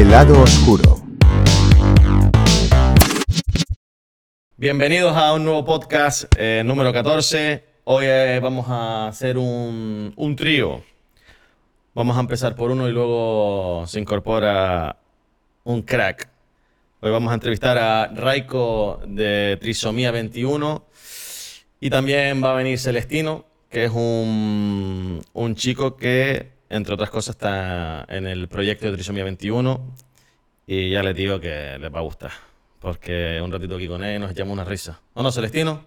El lado oscuro. Bienvenidos a un nuevo podcast eh, número 14. Hoy eh, vamos a hacer un, un trío. Vamos a empezar por uno y luego se incorpora un crack. Hoy vamos a entrevistar a Raiko de Trisomía 21 y también va a venir Celestino, que es un, un chico que, entre otras cosas, está en el proyecto de Trisomía 21 y ya les digo que les va a gustar, porque un ratito aquí con él nos echamos una risa. ¿O no, Celestino?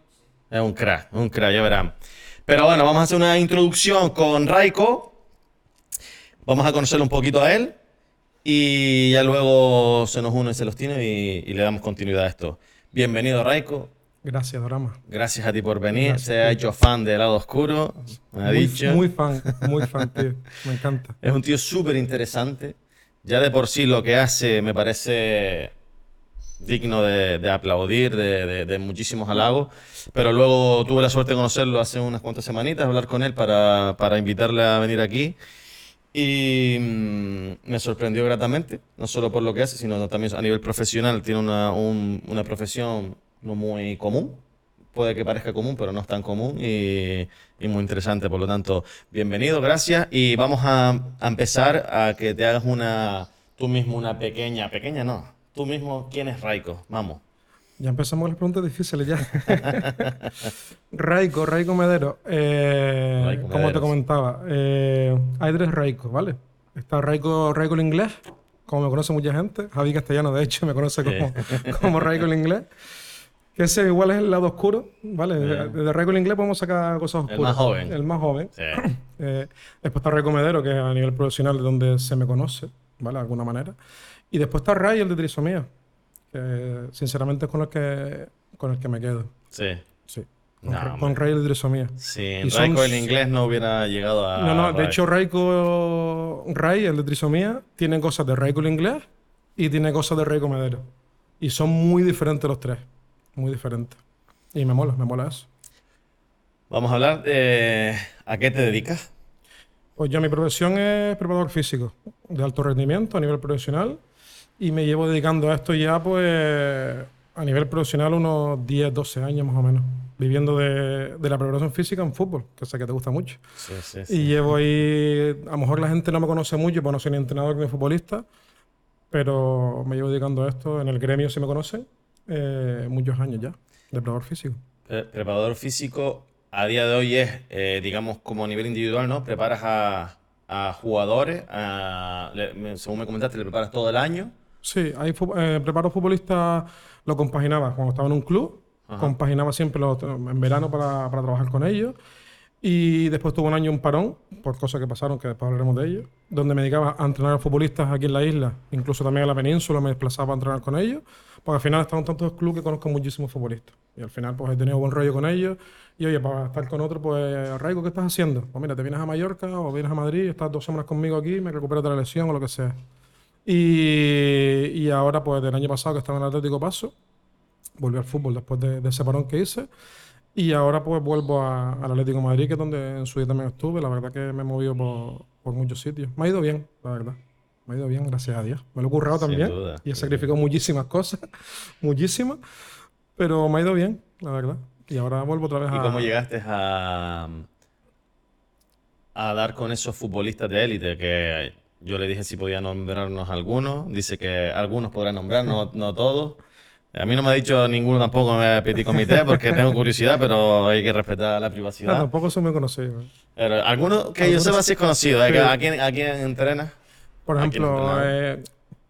Es un crack, un crack, ya verán. Pero bueno, vamos a hacer una introducción con Raiko. Vamos a conocerlo un poquito a él y ya luego se nos une Celestino y, y le damos continuidad a esto. Bienvenido, Raiko. Gracias, Dorama. Gracias a ti por venir. Gracias, Se ha hecho fan de Lado Oscuro, me ha muy, dicho. muy fan, muy fan, tío. Me encanta. Es un tío súper interesante. Ya de por sí lo que hace me parece digno de, de aplaudir, de, de- de muchísimos halagos. Pero luego tuve la suerte de conocerlo hace unas cuantas semanitas, hablar con él para, para invitarle a venir aquí. Y mm, me sorprendió gratamente, no solo por lo que hace, sino también a nivel profesional. Tiene una, un- una profesión no muy común. Puede que parezca común, pero no es tan común y, y muy interesante. Por lo tanto, bienvenido, gracias. Y vamos a, a empezar a que te hagas una, tú mismo una pequeña, pequeña no, tú mismo, ¿quién es Raiko? Vamos. Ya empezamos las preguntas difíciles ya. Raiko, Raiko Medero. Eh, Raiko como Medero, te comentaba, eh, hay tres Raiko, ¿vale? Está Raiko, Raiko el inglés, como me conoce mucha gente. Javi Castellano, de hecho, me conoce como, como Raiko el inglés. Que ese igual es el lado oscuro, ¿vale? De, de el inglés podemos sacar cosas El oscuras. más joven. El más joven. Sí. Eh, después está Ray Comedero, que es a nivel profesional donde se me conoce, ¿vale? De alguna manera. Y después está Ray, el de trisomía, que sinceramente es con el que, con el que me quedo. Sí. Sí. Con, No, con Ray, el de trisomía. Sin Y son- Raiko el inglés no hubiera llegado a. no, no, de hecho, Raiko, Ray, el de trisomía, tiene cosas de Raiko el inglés y tiene cosas de Ray Comedero. Y son muy diferentes los tres. Muy diferentes. Y me mola, me mola eso. Vamos a hablar de. ¿A qué te dedicas? Pues yo mi profesión es preparador físico de alto rendimiento a nivel profesional y me llevo dedicando a esto ya pues a nivel profesional unos 10, 12 años más o menos, viviendo de, de la preparación física en fútbol, que sé que te gusta mucho. Sí, sí, Y sí. llevo ahí, a lo mejor la gente no me conoce mucho, pues no soy ni entrenador ni futbolista, pero me llevo dedicando a esto, en el gremio se me conoce, eh, muchos años ya, de preparador físico. Pre- Preparador físico a día de hoy es, eh, digamos, como a nivel individual, ¿no? Preparas a, a jugadores, a- le- me- según me comentaste, le preparas todo el año. Sí, fu- eh, preparo futbolista lo compaginaba cuando estaba en un club, Ajá. compaginaba siempre los- en verano para, para trabajar con ellos. Y después tuve un año un parón, por cosas que pasaron, que después hablaremos de ello, donde me dedicaba a entrenar a futbolistas aquí en la isla, incluso también en la península, me desplazaba a entrenar con ellos, porque al final estaban tantos clubes que conozco muchísimos futbolistas. Y al final pues he tenido buen rollo con ellos. Y oye, para estar con otro, pues, Raigo, ¿qué estás haciendo? Pues mira, te vienes a Mallorca o vienes a Madrid, estás dos semanas conmigo aquí, me recuperas de la lesión o lo que sea. Y, y ahora, pues del año pasado que estaba en el Atlético Paso, volví al fútbol después de, ese parón que hice. Y ahora pues vuelvo al Atlético Madrid, que es donde en su día también estuve. La verdad que me he movido por muchos sitios. Me ha ido bien, la verdad. Me ha ido bien, gracias a Dios. Me lo he currado Sin también. duda, y he sacrificado muchísimas cosas, muchísimas. Pero me ha ido bien, la verdad. Y ahora vuelvo otra vez ¿Y a... cómo llegaste a, a dar con esos futbolistas de élite? Que yo le dije si podía nombrarnos algunos. Dice que algunos podrán nombrar, no, no todos. A mí no me ha dicho ninguno tampoco me petit comité porque tengo curiosidad, pero hay que respetar la Ah, privacidad. tampoco soy muy conocido. ¿eh? Pero alguno que yo sepa si es conocido. ¿eh? ¿A quién, a quién entrenas? Por ¿A quién ejemplo, eh,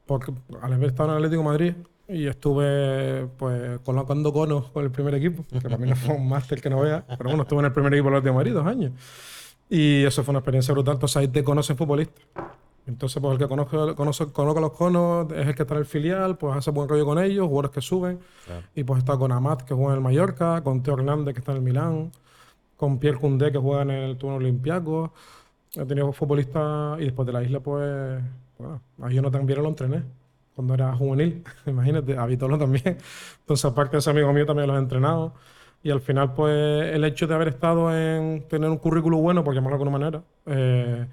porque al haber estado en el Atlético de Madrid y estuve pues colocando conos con el primer equipo, que para mí no fue un máster que no vea, pero bueno, estuve en el primer equipo del Atlético de Madrid dos años. Y eso fue una experiencia brutal. Entonces ahí te conocen futbolistas. Entonces, pues el que conozca, conoce, coloca los conos es el que está en el filial, pues hace buen rollo con ellos, jugadores que suben. Claro. Y pues está con Amat, que juega en el Mallorca, con Teo Hernández, que está en el Milán, con Pierre Koundé, que juega en el Turno Olympiaco. He tenido futbolistas y después de la isla, pues, bueno, a Jonathan Viera lo entrené cuando era juvenil, imagínate, a Vitolo también. Entonces, aparte de ese amigo mío, también los he entrenado. Y al final, pues, el hecho de haber estado en tener un currículo bueno, por llamarlo de alguna manera, eh,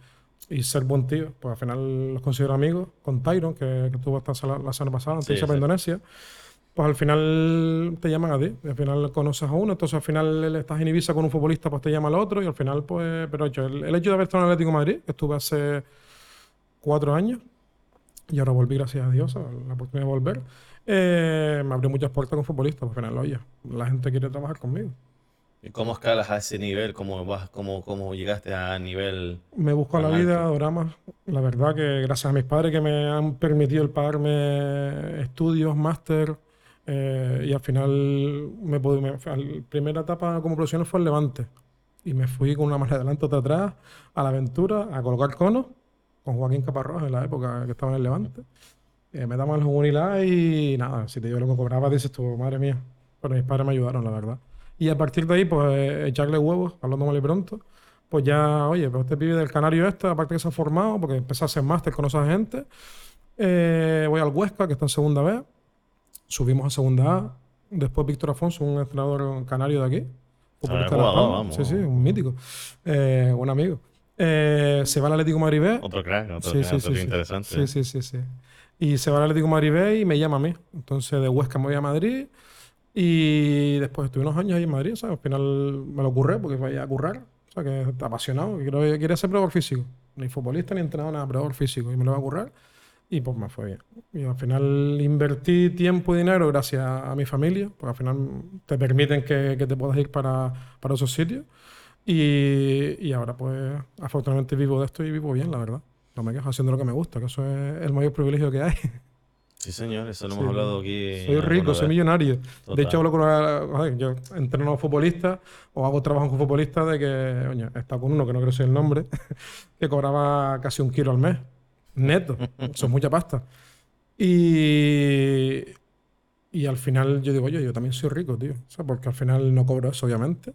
y ser buen tío. Pues al final los considero amigos. Con Tyron, que, que estuvo hasta la, la semana pasada, antes de Sí, para sí. Indonesia. Pues al final te llaman a ti. Y al final conoces a uno. Entonces al final estás en Ibiza con un futbolista, pues te llama al otro. Y al final, pues. Pero hecho, el, el hecho de haber estado en Atlético de Madrid, que estuve hace cuatro años, y ahora volví, gracias a Dios, a la oportunidad de volver, eh, me abrió muchas puertas con futbolistas. Pues al final, oye, la gente quiere trabajar conmigo. ¿Y cómo escalas a ese nivel? ¿Cómo, vas, cómo, cómo llegaste a nivel...? Me busco a la Tan vida, alto. dramas. La verdad que gracias a mis padres que me han permitido el pagarme estudios, máster, eh, y al final me pude, me- la primera etapa como profesional fue el Levante. Y me fui con una mano adelante, otra atrás, a la aventura, a colocar conos, con Joaquín Caparrós en la época que estaba en el Levante. Eh, me daban el juvenil y nada, si te digo lo que cobraba, dices tú, madre mía. Pero mis padres me ayudaron, la verdad. Y a partir de ahí, pues eh, echarle huevos, hablando mal y pronto, pues ya, oye, pues este pibe del Canario este, aparte que se ha formado, porque empecé a hacer máster, conoce a gente. Eh, voy al Huesca, que está en segunda B. Subimos a segunda A. Después Víctor Afonso, un entrenador canario de aquí. jugador, Palma. vamos. Sí, sí, un mítico. Eh, un amigo. Eh, se va al Atlético Madrid B. Otro crack, otro, Sí, crack, sí, otro sí, sí. interesante. Sí, sí, sí, sí. Y se va al Atlético Madrid B y me llama a mí. Entonces de Huesca me voy a Madrid y después estuve unos años ahí en Madrid, ¿sabes? Al final me lo curré porque vaya a currar. O sea, que está apasionado. que quiero- quería ser predador físico. Ni futbolista ni entrenador, nada, predador físico. Y me lo va a currar. Y pues me fue bien. Y al final invertí tiempo y dinero gracias a mi familia, porque al final te permiten que, que te puedas ir para, para esos sitios. Y, y ahora pues afortunadamente vivo de esto y vivo bien, la verdad. No me quejo haciendo lo que me gusta, que eso es el mayor privilegio que hay. Sí, señor, eso lo Sí, hemos hablado aquí. soy rico, soy millonario. Total. De hecho, hablo con una- yo entreno a futbolistas o hago trabajo con futbolistas de que, oye, he estado con uno que no creo sea el nombre, que cobraba casi un kilo al mes, neto. Eso es mucha pasta. Y, y al final yo digo, oye, yo también soy rico, tío. Porque al final no cobro eso, obviamente,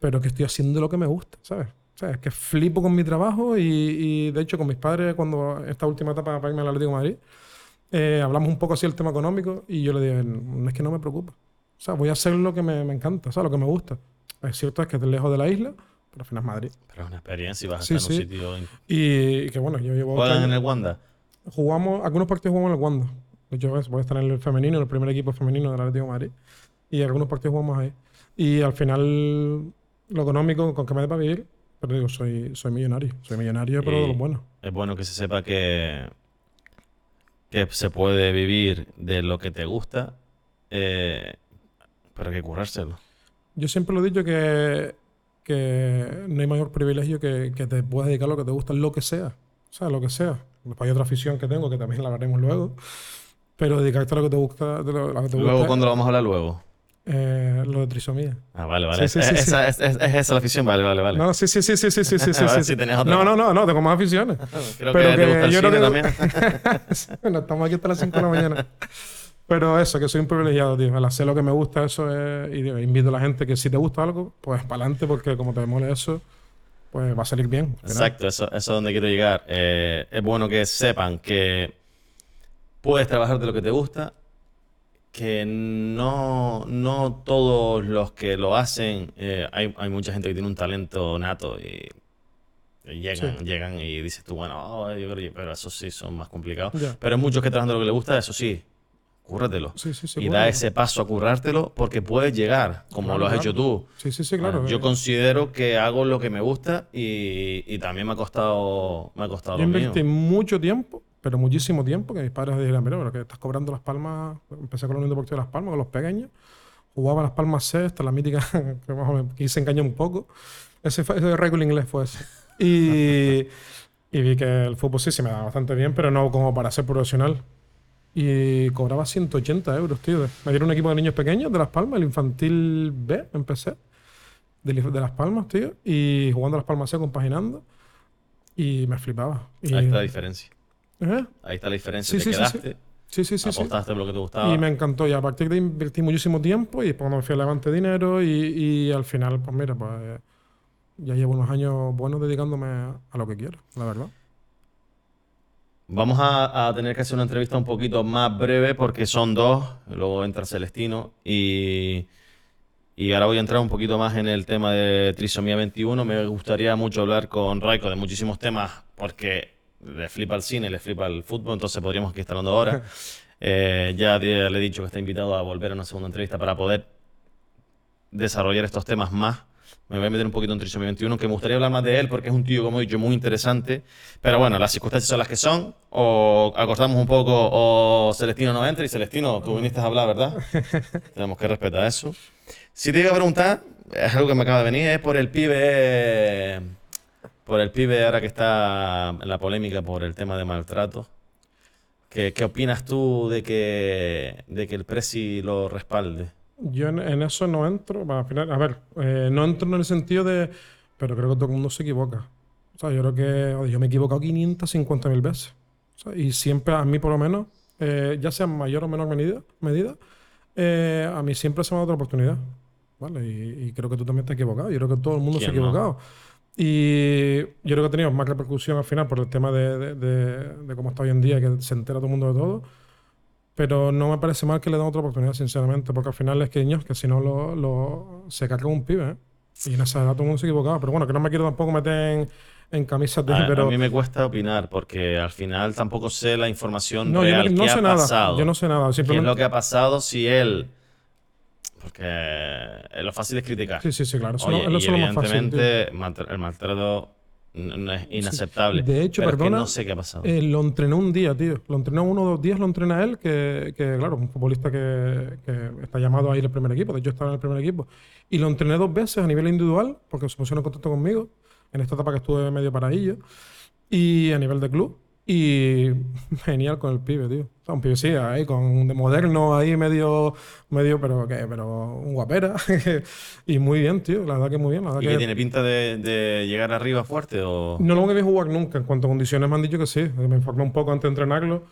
pero que estoy haciendo lo que me gusta, ¿sabes? O es que flipo con mi trabajo y, y, de hecho con mis padres, cuando esta última etapa para irme al Atlético de Madrid, eh, hablamos un poco así del tema económico y yo le dije, no es que no me preocupa. O sea, voy a hacer lo que me, me encanta, o lo que me gusta. Es cierto es que lejos de la isla, pero al final es Madrid. Pero es una experiencia y vas a Sí, estar en un sitio. in- Y, que bueno, yo llevo... ¿Juegan en el Wanda? Jugamos, algunos partidos jugamos en el Wanda. De hecho, ves, voy a estar en el femenino, en el primer equipo femenino del Atlético de Madrid. Y algunos partidos jugamos ahí. Y al final, lo económico, con que me dé para vivir, pero digo, soy, soy millonario. Soy millonario, pero de Y- los buenos. Es bueno que se sepa que, que se puede vivir de lo que te gusta, eh, pero hay que currárselo. Yo siempre lo he dicho que, que no hay mayor privilegio que, que te puedas dedicar a lo que te gusta, lo que sea. O sea, lo que sea. Después hay otra afición que tengo que también la hablaremos luego. Pero dedicarte a lo que te gusta. de lo, a lo que te Luego, cuando lo vamos a hablar luego? eh, lo de trisomía. Ah, vale, vale. Sí, sí, sí, es, sí. esa, es, es- es esa la afición, vale, vale, vale. No, sí, sí, sí, sí, sí, sí, sí, sí, sí. No, no, no, no, tengo más aficiones. Creo pero que, te que gusta el yo cine creo también. bueno, estamos aquí hasta las 5 de la mañana. Pero eso, que soy un privilegiado, tío. El hacer lo que me gusta, eso es. Y digo, invito a la gente que si te gusta algo, pues para adelante, porque como te mole eso, pues va a salir bien. Exacto, eso, eso es donde quiero llegar. Eh, es bueno que sepan que puedes trabajar de lo que te gusta, que no, no todos los que lo hacen, eh, hay, hay mucha gente que tiene un talento nato y, llegan, Sí. llegan y dices tú, bueno, oh, yo creo que- pero esos sí son más complicados. Pero hay muchos que trabajan de lo que les gusta, eso sí, cúrratelo. Sí, sí, sí. y bueno. da ese paso a currártelo porque puedes llegar, como Claro, lo has claro. hecho tú. Sí, sí, sí, claro. Yo eh, considero que hago lo que me gusta y, y también me ha costado, me ha costado Yo lo mío. invertí mucho tiempo, pero muchísimo tiempo, que mis padres dijeron, mira, pero que estás cobrando las palmas. Empecé con la Unión Deportiva de Las Palmas, con los pequeños. Jugaba las palmas C, hasta la mítica, que más o menos quise engañar un poco. Ese, fue, ese récord inglés fue ese. Y, y vi que el fútbol sí se me daba bastante bien, pero no como para ser profesional. Y cobraba 180 euros, tío. Me dieron un equipo de niños pequeños de Las Palmas, el infantil B, empecé. De, de Las Palmas, tío. Y jugando a Las Palmas C, compaginando. Y me flipaba. Y- Ahí está la diferencia. ¿Eh? Ahí está la diferencia. Sí, Te sí, sí, quedaste, Sí, sí, sí. sí. apostaste por lo que te gustaba. Y me encantó. Y a partir de ahí invertí muchísimo tiempo. Y después cuando me fui a Levante dinero. Y, y al final, pues mira, pues ya llevo unos años buenos dedicándome a lo que quiero, la verdad. Vamos a, a tener que hacer una entrevista un poquito más breve porque son dos. Luego entra Celestino. Y, y ahora voy a entrar un poquito más en el tema de trisomía 21. Me gustaría mucho hablar con Raiko de muchísimos temas porque le flipa el cine, le flipa el fútbol, entonces podríamos aquí estar hablando ahora. Eh, ya le he dicho que está invitado a volver a una segunda entrevista para poder desarrollar estos temas más. Me voy a meter un poquito en Trisomía 21, que me gustaría hablar más de él porque es un tío, como he dicho, muy interesante. Pero bueno, las circunstancias son las que son. O acortamos un poco, o Celestino no entra. Y Celestino, tú viniste a hablar, ¿verdad? Tenemos que respetar eso. Si te iba a preguntar, es algo que me acaba de venir, es por el pibe. Por el pibe ahora que está en la polémica por el tema de maltrato. ¿Qué, qué opinas tú de que, de que el Presi lo respalde? Yo en, en eso no entro. al final, a ver, eh, no entro en el sentido de. Pero creo que todo el mundo se equivoca. O sea, yo creo que. yo me he equivocado 550 mil veces. O sea, y siempre, a mí por lo menos, eh, ya sea en mayor o menor medida, medida eh, a mí siempre se me ha dado otra oportunidad. ¿Vale? Y, y creo que tú también te has equivocado. Yo creo que todo el mundo se ha equivocado. Y yo creo que ha tenido más repercusión al final por el tema de, de- de- de cómo está hoy en día, que se entera todo el mundo de todo. Pero no me parece mal que le den otra oportunidad, sinceramente, porque al final es que niños, que si no lo, lo- se carga un pibe, ¿eh? Y en esa edad todo el mundo se equivocaba. Pero bueno, que no me quiero tampoco meter en, en camisas de. A, a pero mí me cuesta opinar porque al final tampoco sé la información no, yo no, real no que sé ha nada. pasado. Yo no sé nada. ¿Qué es Simplemente. lo que ha pasado si él... Porque eh, lo fácil es criticar. Sí, sí, sí, claro. Eso, Oye, no- y más fácil. evidentemente el maltrato n- no es inaceptable. De hecho, pero es que perdona, no sé qué ha pasado. Eh, lo entrenó un día, tío. Lo entrenó uno o dos días, lo entrena él, que, que, claro, un futbolista que, que está llamado a ir al primer equipo. De hecho, estaba en el primer equipo. Y lo entrené dos veces a nivel individual, porque se pusieron en contacto conmigo, en esta etapa que estuve medio paradillo, y a nivel de club. Y genial con el pibe, tío. Pibe sí, ahí, con de moderno, ahí medio, medio, pero que, pero un guapera. y muy bien, tío. La verdad que muy bien. La verdad ¿Y que tiene pinta de, de llegar arriba fuerte o...? no lo he jugar nunca. En cuanto a condiciones me han dicho que sí. Me informé un poco antes de entrenarlo.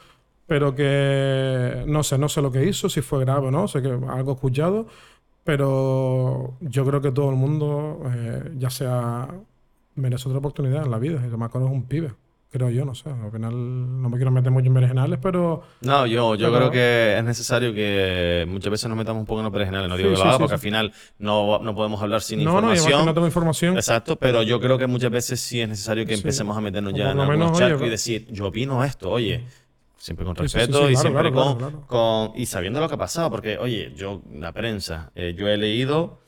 Pero que no sé, no sé lo que hizo, si fue grave o no. Sé que algo escuchado. Pero yo creo que todo el mundo, eh, ya sea, merece otra oportunidad en la vida. Y lo más es un pibe. Creo yo, no sé. Al final no me quiero meter mucho en berenjenales, pero No, yo, yo Pero- creo que es necesario que muchas veces nos metamos un poco en los originales. No digo Sí, que lo sí, haga sí, porque al final no, no podemos hablar sin no, no, información. no tengo información. Exacto, pero yo creo que muchas veces sí es necesario que empecemos a meternos ya en algunos charcos y decir, yo opino esto, oye, siempre con Sí, sí, sí, respeto sí, y claro, siempre claro, con, claro, con- y sabiendo lo que ha pasado, porque oye, yo, la prensa, eh, yo he leído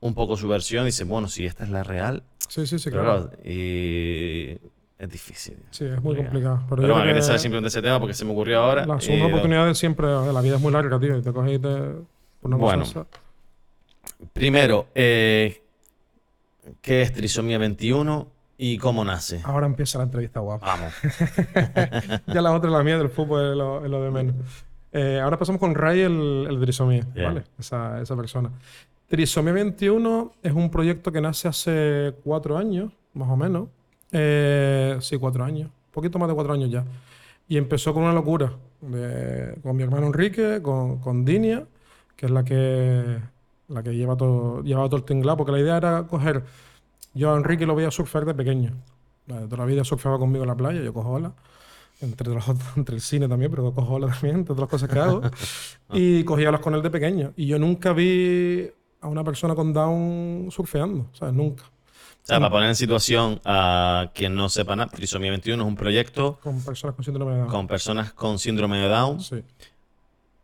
un poco su versión y dice, bueno, si esta es la real, Sí, sí, sí, claro, y es difícil. Sí, es muy Porque- complicado. Pero, Pero yo bueno, quería saber simplemente ese tema porque se me ocurrió ahora. las y digo, oportunidades siempre, la vida es muy larga, tío. Y te coges y te. Por una Bueno. Primero, eh, ¿qué es trisomía 21 y cómo nace? Ahora empieza la entrevista guapa. Vamos. ya la otra, la mía del fútbol, es lo, es lo de menos. Eh, ahora pasamos con Ray, el, el trisomía. ¿vale? Esa, esa persona. Trisomía 21 es un proyecto que nace hace cuatro años, más o menos. Eh, sí, cuatro años. Un poquito más de cuatro años ya. Y empezó con una locura. de- con mi hermano Enrique, con, con Dinia, que es la que, la que lleva todo, llevaba todo el tinglado, porque la idea era coger. Yo a Enrique lo veía surfear de pequeño. De toda la vida surfeaba conmigo en la playa, yo cojo ola. Entre, los, entre el cine también, pero cojo ola también, entre otras cosas que hago. y cogía olas con él de pequeño. Y yo nunca vi a una persona con Down surfeando, ¿sabes? Nunca. O sea, para poner en situación a quien no sepa nada, Trisomía 21 es un proyecto Con personas con síndrome de Down. con personas con síndrome de Down. Sí.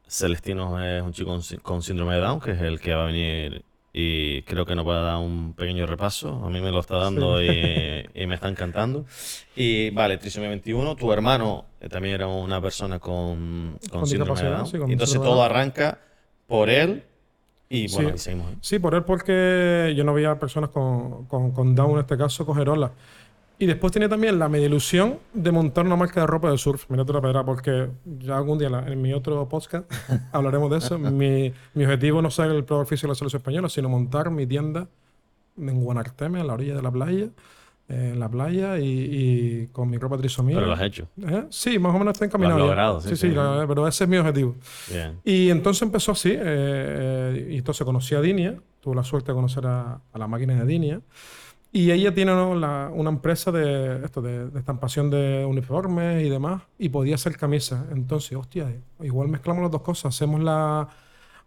Celestino es un chico con sí- síndrome de Down, que es el que va a venir y creo que nos va a dar un pequeño repaso. A mí me lo está dando y, y me está encantando. Y vale, Trisomía 21, tu hermano eh, también era una persona con, con Con síndrome de Down. sí, Entonces todo arranca por él y bueno, Sí. seguimos. Sí, por él porque yo no veía personas con, con, con Down, en este caso, coger olas. Y después tenía también la media ilusión de montar una marca de ropa de surf. Mira la pedra, porque ya algún día en mi otro podcast hablaremos de eso. mi, mi objetivo no es ser el peor oficio de la selección española, sino montar mi tienda en Guanarteme, a la orilla de la playa, eh, en la playa y, y con mi ropa trisomía. Pero lo has hecho. ¿Eh? Sí, más o menos está encaminado. Lo has logrado, sí, sí, sí. sí, la- pero ese es mi objetivo. Bien. Y entonces empezó así, eh, eh, y entonces conocí a Dinia, tuve la suerte de conocer a, a la máquina de Dinia, y ella tiene ¿no? la- una empresa de, esto, de, de estampación de uniformes y demás, y podía hacer camisas. Entonces, hostia, igual mezclamos las dos cosas, hacemos la,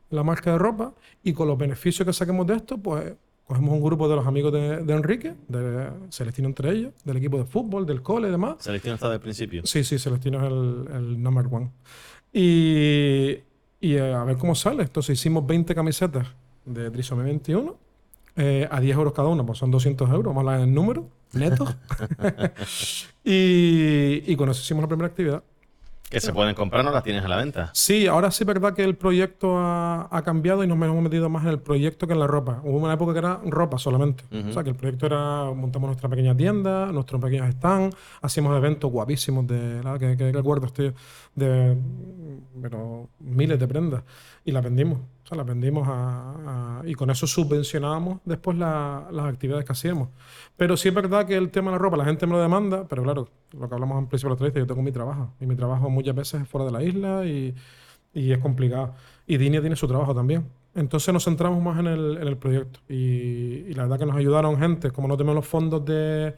la marca de ropa y con los beneficios que saquemos de esto, pues cogemos un grupo de los amigos de, de Enrique, de Celestino entre ellos, del equipo de fútbol, del cole y demás. Celestino está del principio. Sí, sí, Celestino es el, el number one. Y, y eh, a ver cómo sale. Entonces hicimos 20 camisetas de Trisomía 21 eh, a 10 euros cada una, pues son 200 euros, vamos a hablar en número, neto. y, y con eso hicimos la primera actividad. Que se pueden comprar, no las tienes a la venta. Sí, ahora sí es verdad que el proyecto ha, ha cambiado y nos hemos metido más en el proyecto que en la ropa. Hubo una época que era ropa solamente. O sea, que el proyecto era, montamos nuestra pequeña tienda, nuestros pequeños stand, hacíamos eventos guapísimos de, la, que, que recuerdo estoy, de pero, miles de prendas y las vendimos. Sea, las vendimos a, a- y con eso subvencionábamos después la- las actividades que hacíamos. Pero sí es verdad que el tema de la ropa, la gente me lo demanda, pero claro, lo que hablamos en principio de la entrevista, yo tengo mi trabajo. Y mi trabajo muchas veces es fuera de la isla y, y es complicado. Y Dinia tiene su trabajo también. Entonces nos centramos más en el, en el proyecto. Y, y la verdad que nos ayudaron gente, como no tenemos los fondos de,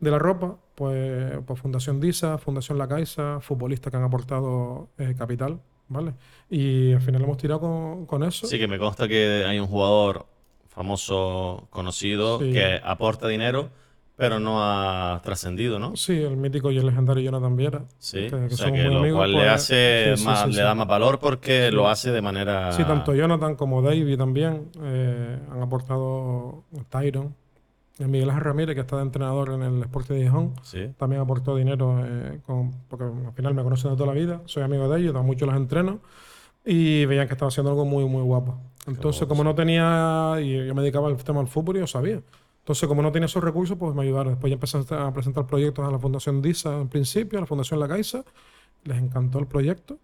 de la ropa, pues, pues Fundación DISA, Fundación La Caixa, futbolistas que han aportado eh, capital, ¿vale? Y al final hemos tirado con, con eso. Sí, que me consta que hay un jugador famoso, conocido, Sí. que aporta dinero, pero no ha trascendido, ¿no? Sí, el mítico y el legendario Jonathan Viera. Sí, que- o que sea somos que muy lo amigos, cual le pues, hace sí, sí, más, sí, le da más valor porque lo hace de manera. Sí, tanto Jonathan como Davey también eh, han aportado Tyron. Miguel Ángel Ramírez, que está de entrenador en el Sport de Gijón, Sí. también aportó dinero, eh, con- porque al final me conocen de toda la vida, soy amigo de ellos, mucho los entreno, y veían que estaba haciendo algo muy, muy guapo. Entonces, como no tenía, y yo me dedicaba al tema del fútbol y yo sabía. Entonces, como no tenía esos recursos, pues me ayudaron. Después ya empecé a presentar proyectos a la Fundación DISA en principio, a la Fundación La Caixa, les encantó el proyecto,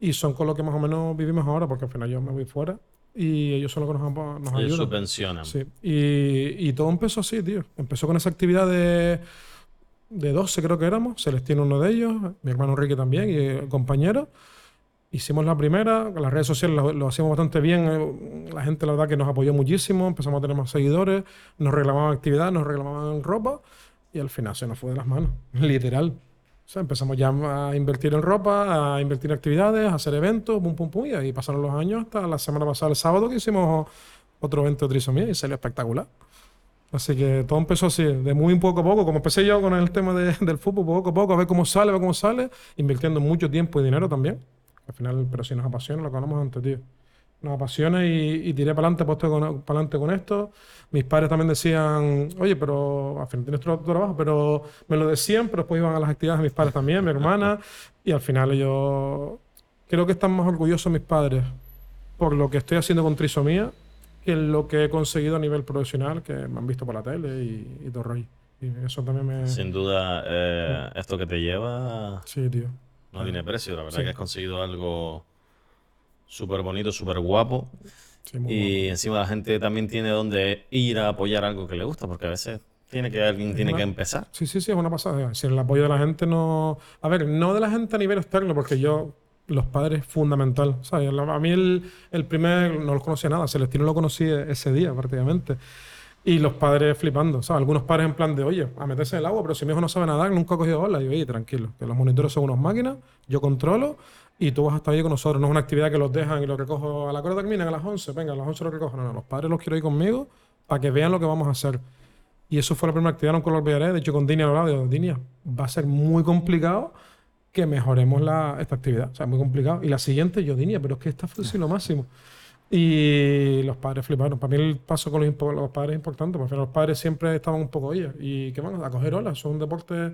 y son con lo que más o menos vivimos ahora, porque al final yo me voy fuera, y ellos son los que nos, nos Ellos ayudan. subvencionan. Sí, y, y todo empezó así, tío. Empezó con esa actividad de, de 12, creo que éramos. Celestino, uno de ellos, mi hermano Enrique también, y el compañero. Hicimos la primera, las redes sociales lo, lo hacíamos bastante bien. eh, La gente, la verdad, que nos apoyó muchísimo. Empezamos a tener más seguidores, nos reclamaban actividad, nos reclamaban ropa, y al final se nos fue de las manos, literal. O sea, empezamos ya a invertir en ropa, a invertir en actividades, a hacer eventos, pum, pum, pum, y ahí pasaron los años hasta la semana pasada, el sábado, que hicimos otro evento de trisomía y salió espectacular. Así que todo empezó así, de muy poco a poco, como empecé yo con el tema de- del fútbol, poco a poco, a ver cómo sale, a ver cómo sale, invirtiendo mucho tiempo y dinero también. Al final, pero si nos apasiona lo que hablamos antes, tío. Nos apasiona y, y tiré para adelante, puesto con, para adelante con esto. Mis padres también decían, oye, pero al final tienes tu, tu trabajo, pero me lo decían, pero después iban a las actividades de mis padres también, mi hermana, y al final yo creo que están más orgullosos mis padres por lo que estoy haciendo con trisomía que lo que he conseguido a nivel profesional, que me han visto por la tele y, y todo el rollo. Y eso también me... Sin duda, eh, esto que te lleva Sí, tío. no tiene precio. La verdad Sí. que has conseguido algo súper bonito, súper guapo. Sí, muy Y encima la gente también tiene donde ir a apoyar algo que le gusta, porque a veces tiene que alguien tiene que empezar. Sí, sí, sí, es una pasada. Si el apoyo de la gente no. A ver, no de la gente a nivel externo, porque yo, los padres, fundamental. ¿sabes? A mí el, el primer, no los conocía nada, Celestino lo conocí ese día prácticamente. Y los padres flipando, ¿sabes? Algunos padres en plan de, oye, a meterse en el agua, pero si mi hijo no sabe nadar, nunca ha cogido ola. Y yo, oye, tranquilo, que los monitores son unas máquinas, yo controlo y tú vas a estar ahí con nosotros. No es una actividad que los dejan y los recojo a la hora terminan a las 11, venga, a las 11 los recojo. No, no, los padres los quiero ir conmigo para que vean lo que vamos a hacer. Y eso fue la primera actividad, nunca lo olvidaré. De hecho, con Dinia hablaba, digo, Dinia, va a ser muy complicado que mejoremos la, esta actividad. O sea, muy complicado. Y la siguiente, yo, Dinia, pero es que esta fue sí lo máximo. Y los padres fliparon. Para mí el paso con los, los padres es importante, porque los padres siempre estaban un poco, oye, ¿y qué van a coger olas? Eso es un deporte...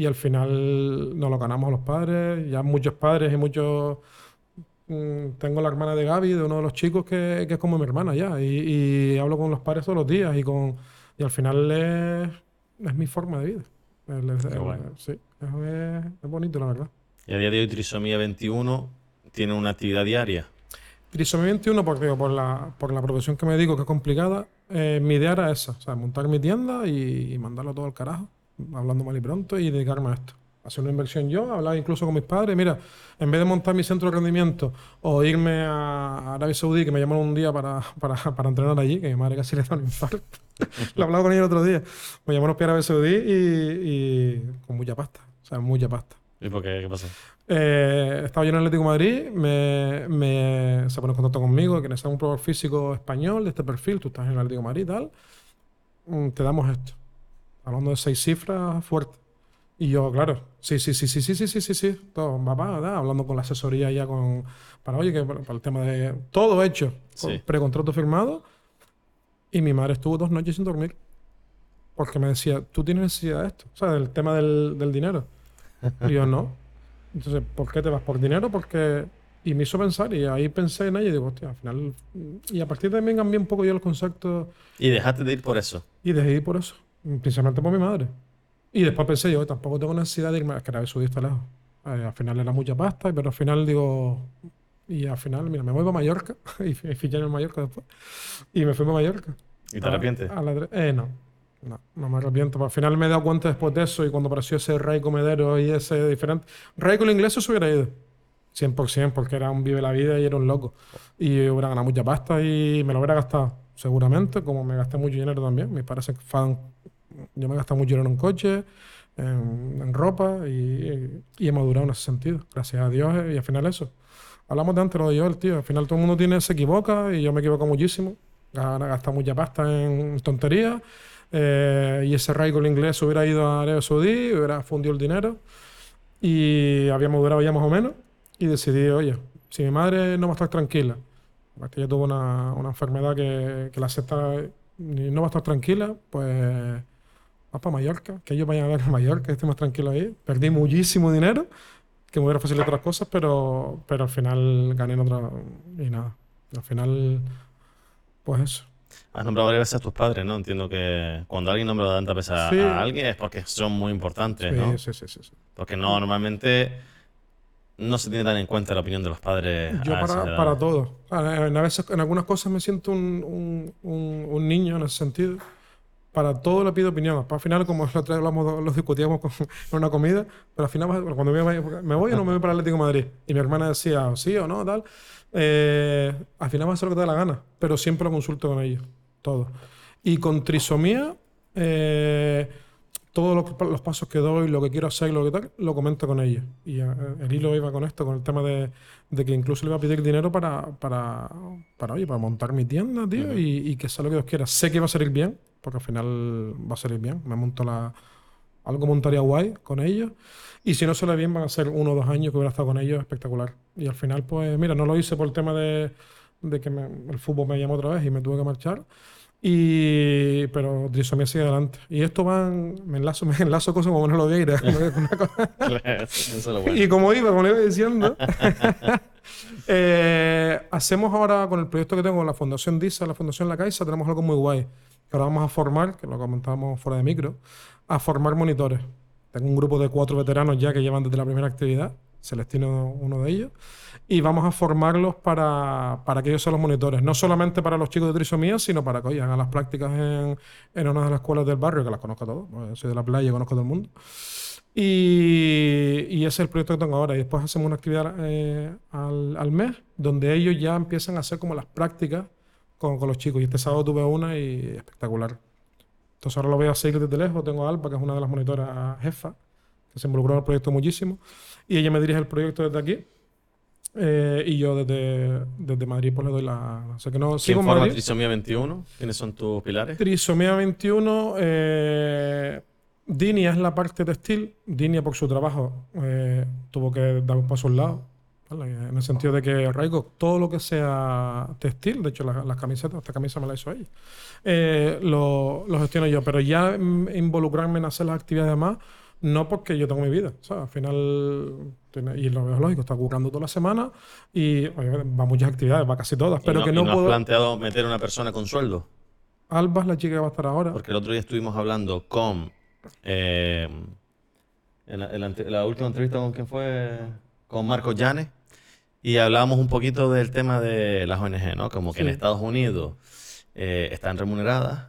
Y al final nos lo ganamos a los padres. Ya muchos padres y muchos... mm, Tengo la hermana de Gaby, de uno de los chicos que, que es como mi hermana ya. Y, y hablo con los padres todos los días y con... Y al final es, es mi forma de vida. Guay. sí, es, es bonito, la verdad. Y a día de hoy, Trisomía 21 tiene una actividad diaria. Trisomía 21, porque digo, por la, por la profesión que me dedico, que es complicada, eh, mi idea era esa, o sea, montar mi tienda y, y mandarlo todo al carajo, hablando mal y pronto, y dedicarme a esto. Hacer una inversión yo, hablar incluso con mis padres, mira, en vez de montar mi centro de rendimiento o irme a Arabia Saudí, que me llamaron un día para, para, para entrenar allí, que mi madre casi le da un infarto. Lo hablaba con ella el otro día. Me llamaron para Arabia Saudí y, y con mucha pasta, o sea, mucha pasta. ¿Y por qué? ¿Qué pasó? Eh, estaba yo en Atlético de Madrid, me, me- se pone en contacto conmigo, que necesitas un probador físico español de este perfil, tú estás en Atlético de Madrid y tal, mm, te damos esto. Hablando de seis cifras fuertes. Y yo, claro, sí, sí, sí, sí, sí, sí, sí, sí, sí, todo, papá, ¿verdad? hablando con la asesoría ya con, para, oye, que para, para el tema de, todo hecho, con Sí. precontrato firmado, y mi madre estuvo dos noches sin dormir, porque me decía, tú tienes necesidad de esto, o sea, del tema del, del dinero. Y yo, no. Entonces, ¿por qué te vas? ¿Por dinero? Porque... Y me hizo pensar, y ahí pensé en ella y digo, hostia, al final... Y a partir de ahí me cambié un poco yo el concepto Y dejaste de ir por eso. y dejé de ir por eso, principalmente por mi madre. Y después pensé yo, tampoco tengo necesidad de irme, es que Arabia Saudí está lejos. Eh, al final era mucha pasta, pero al final digo, y al final, mira, me voy para Mallorca, y fi- fiché en Mallorca después, y me fui para Mallorca. ¿Y te A- arrepientes? a la tre- eh, no, no, no me arrepiento. Pero al final me he dado cuenta después de eso y cuando apareció ese rey comedero y ese diferente. Rey con el inglés se hubiera ido. 100%, porque era un vive la vida y era un loco. Y hubiera ganado mucha pasta y me lo hubiera gastado, seguramente, como me gasté mucho dinero también. Mis padres fan. Yo me gastado mucho dinero en coche, en, ropa y, y he madurado en ese sentido. Gracias a Dios eh, y al final eso. Hablamos de antes lo de yo, el tío. Al final todo el mundo tiene, se equivoca y yo me equivoco muchísimo. Gasta mucha pasta en tonterías. eh, y ese rey con el inglés hubiera ido a Arabia Saudí, hubiera fundido el dinero y habíamos durado ya más o menos. Y decidí, oye, si mi madre no va a estar tranquila, porque ella tuvo una, una enfermedad que, que la acepta y no va a estar tranquila, pues vas para Mallorca, que ellos vayan a ver a Mallorca, que esté más tranquilo ahí. Perdí muchísimo dinero, que me hubiera facilitado otras cosas, pero, pero al final gané en otra. Y nada. Al final, pues eso. Has nombrado varias veces a tus padres, ¿no? Entiendo que cuando alguien nombra tanta veces a, Sí. a alguien es porque son muy importantes, ¿no? Sí, sí, sí, sí, sí. Porque no, normalmente no se tiene tan en cuenta la opinión de los padres. Yo para, para todo. En, a veces, en algunas cosas me siento un, un- un- un niño en ese sentido. Para todo le pido opinión. Al final, como vez hablamos, lo discutíamos con- en una comida, pero al final, cuando me, voy- me voy o no me voy para el Atlético de Madrid, y mi hermana decía, sí o no, tal, eh, al final va a hacer lo que te da la gana, pero siempre lo consulto con ellos, todo. Y con trisomía, eh, todos los, los pasos que doy, lo que quiero hacer, lo que tal, lo comento con ellos. Y eh, el hilo iba con esto, con el tema de, de que incluso le iba a pedir dinero para, para, para, oye, para montar mi tienda, tío, y que sea lo que Dios quiera. Sé que va a salir bien, porque al final va a salir bien. Me monto la, algo montaría guay con ellos. Y si no sale bien, van a ser uno o dos años que hubiera estado con ellos espectacular. Y al final, pues, mira, no lo hice por el tema de, de que me- el fútbol me llamó otra vez y me tuve que marchar. Y, pero trisomía sigue adelante. Y esto van, me enlazo, me enlazo cosas como no lo lo bueno. y como iba, como le iba diciendo, eh, hacemos ahora con el proyecto que tengo con la Fundación DISA, la Fundación La Caixa, tenemos algo muy guay. Que ahora vamos a formar, que lo comentábamos fuera de micro, a formar monitores. Tengo un grupo de cuatro veteranos ya que llevan desde la primera actividad, Celestino uno de ellos, y vamos a formarlos para, para que ellos sean los monitores. No solamente para los chicos de trisomía, sino para que hagan las prácticas en, en una de las escuelas del barrio, que las conozco a todos, pues, soy de la playa conozco a todo el mundo. Y, y ese es el proyecto que tengo ahora. Y después hacemos una actividad eh, al, al mes donde ellos ya empiezan a hacer como las prácticas con, con los chicos. Y este sábado tuve una y espectacular. Entonces ahora lo voy a seguir desde lejos. Tengo a Alba, que es una de las monitoras jefa, que se involucró en el proyecto muchísimo. Y ella me dirige el proyecto desde aquí. Eh, y yo desde, desde Madrid pues le doy la... O sea que no ¿Quién sigo en forma Madrid. Trisomía 21? ¿Quiénes son tus pilares? Trisomía 21, eh, Dinia es la parte textil. Dinia, por su trabajo, eh, tuvo que dar un paso a un lado. ¿vale? En el sentido de que Raigo, todo lo que sea textil, de hecho, la- las camisetas, esta camisa me la hizo ella, eh, lo, lo gestiono yo. Pero ya mm, involucrarme en hacer las actividades más, no porque yo tengo mi vida. O sea, al final, y lo veo lógico, está currando toda la semana y oye, va a muchas actividades, va a casi todas, ¿Y pero no, que no, no has puedo. planteado meter a una persona con sueldo? Alba es la chica que va a estar ahora. Porque el otro día estuvimos hablando con. eh, en, la, en la ante- la última entrevista con quién fue? Con Marco Llanes. Y hablábamos un poquito del tema de las ONG, ¿no? Como que en. Estados Unidos eh, están remuneradas.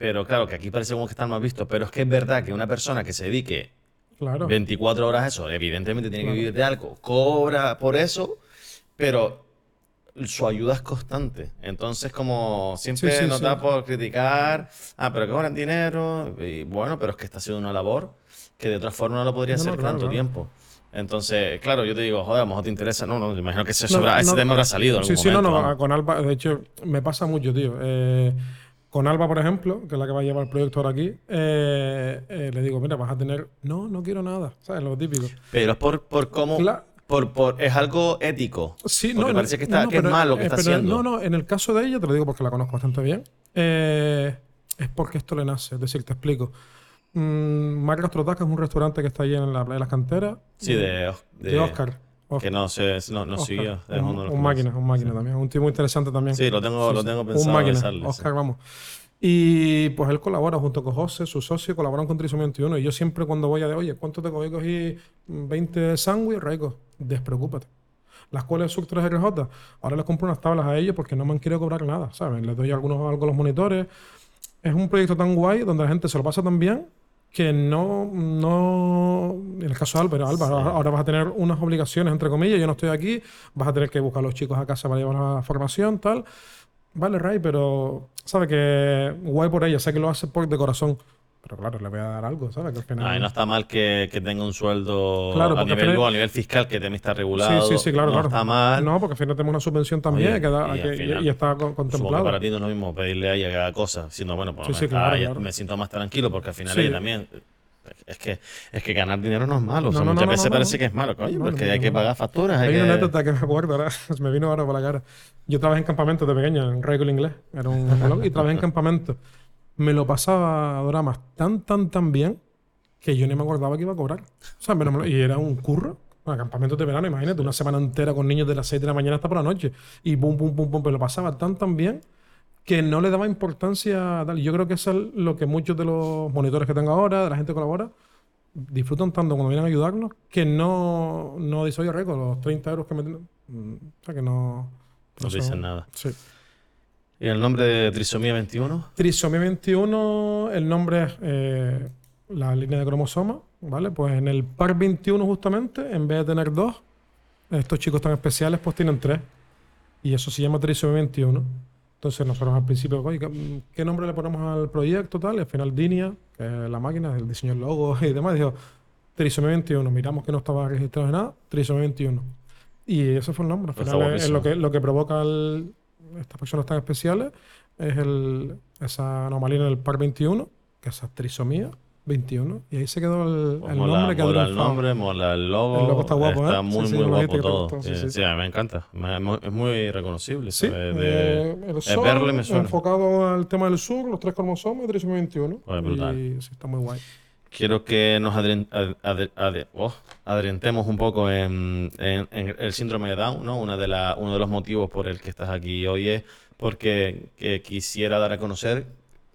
Pero claro, que aquí parece como que están más vistos. Pero es que es verdad que una persona que se dedique Claro. 24 horas a eso, evidentemente tiene que Claro. vivir de algo, cobra por eso, pero su ayuda es constante. Entonces, como siempre Sí, sí, nos sí. por criticar, ah, pero que cobran dinero, y bueno, pero es que está haciendo una labor que de otra forma no lo podría No, hacer no, claro, tanto claro. tiempo. Entonces, claro, yo te digo, joder, a lo mejor te interesa. No, no, me imagino que ese, No, sobra- ese no, tema habrá salido. En Sí, algún sí, no, momento, no, vamos. con Alba, de hecho, me pasa mucho, tío. Eh, con Alba, por ejemplo, que es la que va a llevar el proyecto ahora aquí, eh, eh, le digo, mira, vas a tener. No, no quiero nada, ¿sabes? Lo típico. Pero es por, por cómo. Por, por, es algo ético. Sí, no, parece que, está, no, que es pero, malo lo que eh, está pero, haciendo. No, no, en el caso de ella, te lo digo porque la conozco bastante bien, eh, es porque esto le nace. Es decir, te explico. Mm, Mar Gastrotaca es un restaurante que está ahí en la playa de las canteras. Sí, de, de, Oscar. Que no sé, no, no siguió. es Un, un máquina, un máquina también. Un tipo interesante también. Sí, lo tengo, Sí, lo sí. tengo un pensado máquina, besarle, sí. Oscar, vamos. Y pues él colabora junto con José, su socio, colaboran con Trisomía 21. Y yo siempre cuando voy a de, oye, ¿cuánto te cogí? Cogí 20 sándwiches, rico. Despreocúpate. La escuela de Sub 3RJ, ahora les compro unas tablas a ellos porque no me han querido cobrar nada, ¿saben? Les doy algunos, algo a los monitores. Es un proyecto tan guay donde la gente se lo pasa tan bien que no, no, en el caso de Álvaro, Álvaro, Sí. ahora vas a tener unas obligaciones, entre comillas, yo no estoy aquí, vas a tener que buscar a los chicos a casa para llevar la formación, tal. Vale, Ray, pero sabe que guay por ella, sé que lo hace por de corazón, pero claro, le voy a dar algo, ¿sabes? Que al final... Ay, no está mal que, que tenga un sueldo Claro, a nivel, final- a nivel fiscal que también está regulado. Sí, sí, sí, claro, no claro. está mal. No, porque al final tenemos una subvención también Oye, que da- y que- final, y está con- Supongo que contemplada. para ti no es lo mismo pedirle a ella que haga cosas, sino bueno, pues Sí, me, sí, claro, ah, claro. me siento más tranquilo porque al final ella también. Es que, es que ganar dinero no es malo. o sea, No, no, muchas no, veces parece que es malo, coño, porque hay que pagar facturas. Hay Hay que... una anécdota que me acuerdo ahora, me vino ahora por la cara. Yo trabajé en campamento de pequeño, en Raico Inglés, era un y trabajé en campamento. Me lo pasaba a dramas tan, tan, tan bien que yo ni me acordaba que iba a cobrar. O sea, y era un curro. Bueno, campamentos de verano, imagínate, una semana entera con niños de las 6 de la mañana hasta por la noche. Y pum, pum, pum, pum, me lo pasaba tan, tan bien que no le daba importancia a tal. Yo creo que eso es lo que muchos de los monitores que tengo ahora, de la gente que colabora, disfrutan tanto cuando vienen a ayudarnos que no, no dice, oye, Reco, los 30 euros que me O sea, que no. No son- dicen nada. Sí. ¿Y el nombre de Trisomía 21? Trisomía 21, el nombre es eh, la línea de cromosomas, ¿vale? Pues en el par 21 justamente, en vez de tener dos, estos chicos tan especiales pues tienen tres. Y eso se llama Trisomía 21. Entonces nosotros al principio, oye, ¿qué, nombre le ponemos al proyecto tal? Y al final Dinia, que es la máquina, el diseño del logo y demás, dijo Trisomía 21. Miramos que no estaba registrado en nada, Trisomía 21. Y ese fue el nombre. Al final es, es lo que, lo que provoca el- estas personas tan especiales es el, esa anomalía en el par 21, que es esa trisomía 21. Y ahí se quedó el, Pues el mola, nombre que mola el nombre, mola el logo. El logo está guapo, Está ¿eh? muy, Sí, muy guapo todo. gustó, sí, Sí, sí. a mí me encanta. Es muy reconocible. Sí. De- eh, el de sol verlo y me suena. enfocado al tema del sur, los tres cromosomas trisomía 21. Pues. Y sí, está muy guay. Quiero que nos adren- ad- ad- ad- oh, un poco en, en- en el síndrome de Down, ¿no? Una de la- uno de los motivos por el que estás aquí hoy es porque que quisiera dar a conocer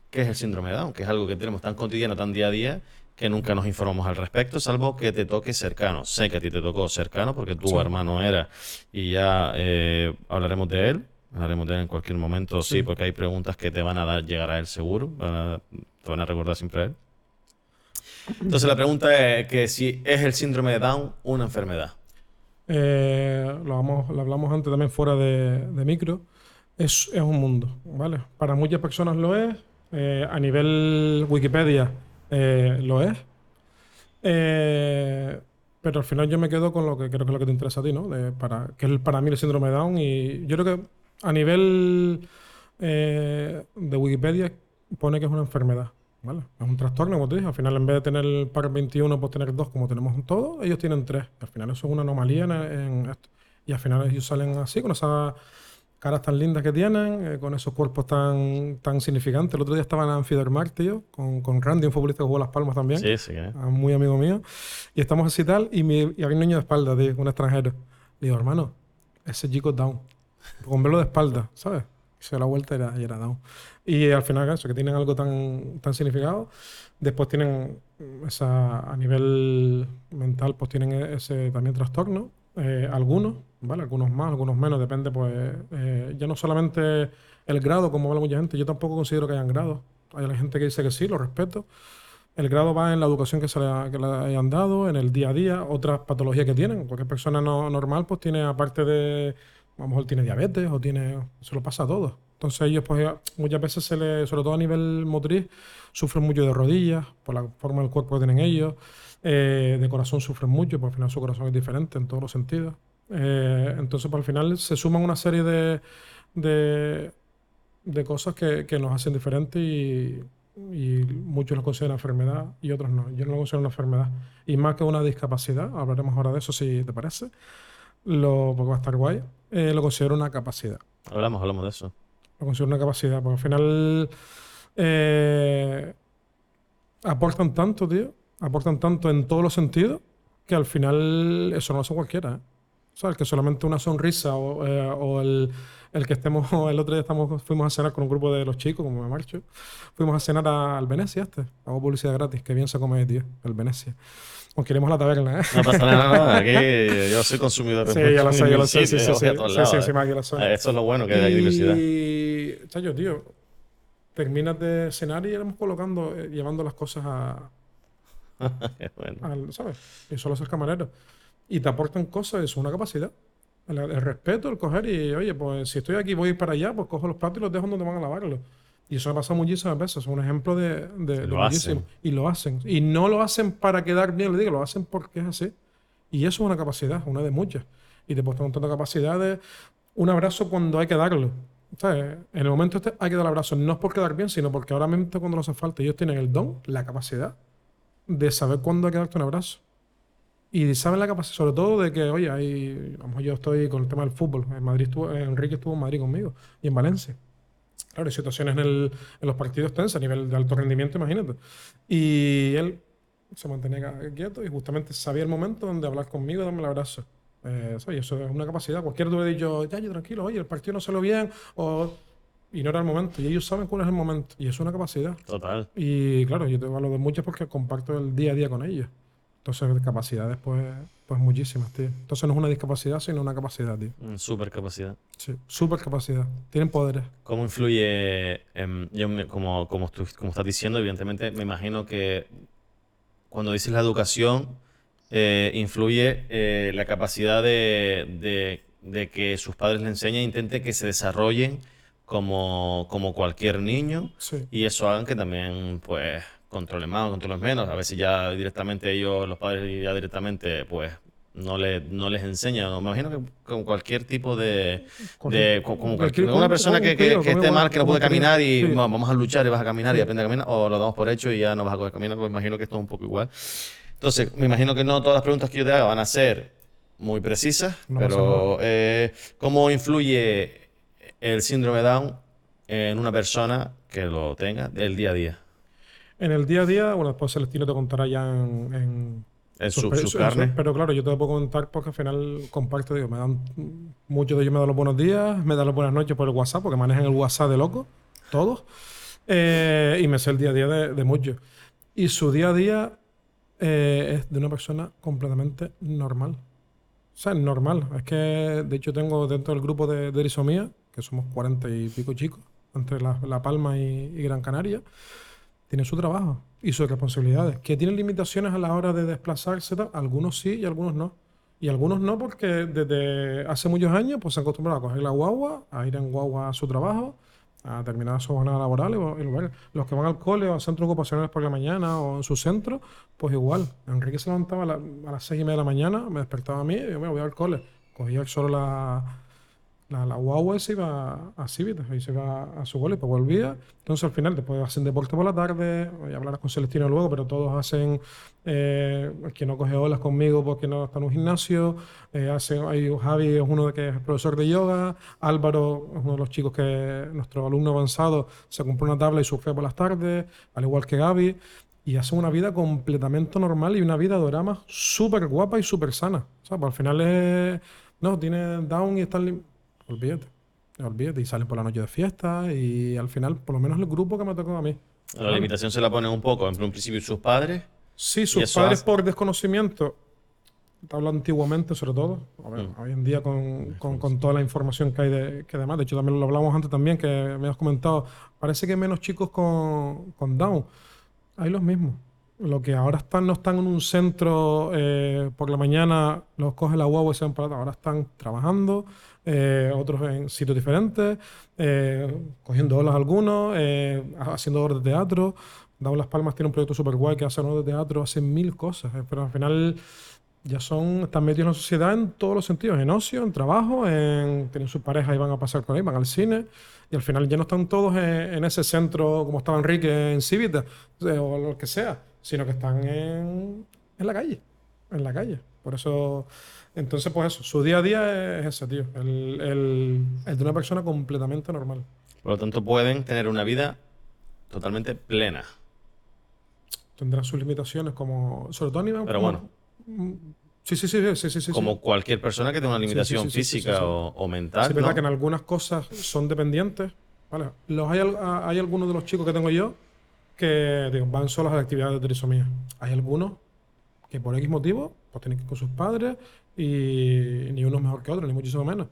qué es el síndrome de Down, que es algo que tenemos tan cotidiano, tan día a día, que nunca nos informamos al respecto, salvo que te toque cercano. Sé que a ti te tocó cercano porque tu Sí. hermano era y ya eh, hablaremos de él. Hablaremos de él en cualquier momento, sí, Sí. porque hay preguntas que te van a dar llegar a él seguro, van a- te van a recordar siempre a él. Entonces la pregunta es que si es el síndrome de Down una enfermedad. Eh, lo, hablamos antes también fuera de, micro. Es, es un mundo, ¿vale? Para muchas personas lo es. eh, a nivel Wikipedia eh, lo es. Pero al final yo me quedo con lo que creo que es lo que te interesa a ti, ¿no? Que es para mí el síndrome de Down. Y yo creo que a nivel de Wikipedia pone que es una enfermedad. ¿Vale? Es un trastorno, como te dije. Al final, en vez de tener el par 21, pues tener dos, como tenemos en todo, ellos tienen tres. Al final, eso es una anomalía en, en esto. Y al final, ellos salen así, con esas caras tan lindas que tienen, eh, con esos cuerpos tan, tan significantes. El otro día estaba en Anfidermar, tío, con, con Randy, un futbolista que jugó Las Palmas también. Sí, sí. ¿eh? Ah, muy amigo mío. Y estamos así tal, y, mi, y había un niño de espalda, tío, un extranjero. Le digo, hermano, ese chico es down. Con verlo de espalda, ¿sabes? Se la vuelta y era, y era down. Y al final, eso, que tienen algo tan, tan significado. Después tienen esa, a nivel mental, pues tienen ese también trastorno. Eh, algunos, ¿vale? Algunos más, algunos menos, depende, pues, eh, ya no solamente el grado, como habla mucha gente, yo tampoco considero que hayan grados. Hay gente que dice que sí, lo respeto. El grado va en la educación que se le hayan dado, en el día a día, otras patologías que tienen. Cualquier persona no, normal pues tiene, aparte de, a lo mejor tiene diabetes o tiene, se lo pasa a todos. Entonces ellos pues muchas veces se le, sobre todo a nivel motriz, sufren mucho de rodillas por la forma del cuerpo que tienen ellos. Eh, de corazón sufren mucho, porque al final su corazón es diferente en todos los sentidos. Eh, entonces, pues, al final se suman una serie de, de, cosas que, que, nos hacen diferentes y, y, muchos lo consideran enfermedad y otros no. Yo no lo considero una enfermedad. Y más que una discapacidad, hablaremos ahora de eso si te parece, lo, porque va a estar guay, eh, lo considero una capacidad. Hablamos, hablamos de eso. Considero una capacidad, porque al final eh, aportan tanto, tío, aportan tanto en todos los sentidos, que al final eso no lo hace cualquiera. ¿eh? O sea, el que solamente una sonrisa o, eh, o el, el, que estemos, el otro día estamos, fuimos a cenar con un grupo de los chicos, como me marcho, fuimos a cenar a, al Venecia este, hago publicidad gratis, que bien se come, tío, el Venecia. O queremos la taberna, ¿eh? No pasa nada, aquí yo soy consumidor Sí, ya lo sé, ya lo sé, sí, sí, sí, sí, sí, sí, sí, sí, lo sé. Eso es lo bueno, que hay diversidad. Y, chayo, tío, terminas de cenar y iremos colocando, eh, llevando las cosas a... Bueno. al, ¿Sabes? Y solo ser camarero. Y te aportan cosas, es una capacidad. El, el, respeto, el coger y, oye, pues si estoy aquí voy para allá, pues cojo los platos y los dejo donde van a lavarlos. Y eso me pasa muchísimas veces. Es un ejemplo de, de, de Lo muchísimo. hacen. Y lo hacen. Y no lo hacen para quedar bien, le digo, lo hacen porque es así. Y eso es una capacidad, una de muchas. Y te puedes tener capacidad de un abrazo cuando hay que darlo. En el momento este hay que dar abrazo. No es por quedar bien, sino porque ahora mismo cuando no hace falta, ellos tienen el don, la capacidad de saber cuándo hay que darte un abrazo. Y saben la capacidad, sobre todo de que, oye, hay, mejor yo estoy con el tema del fútbol. En Madrid estuvo, Enrique estuvo en Madrid conmigo y en Valencia. Claro, hay situaciones en, el, en los partidos tensas, a nivel de alto rendimiento, imagínate. Y él se mantenía quieto y justamente sabía el momento donde hablar conmigo y darme el abrazo. Eh, eso, es una capacidad. Cualquiera te hubiera dicho, ya, yo tranquilo, oye, el partido no salió bien, o... y no era el momento. Y ellos saben cuál es el momento. Y eso es una capacidad. Total. Y claro, yo te hablo de muchas porque comparto el día a día con ellos. Entonces, capacidades, pues, pues muchísimas, tío. Entonces no es una discapacidad, sino una capacidad, tío. Súper capacidad. Sí, súper capacidad. Tienen poderes. ¿Cómo influye, em, yo me- como, como, tú- como estás diciendo, evidentemente me imagino que cuando dices la educación, eh, influye eh, la capacidad de, de- de que sus padres le enseñen, intenten que se desarrollen como, como cualquier niño Sí. y eso hagan que también, pues, controlen más o controlen menos. A veces ya directamente ellos, los padres ya directamente, pues, no, le, no les enseñan. Me imagino que con cualquier tipo de, de co- como Cualquier- una persona que, que- contigo, que esté mal, que no puede caminar y Sí. "Va- vamos a luchar y vas a caminar y aprende a caminar, o lo damos por hecho y ya no vas a poder caminar, pues me imagino que esto es un poco igual. Entonces, me imagino que no todas las preguntas que yo te haga van a ser muy precisas, No pero eh, ¿cómo influye el síndrome de Down en una persona que lo tenga del día a día? En el día a día, bueno, después Celestino te contará ya en, en En sus su, pe- su su- carne. Pero claro, yo te lo puedo contar porque al final comparto, digo, me dan muchos de ellos me dan los buenos días, me dan las buenas noches por el WhatsApp, porque manejan el WhatsApp de loco, todos. Eh, y me sé el día a día de, de muchos. Y su día a día eh, es de una persona completamente normal. O sea, normal. Es que, de hecho, tengo dentro del grupo de, de erisomía, que somos cuarenta y pico chicos, entre La, La Palma y, Gran Canaria, tienen su trabajo y sus responsabilidades. Que tienen limitaciones a la hora de desplazarse, algunos sí y algunos no. Y algunos no porque desde hace muchos años pues, se han acostumbrado a coger la guagua, a ir en guagua a su trabajo, a terminar su jornada laboral. Y, y los que van al cole o al centro ocupacional por la mañana o en su centro, pues igual. Enrique se levantaba a, la- a las seis y media de la mañana, me despertaba a mí y yo me voy al cole. Cogía solo la, la, la guagua se iba a Civitas, y se iba a su cole pues volvía. Entonces al final después hacen deporte por la tarde, voy a hablar con Celestino luego, pero todos hacen, eh, que no coge olas conmigo porque no está en un gimnasio, eh, hacen, hay, Javi es uno de que es profesor de yoga, Álvaro es uno de los chicos que, nuestro alumno avanzado, se compró una tabla y surfea por las tardes, al igual que Gaby. Y hacen una vida completamente normal y una vida de oramas súper guapa y súper sana. O sea, pues al final es. No, tiene down y está. Olvídate. Olvídate. Y salen por la noche de fiesta. Y al final, por lo menos el grupo que me tocó a mí. La limitación se la ponen un poco, en un principio sus padres. Sí, sus padres hace- por desconocimiento. Hablo antiguamente, sobre todo. A ver, Mm. Hoy en día, con, con- con toda la información que hay de, que demás. De hecho, también lo hablamos antes también, que me has comentado. Parece que hay menos chicos con, con Down. Hay los mismos. Lo que ahora están, no están en un centro eh, por la mañana, los coge la guagua y se van para ahora están trabajando, eh, otros en sitios diferentes, eh, cogiendo olas algunos, haciendo obras de teatro. Dado Las Palmas tiene un proyecto súper guay que hace obras de teatro, hacen mil cosas, pero al final ya son, están metidos en la sociedad en todos los sentidos, en ocio, en trabajo, en, tienen sus parejas y van a pasar con él, van al cine, y al final ya no están todos en, ese centro como estaba Enrique en Civita, o lo que sea, sino que están en, en, la calle, en la calle. Por eso, entonces pues eso, su día a día es ese, tío, el, el, el de una persona completamente normal. Por lo tanto, pueden tener una vida totalmente plena. Tendrán sus limitaciones como, sobre todo a nivel... Pero bueno Sí, sí, sí, sí, sí, Como cualquier persona que tenga una limitación física o, mental. Sí, es verdad que en algunas cosas son dependientes. ¿vale? Los, hay, hay algunos de los chicos que tengo yo que van solos a las actividades de trisomía. Hay algunos que por X motivo pues tienen que ir con sus padres y ni uno es mejor que otro, ni muchísimo menos.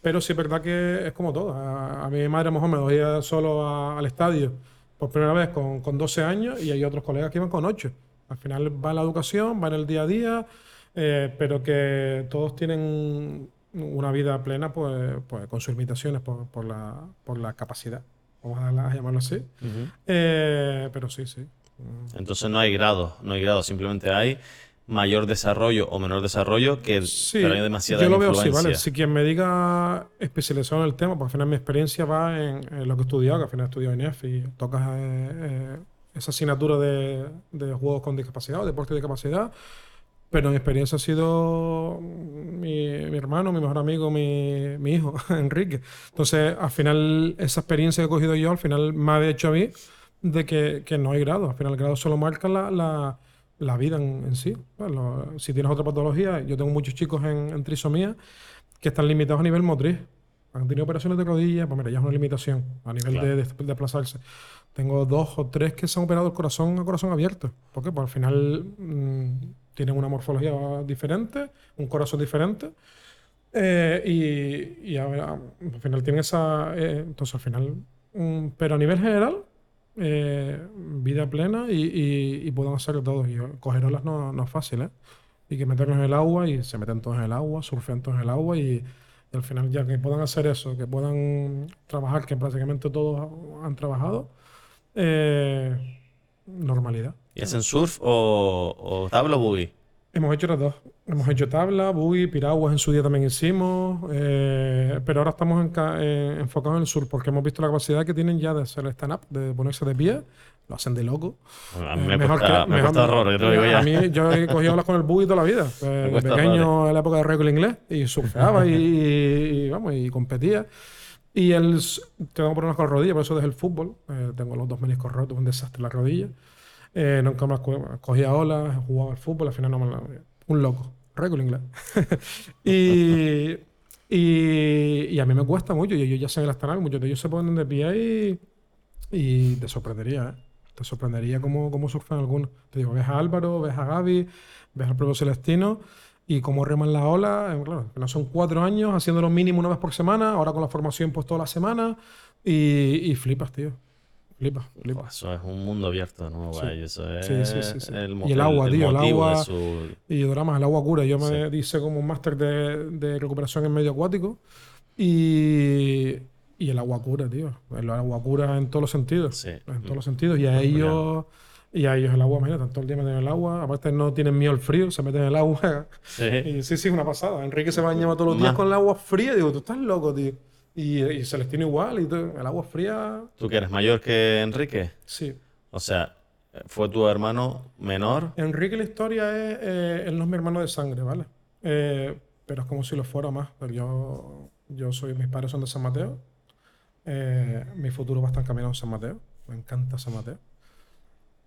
Pero sí es verdad que es como todo. A, mi madre Mohamed me iba solo al estadio por primera vez con, con 12 años y hay otros colegas que iban con 8. Al final va la educación, va en el día a día, eh, pero que todos tienen una vida plena pues, pues con sus limitaciones por, la, por la capacidad, vamos a, llamarlo así. Eh, pero sí, sí. Entonces no hay grado, no hay grado, simplemente hay mayor desarrollo o menor desarrollo que sí, pero hay demasiada yo lo veo así, ¿vale? Si quien me diga especializado en el tema, pues al final mi experiencia va en, lo que he estudiado, que al final he estudiado INEF y tocas eh, esa asignatura de, de, juegos con discapacidad o deporte de discapacidad. Pero mi experiencia ha sido mi, mi hermano, mi mejor amigo, mi, mi, hijo, Enrique. Entonces, al final, esa experiencia que he cogido yo, al final me ha hecho a mí de que, que no hay grado. Al final, el grado solo marca la, la, la vida en, sí. si tienes otra patología, yo tengo muchos chicos en, en, trisomía que están limitados a nivel motriz. Han tenido operaciones de rodillas, pues mira, ya es una limitación a nivel de, de, de desplazarse. Tengo dos o tres que se han operado el corazón a corazón abierto. ¿Por qué? Pues al final mm, tienen una morfología diferente, un corazón diferente. Eh, y, y al final tienen esa. Eh, entonces, al final. Mm, pero a nivel general, eh, vida plena y, y, pueden hacer todo. Y coger olas no, no es fácil, ¿eh? Y que meterlos en el agua y se meten todos en el agua, surfean todos en el agua y, al final, ya que puedan hacer eso, que puedan trabajar, que prácticamente todos han trabajado normalidad. ¿Y hacen surf o, tabla o buggy? Hemos hecho las dos. Hemos hecho tabla, buggy, piraguas en su día también hicimos, eh, pero ahora estamos enfocados en el surf porque hemos visto la capacidad que tienen ya de hacer stand-up, de ponerse de pie. Lo hacen de loco. a mí me, cuesta, me horror, yo te digo ya. A mí, yo he cogido olas con el buggy toda la vida. de pequeño, en la época de récord inglés, y surfeaba y, vamos, y competía. Y el, tengo problemas con la rodilla, por eso dejé el fútbol. Eh, tengo los dos meniscos rotos, un desastre en la rodilla. Eh, nunca más cogía olas, jugaba al fútbol, al final no me la... Un loco, récord inglés. y, y, y, a mí me cuesta mucho, y yo ya sé en el Astana, muchos de ellos se ponen de pie y, y te sorprendería, ¿eh? Te sorprendería cómo, cómo surfan algunos. Te digo, ves a Álvaro, ves a Gaby, ves al propio Celestino y cómo reman la ola, eh, claro, son cuatro años haciendo lo mínimo una vez por semana, ahora con la formación pues toda la semana y, flipas, tío. Flipas, flipas. Eso es un mundo abierto, ¿no? Eso es sí, sí, sí, El, y el agua, tío, el agua. Y dramas, el agua cura. Yo me hice como un máster de, de, recuperación en medio acuático y, y el agua cura, tío. El agua cura en todos los sentidos. En todos los sentidos. Y a ellos. Y a ellos el agua, imagínate, todo el día meten en el agua. Aparte no tienen miedo al frío, se meten en el agua. Sí. Y sí, sí, es una pasada. Enrique se bañaba todos los días con el agua fría. Digo, tú estás loco, tío. Y, y se les tiene igual. Y el agua fría... ¿Tú que eres mayor que Enrique? Sí. O sea, ¿fue tu hermano menor? Enrique la historia es... Eh, él no es mi hermano de sangre, ¿vale? Eh, pero es como si lo fuera más. Yo, yo soy... Mis padres son de San Mateo. Eh, mi futuro va a estar caminando en San Mateo. Me encanta San Mateo.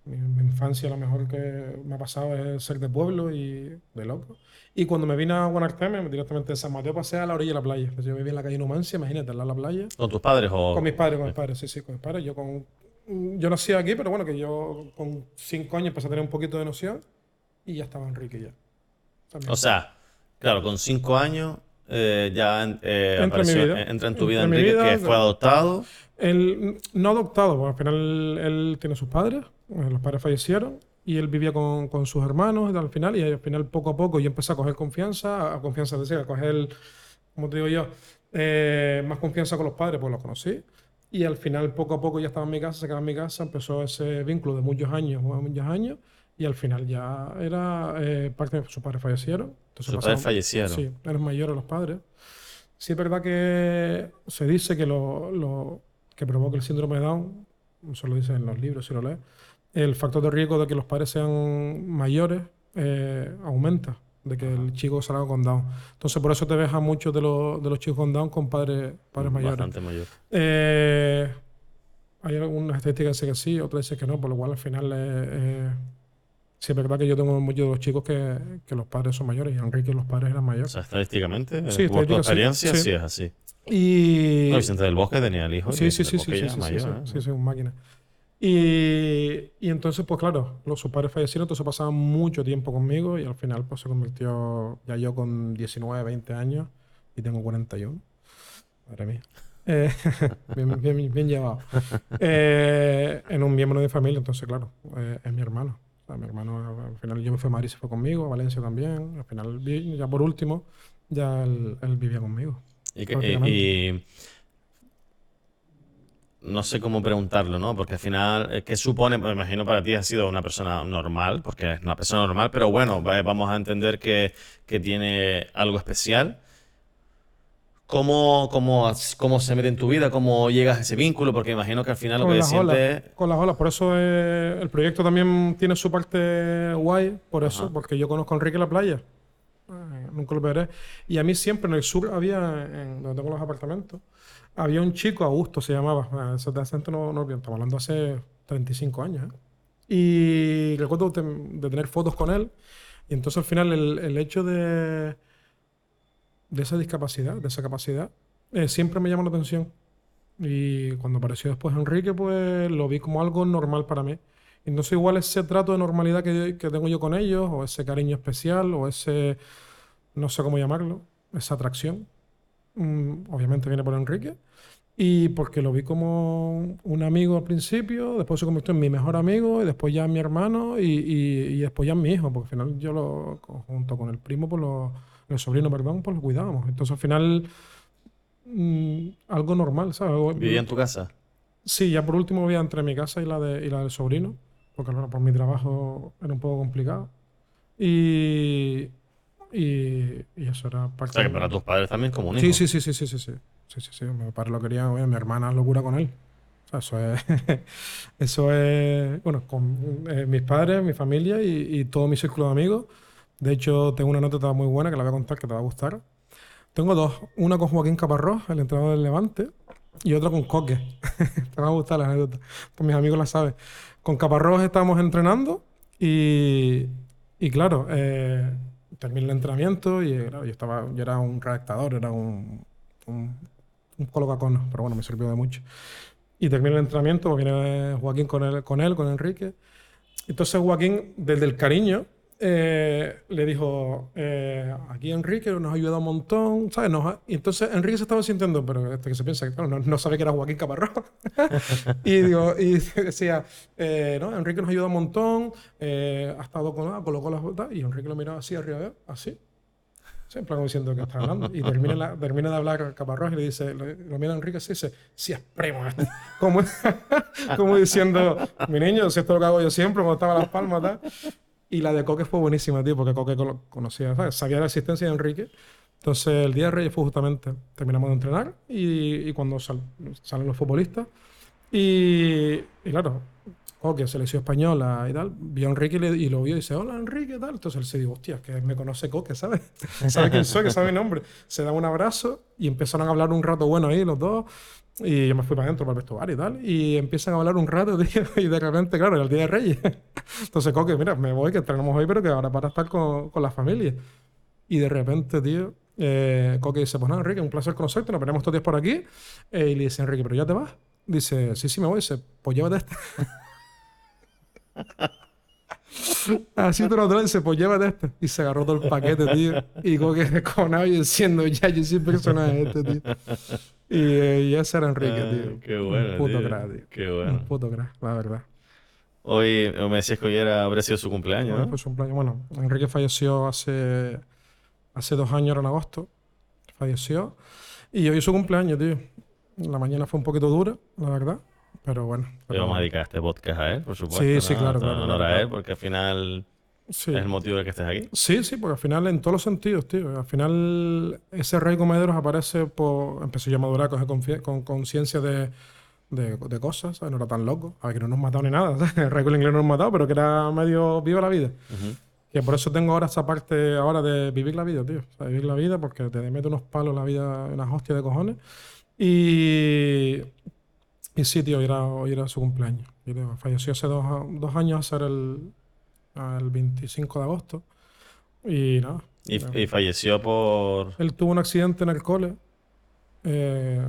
Mi, infancia lo mejor que me ha pasado es ser de pueblo y de loco. Y cuando me vine a Guanarteme, directamente de San Mateo pasé a la orilla de la playa. Pues yo vivía en la calle Numancia, imagínate, al lado de la playa. ¿Con tus padres o...? Con mis padres, con mis padres, sí, sí, con mis padres. Yo, con, yo nací aquí, pero bueno, que yo con cinco años empecé a tener un poquito de noción y ya estaba Enrique ya. O sea, claro, con cinco años eh, ya eh, entra, en tu vida Enrique, que fue adoptado. Él, no adoptado, porque al final él tiene sus padres, los padres fallecieron y él vivía con, con sus hermanos y al final, y al final poco a poco yo empecé a coger confianza, a confianza, es decir, a coger, como te digo yo, eh, más confianza con los padres, pues los conocí. Y al final, poco a poco, ya estaba en mi casa, se quedaba en mi casa, empezó ese vínculo de muchos años, muchos años, y al final ya era eh, parte de sus padres fallecieron. Sus padres fallecieron. Sí, eran mayores los padres. Sí es verdad que se dice que lo, lo que provoca el síndrome de Down, eso lo dicen en los libros si lo lees, el factor de riesgo de que los padres sean mayores eh, aumenta, de que el chico salga con Down. Entonces, por eso te ves a muchos de los, de los chicos con Down con padres, padres mayores. Bastante mayor. Eh, hay algunas estadísticas que dicen que sí, otras dicen que no, por lo cual al final eh, sí es verdad que yo tengo muchos de los chicos que, que, los padres son mayores y Enrique los padres eran mayores. O sea, estadísticamente, sí, por tu experiencia, sí. es así. Y... No, Vicente del Bosque tenía el hijo. Sí, sí, sí, sí, sí, sí, mayor, sí, sí, sí, un máquina. Y, y, entonces, pues claro, los, sus padres fallecieron, entonces pasaban mucho tiempo conmigo y al final pues se convirtió ya yo con 19, 20 años y tengo 41. Madre mía. Eh, bien, bien, bien, llevado. Eh, en un miembro de mi familia, entonces claro, eh, es mi hermano. O sea, mi hermano, al final yo me fui a Madrid, se fue conmigo, a Valencia también. Al final, ya por último, ya él, él vivía conmigo. Y, no sé cómo preguntarlo, ¿no? Porque al final, ¿qué supone? Me imagino para ti ha sido una persona normal, porque es una persona normal, pero bueno, vamos a entender que, que tiene algo especial. ¿Cómo, cómo, ¿Cómo se mete en tu vida? ¿Cómo llegas a ese vínculo? Porque imagino que al final lo que sientes... Con las olas, por eso eh, el proyecto también tiene su parte guay, por eso, porque yo conozco a Enrique en la playa. Eh, nunca lo veré. Y a mí siempre en el sur había, en donde tengo los apartamentos, había un chico, Augusto se llamaba, ese de acento no, no estamos hablando hace 35 años. ¿eh? Y recuerdo de, tener fotos con él. Y entonces al final el, el hecho de, de esa discapacidad, de esa capacidad, eh, siempre me llamó la atención. Y cuando apareció después Enrique, pues lo vi como algo normal para mí. Sé, igual ese trato de normalidad que, que tengo yo con ellos, o ese cariño especial, o ese, no sé cómo llamarlo, esa atracción, obviamente viene por Enrique, y porque lo vi como un amigo al principio, después se convirtió en mi mejor amigo, y después ya en mi hermano, y, y, después ya en mi hijo, porque al final yo lo, junto con el primo, pues lo, el sobrino, perdón, pues lo cuidábamos. Entonces al final, mmm, algo normal, ¿sabes? ¿Vivía en tu casa? Sí, ya por último vivía entre mi casa y la, de, y la del sobrino, porque por mi trabajo era un poco complicado. Y, y, y, eso era parte. O sea, que para tus padres también como un hijo. Sí, sí, sí, sí, sí, sí, sí. Sí, sí, sí. Mi padre lo quería, mi hermana locura con él. O sea, eso es. eso es. Bueno, con eh, mis padres, mi familia y, y, todo mi círculo de amigos. De hecho, tengo una anécdota muy buena que la voy a contar que te va a gustar. Tengo dos. Una con Joaquín Caparrós, el entrenador del Levante, y otra con Coque. te va a gustar la anécdota. Pues mis amigos la saben. Con Caparrós estábamos entrenando y, y claro, eh, terminé el entrenamiento y claro, yo, estaba, yo era un redactador, era un, un, un colocacono, pero bueno, me sirvió de mucho. Y terminé el entrenamiento, viene Joaquín con él, con, él, con Enrique. Entonces Joaquín, desde el cariño, eh, le dijo, eh, aquí Enrique nos ha ayudado un montón, ¿sabes? Nos y entonces Enrique se estaba sintiendo, pero este que se piensa que claro, no, no sabe que era Joaquín Caparrós. y, digo, y decía, eh, no, Enrique nos ha ayudado un montón, eh, ha estado con, ah, colocó las botas, y Enrique lo miraba así arriba, así. Sí, en plan diciendo que está hablando. Y termina, la, termina de hablar Caparrós y le dice, lo, lo mira Enrique así y dice, sí, es primo. como, como diciendo, mi niño, si esto es lo que hago yo siempre, cuando estaba a las palmas, tal. Y la de Coque fue buenísima, tío, porque Coque conocía, ¿sabes? sabía la existencia de Enrique. Entonces, el día de Reyes fue justamente, terminamos de entrenar y, y cuando sal, salen los futbolistas. Y, y, claro, Coque, selección española y tal, vio a Enrique y, le, y, lo vio y dice, hola Enrique, tal. Entonces él se dijo, hostia, que me conoce Coque, ¿sabes? sabe quién soy, que sabe mi nombre. Se da un abrazo y empezaron a hablar un rato bueno ahí los dos. Y yo me fui para adentro, para el vestuario y tal. Y empiezan a hablar un rato, tío. Y de repente, claro, era el día de Reyes. Entonces, Coque, mira, me voy, que tenemos hoy, pero que ahora para estar con, con la familia. Y de repente, tío, eh, Coque dice: Pues nada, Enrique, un placer conocerte, nos veremos estos días por aquí. Eh, y le dice: Enrique, ¿pero ya te vas? Dice: Sí, sí, me voy. Dice: Pues llévate este. Así te lo trae, dice, pues llévate este. Y se agarró todo el paquete, tío. Y Coque desconado y diciendo, ya, yo soy personaje este, tío. Y, eh, ese era Enrique, Ah, tío. qué bueno, Un puto tío. crack, tío. Qué bueno. Un puto crack, la verdad. Hoy me decías que hoy era, habría sido su cumpleaños, Bueno, ¿no? fue su cumpleaños. Bueno, Enrique falleció hace, hace dos años, era en agosto. Falleció. Y hoy es su cumpleaños, tío. La mañana fue un poquito dura, la verdad. Pero bueno. Pero- vamos a dedicar este podcast a él, por supuesto. Sí, sí, ¿no? claro, claro, honor claro, a él, porque al final sí. es el motivo de que estés aquí. Sí, sí, porque al final en todos los sentidos, tío. Al final ese rey comederos aparece por... Empecé yo a madurar con conciencia de, de, de cosas, ¿sabes? No era tan loco. A ver, que no nos matado ni nada, ¿sabes? El rey con el inglés no nos matado, pero que era medio viva la vida. Ujú. Que por eso tengo ahora esa parte ahora de vivir la vida, tío. O sea, vivir la vida porque te mete unos palos la vida, unas hostias de cojones. Y... Y sí, tío, hoy era, hoy era su cumpleaños. Y, falleció hace dos, dos años, a ser el, el 25 de agosto. Y nada. Y, y falleció por... Él tuvo un accidente en el cole. eh,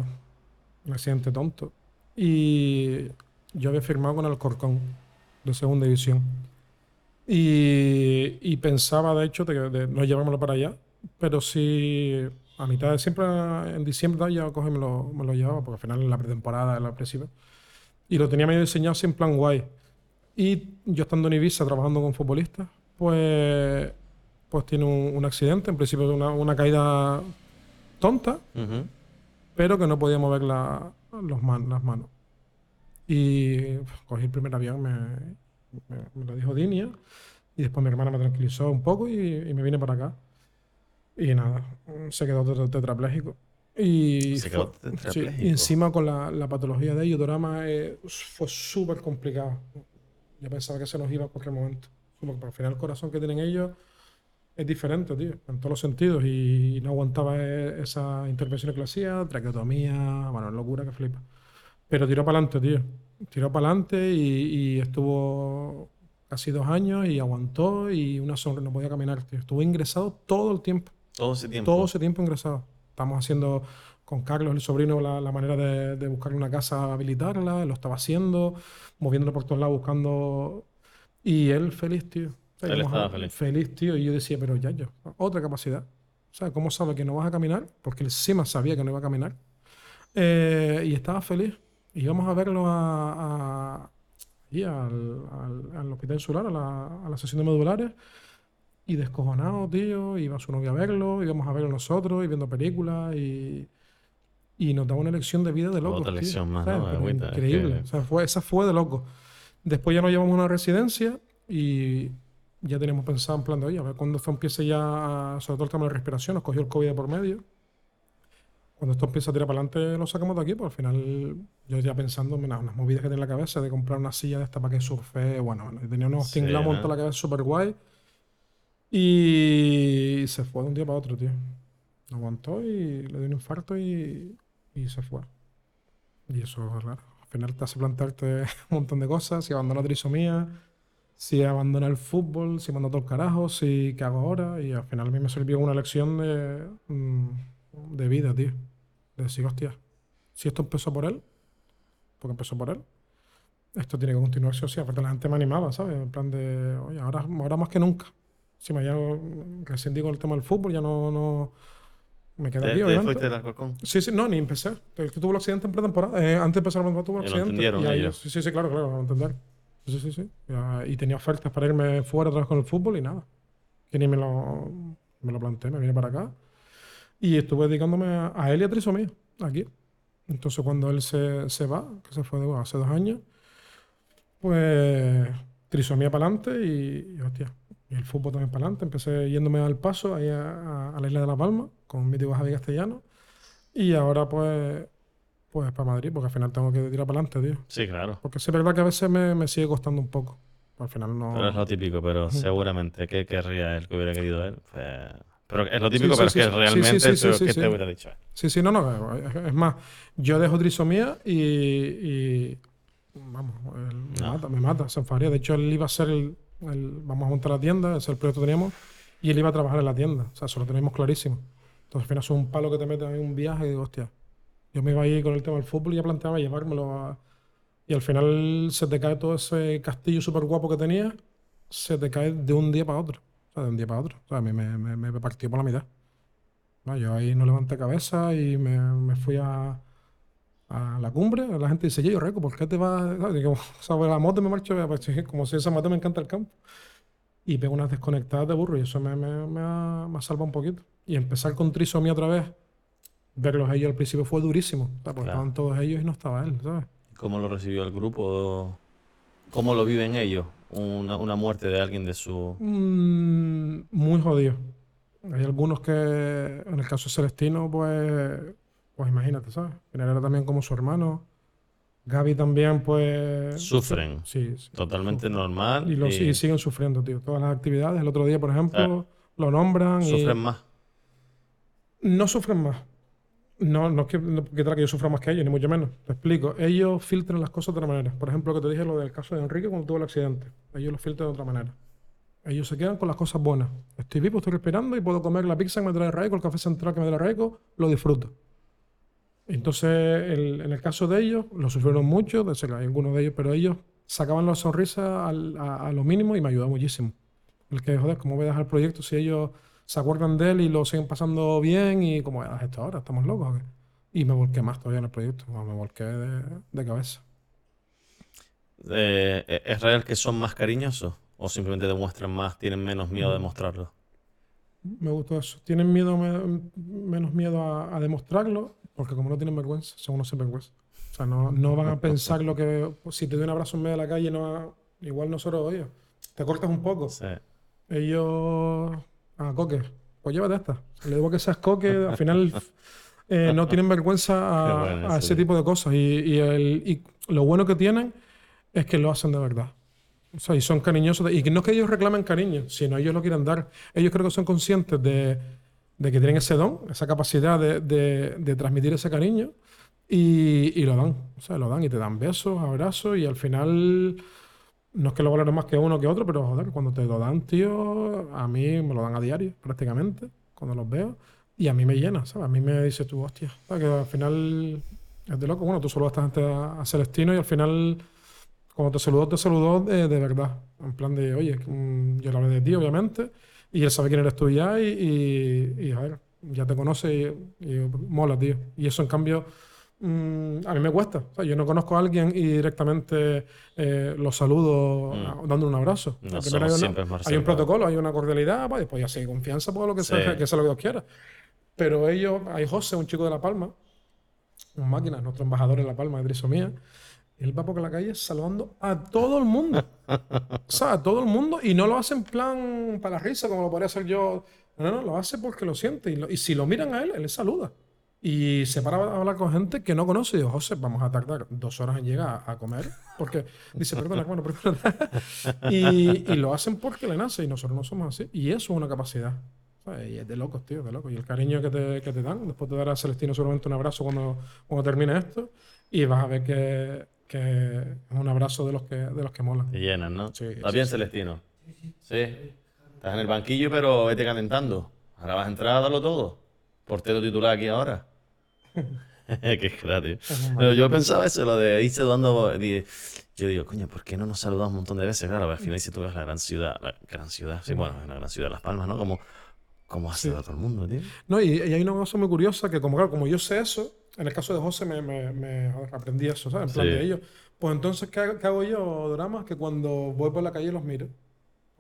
un accidente tonto. Y yo había firmado con el Corcón de segunda división. Y, y pensaba, de hecho, de, de no llevármelo para allá. Pero sí, a mitad de siempre, en diciembre ya coge me lo, me lo llevaba, porque al final en la pretemporada, en la principio. Y lo tenía medio diseñado en plan guay. Y yo estando en Ibiza trabajando con futbolistas, pues, pues tiene un, un accidente, en principio una, una caída tonta, Ujú. pero que no podía mover la- los man- las manos. Y cogí el primer avión, me, me- me lo dijo Dinia, y después mi hermana me tranquilizó un poco y, y me vine para acá. Y nada, se quedó tet- tetrapléjico. Y Se quedó fue- sí, y encima con la, la patología de iotorama eh, fue súper complicado. Yo pensaba que se nos iba a cualquier momento. Porque al final el corazón que tienen ellos es diferente, tío, en todos los sentidos. Y no aguantaba e- esa intervención que le hacía, traqueotomía, bueno, locura que flipa. Pero tiró para adelante, tío. Tiró para adelante y, y estuvo casi dos años y aguantó y una sonrisa, no podía caminar, tío. Estuvo ingresado todo el tiempo. Todo ese tiempo. Todo ese tiempo ingresado. Estamos haciendo con Carlos, el sobrino, la, la manera de, de buscarle una casa, habilitarla. Lo estaba haciendo, moviéndolo por todos lados, buscando. Y él feliz, tío. O sea, Él estaba feliz. Feliz, tío. Y yo decía, pero ya, yo, otra capacidad. O sea, ¿cómo sabe que no vas a caminar? Porque él encima sabía que no iba a caminar. Eh, y estaba feliz. Y íbamos a verlo a, a- al, al- al hospital insular, a la, a la sesión de medulares. Y descojonado, tío. Iba su novia a verlo, íbamos a verlo nosotros, y viendo películas. Y, y nos daba una lección de vida de locos. Otra tío, lección más, ¿sabes? ¿no? Agüita, es increíble. que- O sea, fue, esa fue de loco. Después ya nos llevamos a una residencia y ya teníamos pensado en plan de, oye, a ver cuando esto empiece ya, sobre todo el tema de la respiración, nos cogió el COVID de por medio. Cuando esto empieza a tirar para adelante, lo sacamos de aquí, pues al final yo ya pensando en unas movidas que tenía en la cabeza de comprar una silla de esta para que surfe, bueno, bueno, tenía unos Sí, tinglados montados en la cabeza súper guay. Y se fue de un día para otro, tío. No aguantó y le dio un infarto y, y se fue. Y eso, claro, al final te hace plantearte un montón de cosas, si abandono trisomía, si abandono el fútbol, si mando todo el carajo, si qué hago ahora. Y al final a mí me sirvió una lección de, mm, de vida, tío. De decir, hostia, si esto empezó por él, porque empezó por él, esto tiene que continuar sí o sí. Aparte la gente me animaba, ¿sabes? En plan de, oye, ahora, ahora más que nunca. Si me recién digo el tema del fútbol, ya no, no me quedé ¿Te, aquí, te obviamente. Alcorcón? Sí, sí, no, ni empecé. El que tuvo el accidente en pretemporada. eh, antes de empezar la tuvo el lo accidente. entendieron y ahí- ellos. Sí, sí, claro, claro, lo entender. Sí, sí, sí. Y tenía ofertas para irme fuera vez con el fútbol y nada. Que ni me lo, me lo planteé, me vine para acá. Y estuve dedicándome a, él y a trisomía, aquí. Entonces cuando él se, se va, que se fue de, hace dos años, pues trisomía para adelante y, y, hostia, y el fútbol también para adelante. Empecé yéndome al paso ahí a, a- a la isla de La Palma con mi tío Javi Castellano. Y ahora pues, pues para Madrid, porque al final tengo que tirar para adelante, tío. Sí, claro. Porque es verdad que a veces me, me sigue costando un poco. Al final no... Pero es lo típico, pero seguramente que querría él que hubiera querido él. Pues, Pero es lo típico, sí, pero sí, es que Sí, realmente sí, ¿qué sí. te hubiera dicho? Sí, sí, no, no. Es, es más, yo dejo trisomía y, y vamos, él me mata, me mata, se enfadaría. De hecho, él iba a ser el, el- vamos a montar la tienda, ese es el proyecto que teníamos, y él iba a trabajar en la tienda. O sea, eso lo teníamos clarísimo. Entonces, al final es un palo que te mete en un viaje y digo, hostia, yo me iba a ir con el tema del fútbol y ya planteaba llevármelo a... Y al final se te cae todo ese castillo súper guapo que tenía, se te cae de un día para otro. O sea, de un día para otro. O sea, a mí me, me, me partió por la mitad. No, yo ahí no levanté cabeza y me, me fui a, a la cumbre, la gente dice, yo, Reco, ¿por qué te vas? Y o la moto me marcho, pues, como si esa moto me encanta el campo. Y pego unas desconectadas de burro y eso me, me, me, ha, me ha salvado un poquito. Y empezar con trisomía otra vez, verlos ellos al principio fue durísimo, porque estaban todos ellos y no estaba él, ¿sabes? ¿Cómo lo recibió el grupo? ¿Cómo lo viven ellos? Una, una muerte de alguien de su... Mm, muy jodido. Hay algunos que, en el caso de Celestino, pues, pues imagínate, ¿sabes? Era también como su hermano. Gaby también, pues... Sufren. Sí, Totalmente normal. Y, lo, y... siguen sufriendo, tío. Todas las actividades. El otro día, por ejemplo, lo nombran. ¿Sufren más? No sufren más. No, no es que, no, que yo sufra más que ellos, ni mucho menos. Te explico. Ellos filtran las cosas de otra manera. Por ejemplo, que te dije lo del caso de Enrique cuando tuvo el accidente. Ellos lo filtran de otra manera. Ellos se quedan con las cosas buenas. Estoy vivo, estoy respirando y puedo comer la pizza que me trae Raico, el café central que me trae Raico, lo disfruto. Entonces, en el caso de ellos, lo sufrieron mucho, de ser algunos de ellos, pero ellos sacaban la sonrisa a, lo mínimo y me ayudó muchísimo. El que, joder, ¿cómo voy a dejar el proyecto si ellos se acuerdan de él y lo siguen pasando bien y como a esto ahora, estamos locos. Y me volqué más todavía en el proyecto, me volqué de, cabeza. Eh, ¿Es real que son más cariñosos? ¿O simplemente demuestran más, tienen menos miedo a mm. demostrarlo? Me gustó eso. Tienen miedo, menos miedo a, demostrarlo, porque como no tienen vergüenza, son unos vergüenza. O sea, no, no van a pensar lo que. Si te doy un abrazo en medio de la calle, no, igual nosotros, oye, te cortas un poco. Sí. Ellos. Ah, coque, pues llévate esta. Le digo que seas coque, al final eh, no tienen vergüenza a, ese tipo de cosas. Y, el, y lo bueno que tienen es que lo hacen de verdad. O sea, y son cariñosos. y que no es que ellos reclamen cariño, sino ellos lo quieren dar. Ellos creo que son conscientes de, que tienen ese don, esa capacidad de, transmitir ese cariño. Y, lo dan. O sea, lo dan y te dan besos, abrazos. Y al final, no es que lo valoren más que uno que otro, pero joder, cuando te lo dan, tío, a mí me lo dan a diario, prácticamente, cuando los veo. Y a mí me llena, ¿sabes? A mí me dice tú, hostia, que al final es de loco. Bueno, tú solo estás a, Celestino y al final cuando te saludó, te saludó de, verdad. En plan de, oye, mm, yo le hablé de ti, obviamente, y él sabe quién eres tú ya, y, y, a ver, ya te conoce y, mola, tío. Y eso, en cambio, mm, a mí me cuesta. O sea, yo no conozco a alguien y directamente eh, lo saludo mm. dándole un abrazo. hay, un protocolo, hay una cordialidad, pues, pues ya sé, confianza, por lo que sea, que sea lo que Dios quiera. Pero ellos, hay José, un chico de La Palma, un máquina, nuestro embajador en La Palma de trisomía, él va por la calle saludando a todo el mundo. o sea, a todo el mundo. Y no lo hace en plan para la risa, como lo podría hacer yo. No, no, lo hace porque lo siente. Y, si lo miran a él, él le saluda. Y se para a hablar con gente que no conoce. Y digo, José, vamos a tardar dos horas en llegar a, comer. Porque dice, perdona, bueno, perdona. y, y, lo hacen porque le nace. Y nosotros no somos así. Y eso es una capacidad. Y es de locos, tío, de locos. Y el cariño que te, que te dan. Después te dará a Celestino solamente un abrazo cuando, cuando termine esto. Y vas a ver que que es un abrazo de los que, de los que molan. Te llenan, ¿no? Sí. ¿Estás bien, Celestino? Sí. Estás en el banquillo, pero vete calentando. Ahora vas a entrar a darlo todo. Portero titular aquí ahora. Qué gratis. Pero yo pensaba eso, lo de irse dando. Yo digo, coño, ¿por qué no nos saludamos un montón de veces? Claro, al final si tú ves la gran ciudad, la gran ciudad, sí, bueno, la gran ciudad de Las Palmas, ¿no? Como, cómo ha sido todo el mundo, tío. No, y, y, hay una cosa muy curiosa que, como, claro, como yo sé eso, en el caso de José me, me, me aprendí eso, ¿sabes? En plan de ellos. Pues entonces, ¿qué, hago yo, dramas? Que cuando voy por la calle los miro.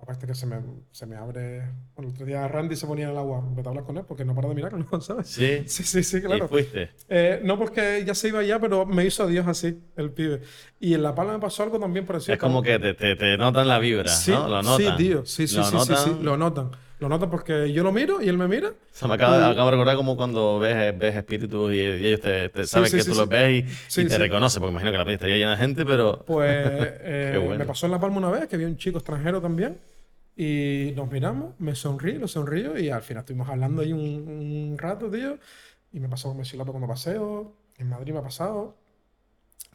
Aparte que se me, se me abre... Bueno, el otro día Randy se ponía en el agua. Empecé a hablar con él porque no para de mirarlo, ¿sabes? Sí. Sí, sí, sí, claro. ¿Y fuiste? Eh, no porque ya se iba ya, pero me hizo adiós así, el pibe. Y en La Palma me pasó algo también parecido. Es como que te, te, te notan la vibra, ¿no? Lo notan. Sí, tío. Sí, sí, sí, sí, sí, lo notan. Lo noto porque yo lo miro y él me mira. O sea, me acaba, de recordar como cuando ves, ves espíritus y, ellos te, saben que tú los ves y, te reconocen, porque imagino que la pista estaría llena de gente, pero... Pues eh, me pasó en La Palma una vez que vi un chico extranjero también y nos miramos, me sonríe, lo sonrío y al final estuvimos hablando ahí un, rato, tío, y me pasó con Mesilato cuando paseo, en Madrid me ha pasado.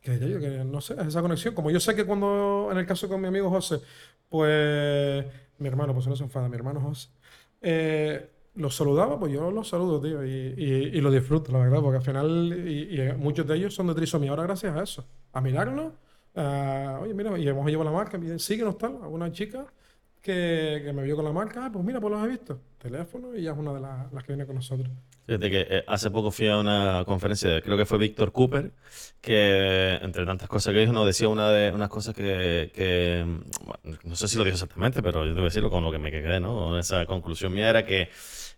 Que yo, que no sé, esa conexión. Como yo sé que cuando, en el caso con mi amigo José, pues mi hermano, pues no se enfada, mi hermano José, eh, los saludaba, pues yo los saludo, tío, y, y, lo disfruto, la verdad, porque al final, y, muchos de ellos son de trisomía ahora gracias a eso, a mirarnos, oye, mira, y hemos llevado la marca, síguenos tal, a una chica, que, que me vio con la marca, ah, pues mira, pues los he visto. Teléfono y ya es una de las, las que viene con nosotros. Fíjate que eh, hace poco fui a una conferencia, de- creo que fue Víctor Cooper, que entre tantas cosas que dijo, nos decía una de unas cosas que, que, mm, bueno, no sé si lo dijo exactamente, pero yo a decirlo con lo que me quedé, ¿no? Con esa conclusión mía era que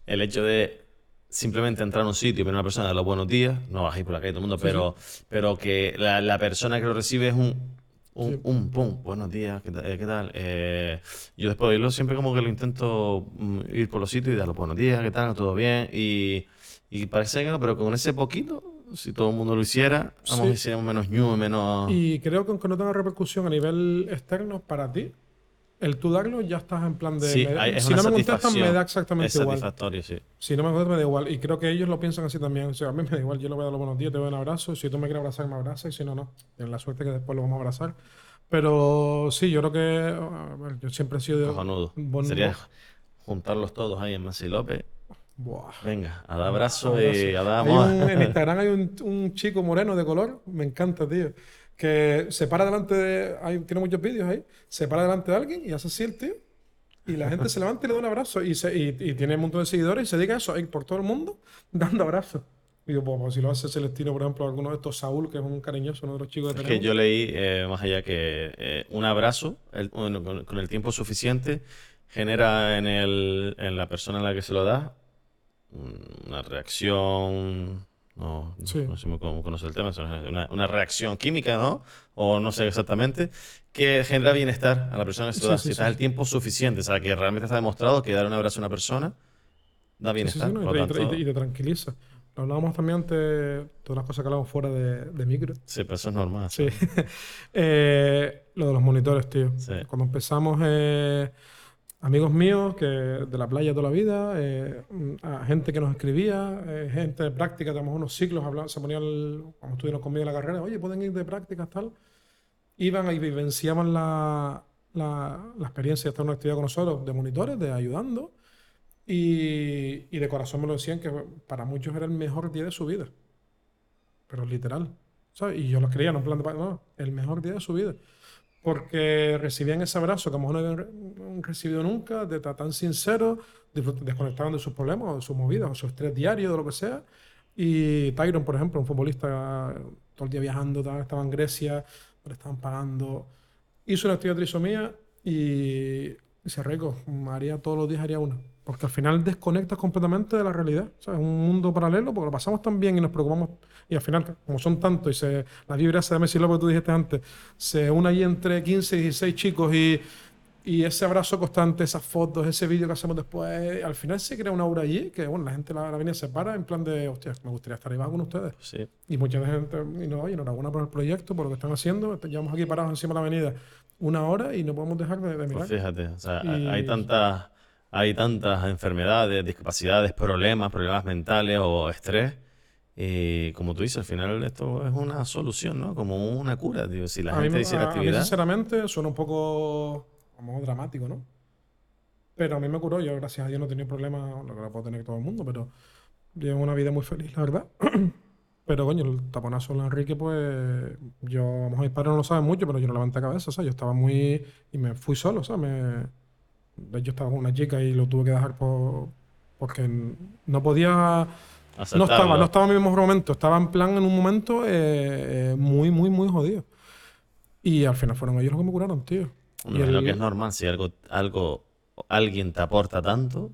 el hecho de simplemente entrar a un sitio y ver a una persona dar los buenos días, no vas a ir por la calle todo el mundo, pero, pero que la, la persona que lo recibe es un, un, Sí. un pum, buenos días, ¿qué tal? eh, ¿qué tal? Eh, yo después de oírlo siempre como que lo intento mm, ir por los sitios y dar los buenos días, ¿qué tal? ¿Todo bien? Y, y parece que no, pero con ese poquito, si todo el mundo lo hiciera, vamos, Sí. hiciéramos menos ñu, menos... Y creo que aunque no tenga repercusión a nivel externo para ti, el tú darlo ya estás en plan de. Sí, me- hay- es si no me contestan, me da Es exactamente igual. satisfactorio, sí. Si no me contestan, me da igual. Y creo que ellos lo piensan así también. O sea, a mí me da igual, yo le voy a dar los buenos días, te doy un abrazo. Si tú me quieres abrazar, me abrazas. Y si no, no. Tienes la suerte que después lo vamos a abrazar. Pero sí, yo creo que. ver, yo siempre he sido. Cojonudo. buen- Sería juntarlos todos ahí en Masi López. Buah. Venga, a dar abrazo Abrazo. y a dar amor. un- en Instagram hay un, un chico moreno de color, me encanta, tío, que se para delante de. Hay, tiene muchos vídeos ahí. Se para delante de alguien y hace así el tío. Y la gente se levanta y le da un abrazo. Y, se- y, y tiene un montón de seguidores y se dedica a eso, por todo el mundo dando abrazos. Y digo, pues, si lo hace Celestino, por ejemplo, alguno de estos, Saúl, que es un cariñoso, uno de los chicos que Es que yo leí, eh, más allá que eh, un abrazo, el- bueno, con, con el tiempo suficiente, genera en, el, en la persona a la que se lo da un- una reacción, no, Sí. no sé cómo conoce el tema, es una, una reacción química, ¿no? O no sé exactamente, que genera bienestar a la persona lo Sí, sí, si sí, está el tiempo suficiente, o sea, que realmente está demostrado que dar un abrazo a una persona da bienestar. sí, no, y te- lo y te, y tanto, te- tranquiliza. Lo hablábamos también antes, todas las cosas que hablamos fuera de, de micro. sí, pero eso es normal. Sí. Eh, lo de los monitores, tío. Sí. Cuando empezamos, eh, amigos míos que de la playa toda la vida, eh, gente que nos escribía, eh, gente de práctica, tenemos unos ciclos, hablaban, se ponían, cuando estuvieron conmigo en la carrera, oye, pueden ir de prácticas, tal. Iban y vivenciaban la, la, experiencia de estar en una actividad con nosotros, de monitores, de ayudando. Y, de corazón me lo decían que para muchos era el mejor día de su vida. Pero literal. ¿sabes? Y yo lo creía, no en plan de... No, el mejor día de su vida. Porque recibían ese abrazo que a lo mejor no habían re- recibido nunca, de ta- tan sincero, desconectaban de sus problemas, de sus movidas, o su estrés diario, de lo que sea. Y Tyron, por ejemplo, un futbolista todo el día viajando, estaba en Grecia, le estaban pagando. Hizo una actividad trisomía y dice, Reco, haría todos los días, haría una. Porque al final desconectas completamente de la realidad. O sea, es un mundo paralelo porque lo pasamos tan bien y nos preocupamos. Y al final, como son tantos y se, la vibra esa de Messi López que tú dijiste antes, se une ahí entre 15 y 16 chicos y, y ese abrazo constante, esas fotos, ese vídeo que hacemos después, al final se crea una aura allí que, bueno, la gente la, la viene y se para en plan de, hostia, me gustaría estar ahí con ustedes. Sí. Y mucha gente, y no, oye, enhorabuena por el proyecto, por lo que están haciendo. Llevamos aquí parados encima de la avenida una hora y no podemos dejar de, de mirar. Pues fíjate, o sea, Y- hay tantas, hay tantas enfermedades, discapacidades, problemas, problemas mentales o estrés. Y como tú dices, al final esto es una solución, ¿no? Como una cura. Si la a gente hiciera a- a mí, actividad, sinceramente, suena un poco, mejor dramático, ¿no? Pero a mí me curó. Yo, gracias a Dios, no he tenido problemas, lo que lo puede tener todo el mundo, pero llevo una vida muy feliz, la verdad. Pero, coño, el taponazo de Enrique, pues, yo, a lo mejor mis padres no lo saben mucho, pero yo no levanté cabeza, ¿sabes? Yo estaba muy, y me fui solo, ¿sabes? Me, hecho, estaba con una chica y lo tuve que dejar por, porque no podía, no estaba, aceptarlo. no estaba en mi mejor momento, estaba en plan en un momento eh, eh, muy, muy, muy jodido. Y al final fueron ellos los que me curaron, tío. Bueno, Y es lo el- que es normal, si algo, algo, alguien te aporta tanto,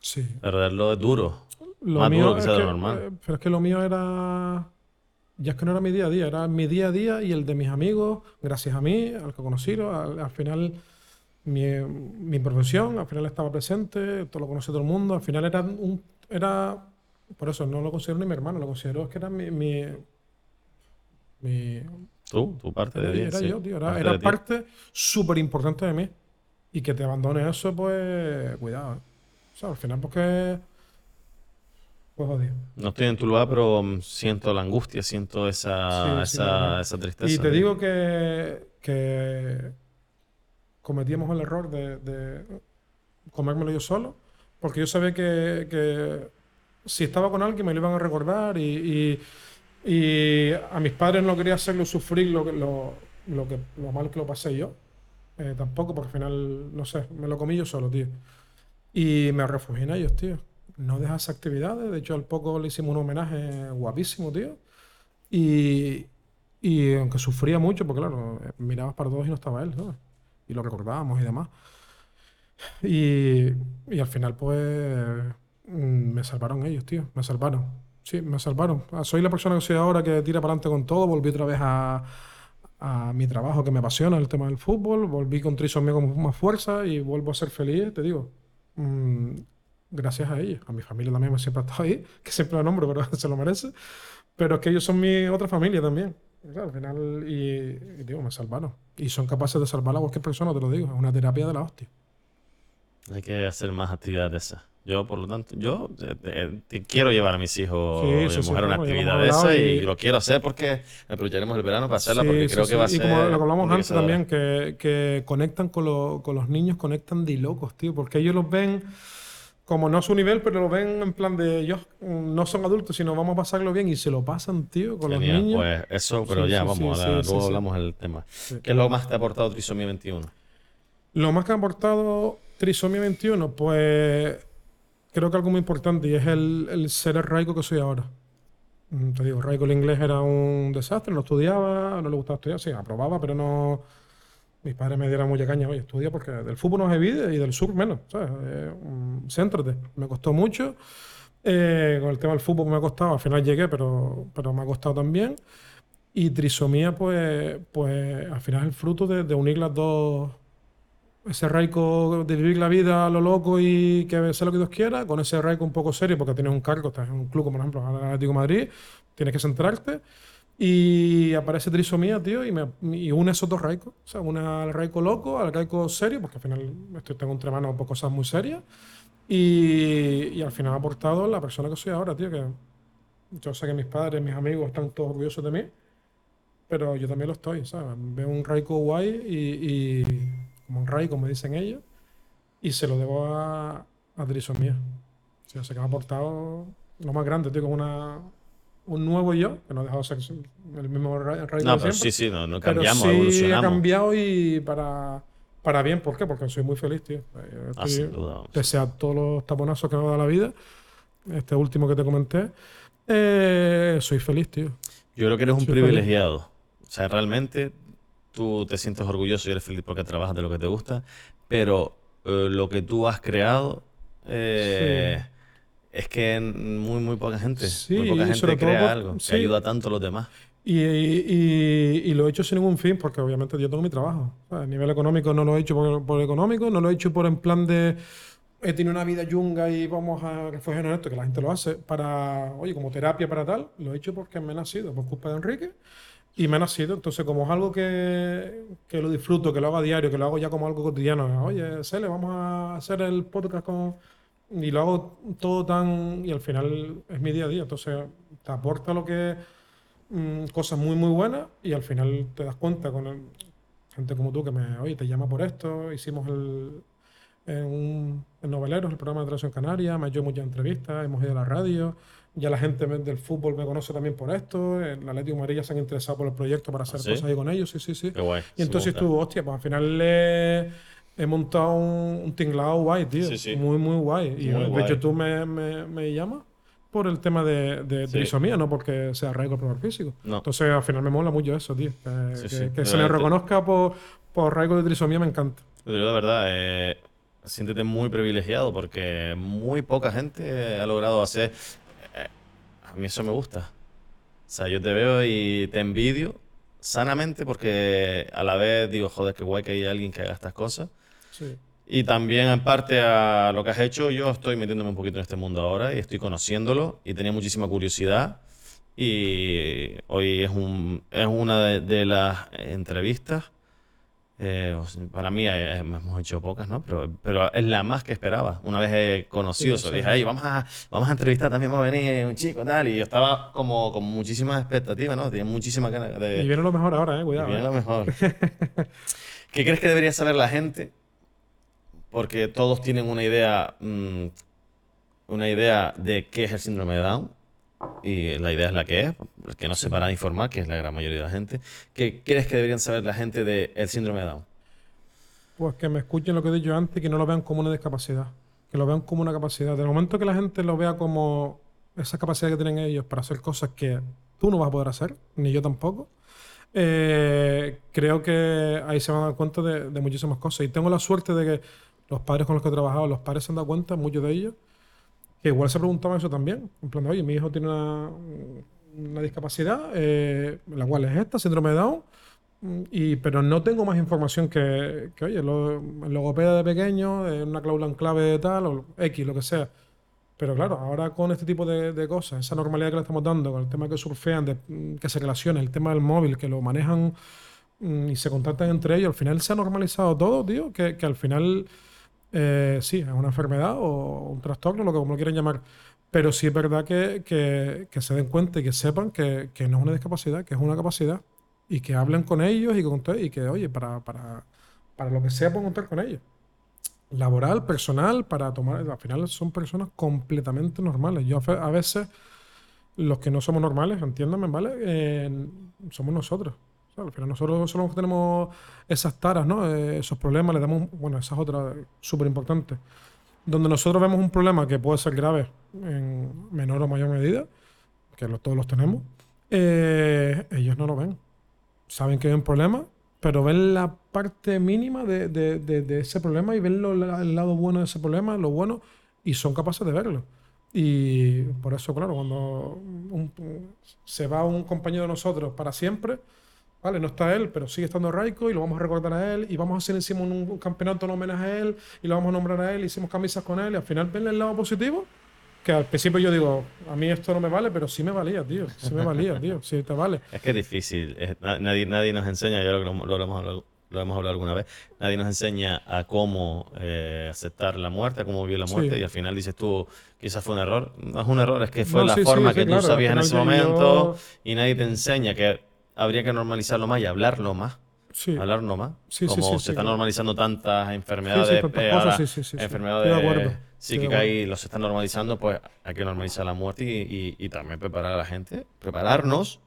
Sí. perderlo es duro. Lo Más mío duro que sea que, normal. eh, pero es que lo mío era. Ya es que no era mi día a día, era mi día a día y el de mis amigos, gracias a mí, al que conocí, al, al final mi, mi profesión, al final estaba presente, todo lo conoce todo el mundo, al final era un. Era, por eso no lo considero ni mi hermano, lo considero es que era mi. mi, mi- Tú, tu parte de ti, era sí, yo, tío, era, parte parte súper importante de mí. Y que te abandone eso, pues. Cuidado, ¿eh? O sea, al final, porque. Pues jodido. No estoy en tu lugar, pero mm, siento la angustia, siento esa, Sí, esa, tristeza. Y te digo que, que cometíamos el error de, de comérmelo yo solo, porque yo sabía que, que si estaba con alguien me lo iban a recordar y, y- y a mis padres no quería hacerlo sufrir lo, lo, lo, que, lo mal que lo pasé yo. eh, tampoco, porque al final, no sé, me lo comí yo solo, tío. Y me refugié en ellos, tío. No dejas actividades. De hecho, al poco le hicimos un homenaje guapísimo, tío. Y, y aunque sufría mucho, porque claro, mirabas para todos y no estaba él, ¿sabes? Y lo recordábamos y demás. Y, y al final, pues, mm, me salvaron ellos, tío. Me salvaron. Sí, me salvaron. Ah, Soy la persona que soy ahora que tira para adelante con todo. Volví otra vez a, a mi trabajo que me apasiona, el tema del fútbol. Volví con trisomía con más fuerza y vuelvo a ser feliz, te digo. mm, gracias a ellos. A mi familia también me siempre ha estado ahí, que siempre la nombro, pero se lo merece. Pero es que ellos son mi otra familia también. Y claro, al final, y, y digo, me salvaron. Y son capaces de salvar a cualquier persona, te lo digo. Es una terapia de la hostia. Hay que hacer más actividades de esas. Yo, por lo tanto, yo eh, eh, te quiero llevar a mis hijos Sí, y sí, sí, mujer a una claro, ya actividad de esa y, y- lo quiero hacer porque aprovecharemos el verano para hacerla Sí, porque sí, creo sí. que va a Y ser como lo que hablamos antes también, que, que conectan con, lo- con los niños, conectan de locos, tío, porque ellos los ven como no a su nivel, pero lo ven en plan de ellos mm, no son adultos, sino vamos a pasarlo bien y se lo pasan, tío, con Genial, los niños. pues eso, pero Sí, ya, sí, vamos, sí, luego hablamos del tema. ¿Qué es lo más que te ha aportado Trisomía 21? Lo más que ha aportado Trisomía 21, pues creo que algo muy importante y es el, el ser el raico que soy ahora. Mm, Te digo, raico el inglés era un desastre, no estudiaba, no le gustaba estudiar, sí, aprobaba, pero no... Mis padres me dieron mucha caña, oye, estudia porque del fútbol no se vive y del sur menos, ¿sabes? Eh, mm, céntrate. Me costó mucho. Eh, con el tema del fútbol me ha costado, al final llegué, pero, pero me ha costado también. Y trisomía, pues, pues al final es el fruto de, de unir las dos, ese raico de vivir la vida a lo loco y que sea lo que Dios quiera, con ese raico un poco serio, porque tienes un cargo, estás en un club, como por ejemplo el Atlético de Madrid, tienes que centrarte. Y aparece trisomía, tío, y, me, y une esos dos raicos. O sea, une al raico loco, al raico serio, porque al final estoy, tengo entre manos por cosas muy serias. Y, y al final ha aportado la persona que soy ahora, tío, que yo sé que mis padres, mis amigos están todos orgullosos de mí, pero yo también lo estoy, ¿sabes? Veo un raico guay y, y como un ray, como dicen ellos, y se lo debo a, a trisomía. O sea, sé que me ha aportado lo más grande, tío, como una, un nuevo yo, que no ha dejado de ser el mismo Ray No, pero siempre. sí, sí, no, no Pero cambiamos, sí ha evolucionamos. cambiado y para, para bien. ¿Por qué? Porque soy muy feliz, tío. Eh, Ah, estoy- sin duda. pese a todos los taponazos que me ha dado la vida, este último que te comenté, eh, soy feliz, tío. Yo creo que eres un Soy privilegiado. O sea, realmente tú te sientes orgulloso y eres feliz porque trabajas de lo que te gusta, pero eh, lo que tú has creado eh, es que muy, muy poca gente, Sí, muy poca gente crea por- algo que sí. ayuda tanto a los demás. Y, y- y lo he hecho sin ningún fin, porque obviamente yo tengo mi trabajo. A nivel económico no lo he hecho por, por económico, no lo he hecho por en plan de he tenido una vida yunga y vamos a refugiarnos en esto, que la gente lo hace para, oye, como terapia para tal. Lo he hecho porque me he nacido, por culpa de Enrique. Y me ha nacido, entonces como es algo que, que lo disfruto, que lo hago a diario, que lo hago ya como algo cotidiano, oye, Cele, vamos a hacer el podcast con... Y lo hago todo tan... Y al final es mi día a día, entonces te aporta lo que... mm, cosas muy, muy buenas y al final te das cuenta con el- gente como tú que me, oye, te llama por esto, hicimos el... En, un- en Noveleros, el programa de Televisión Canaria, me ha hecho muchas entrevistas, hemos ido a la radio, ya la gente del fútbol me conoce también por esto, el Atlético de Madrid ya se han interesado por el proyecto para hacer ¿sí? cosas ahí con ellos, sí, sí, sí. Qué guay. Y entonces estuvo, hostia, pues al final le he montado un, un tinglado guay, tío. Sí, sí. Muy, muy guay. Y Muy de guay. hecho tú me, me, me llamas por el tema de, de trisomía, no porque sea arraigo el primer físico. No. Entonces al final me mola mucho eso, tío. Que, que- se le te- reconozca por, por arraigo de trisomía me encanta. Pero yo, la verdad, eh, siéntete muy privilegiado porque muy poca gente ha logrado hacer. eh, a mí eso me gusta. O sea, yo te veo y te envidio sanamente porque a la vez digo, joder, qué guay que hay alguien que haga estas cosas. Sí. Y también, en parte a lo que has hecho, yo estoy metiéndome un poquito en este mundo ahora y estoy conociéndolo y tenía muchísima curiosidad. Y hoy es, un, es una de, de las entrevistas. eh, para mí eh, hemos hecho pocas, ¿no? Pero, pero es la más que esperaba. Una vez he conocido Sí, eso, sí. dije, "Ey, vamos a, vamos a entrevistar, también va a venir un chico tal. Y yo estaba como con muchísimas expectativas, ¿no? Tenía muchísimas ganas de, Y viene lo mejor ahora, eh. Cuidado. y viene eh. lo mejor. ¿Qué crees que debería saber la gente? Porque todos tienen una idea, mm, una idea de qué es el síndrome de Down. Y la idea es la que es, que no se para de informar, que es la gran mayoría de la gente. ¿Qué crees que deberían saber la gente del síndrome de Down? Pues que me escuchen lo que he dicho antes y que no lo vean como una discapacidad. Que lo vean como una capacidad. Del momento que la gente lo vea como esa capacidad que tienen ellos para hacer cosas que tú no vas a poder hacer, ni yo tampoco, eh, creo que ahí se van a dar cuenta de, de muchísimas cosas. Y tengo la suerte de que los padres con los que he trabajado, los padres se han dado cuenta, muchos de ellos, que igual se preguntaban eso también. En plan, de, oye, mi hijo tiene una, una discapacidad, eh, la cual es esta, síndrome de Down, y, pero no tengo más información que, oye, lo, logopeda de pequeño, eh, una cláusula en clave de tal, o X, lo que sea. Pero claro, ahora con este tipo de, cosas, esa normalidad que le estamos dando, con el tema que surfean, mm, que se relaciona, el tema del móvil, que lo manejan mm, y se contactan entre ellos, al final se ha normalizado todo, tío, que al final eh, sí, es una enfermedad o un trastorno, lo que como lo quieran llamar. Pero sí es verdad que, que- se den cuenta y que sepan que, que no es una discapacidad, que es una capacidad. Y que hablen con ellos y conte- y que oye, para, para, para lo que sea, pueden contar con ellos. Laboral, personal, para tomar. Al final son personas completamente normales. Yo a veces, los que no somos normales, entiéndame, ¿vale? Eh, somos nosotros. Al final nosotros que tenemos esas taras, ¿no? Eh, esos problemas, le damos, bueno, esa es otra súper importante. Donde nosotros vemos un problema que puede ser grave en menor o mayor medida, que todos los tenemos, eh, ellos no lo ven. Saben que hay un problema, pero ven la parte mínima de, ese problema y ven el lado bueno de ese problema, lo bueno, y son capaces de verlo. Y por eso, claro, cuando se va un compañero de nosotros para siempre, Vale, no está él, pero sigue estando Raiko y lo vamos a recordar a él y vamos a hacer encima un, un campeonato en homenaje a él y lo vamos a nombrar a él, hicimos camisas con él y al final ven el lado positivo, que al principio yo digo, a mí esto no me vale, pero sí me valía, tío, sí me valía, tío, sí te vale. Es que es difícil. es- na- nadie, nadie nos enseña, yo creo que lo, lo hemos hablado, lo hemos hablado alguna vez, nadie nos enseña a cómo eh, aceptar la muerte, a cómo vivir la Sí. muerte, y al final dices tú, quizás fue un error. No es un error, es que fue No, la sí, sí, forma sí, que claro, tú al sabías en ese yo- momento, y nadie te enseña que habría que normalizarlo más y hablarlo más. Sí, Hablarlo más. Sí, como sí, se están normalizando tantas enfermedades, eh, ahora enfermedades psíquicas y los están normalizando, pues hay que normalizar la muerte y, y- y también preparar a la gente, prepararnos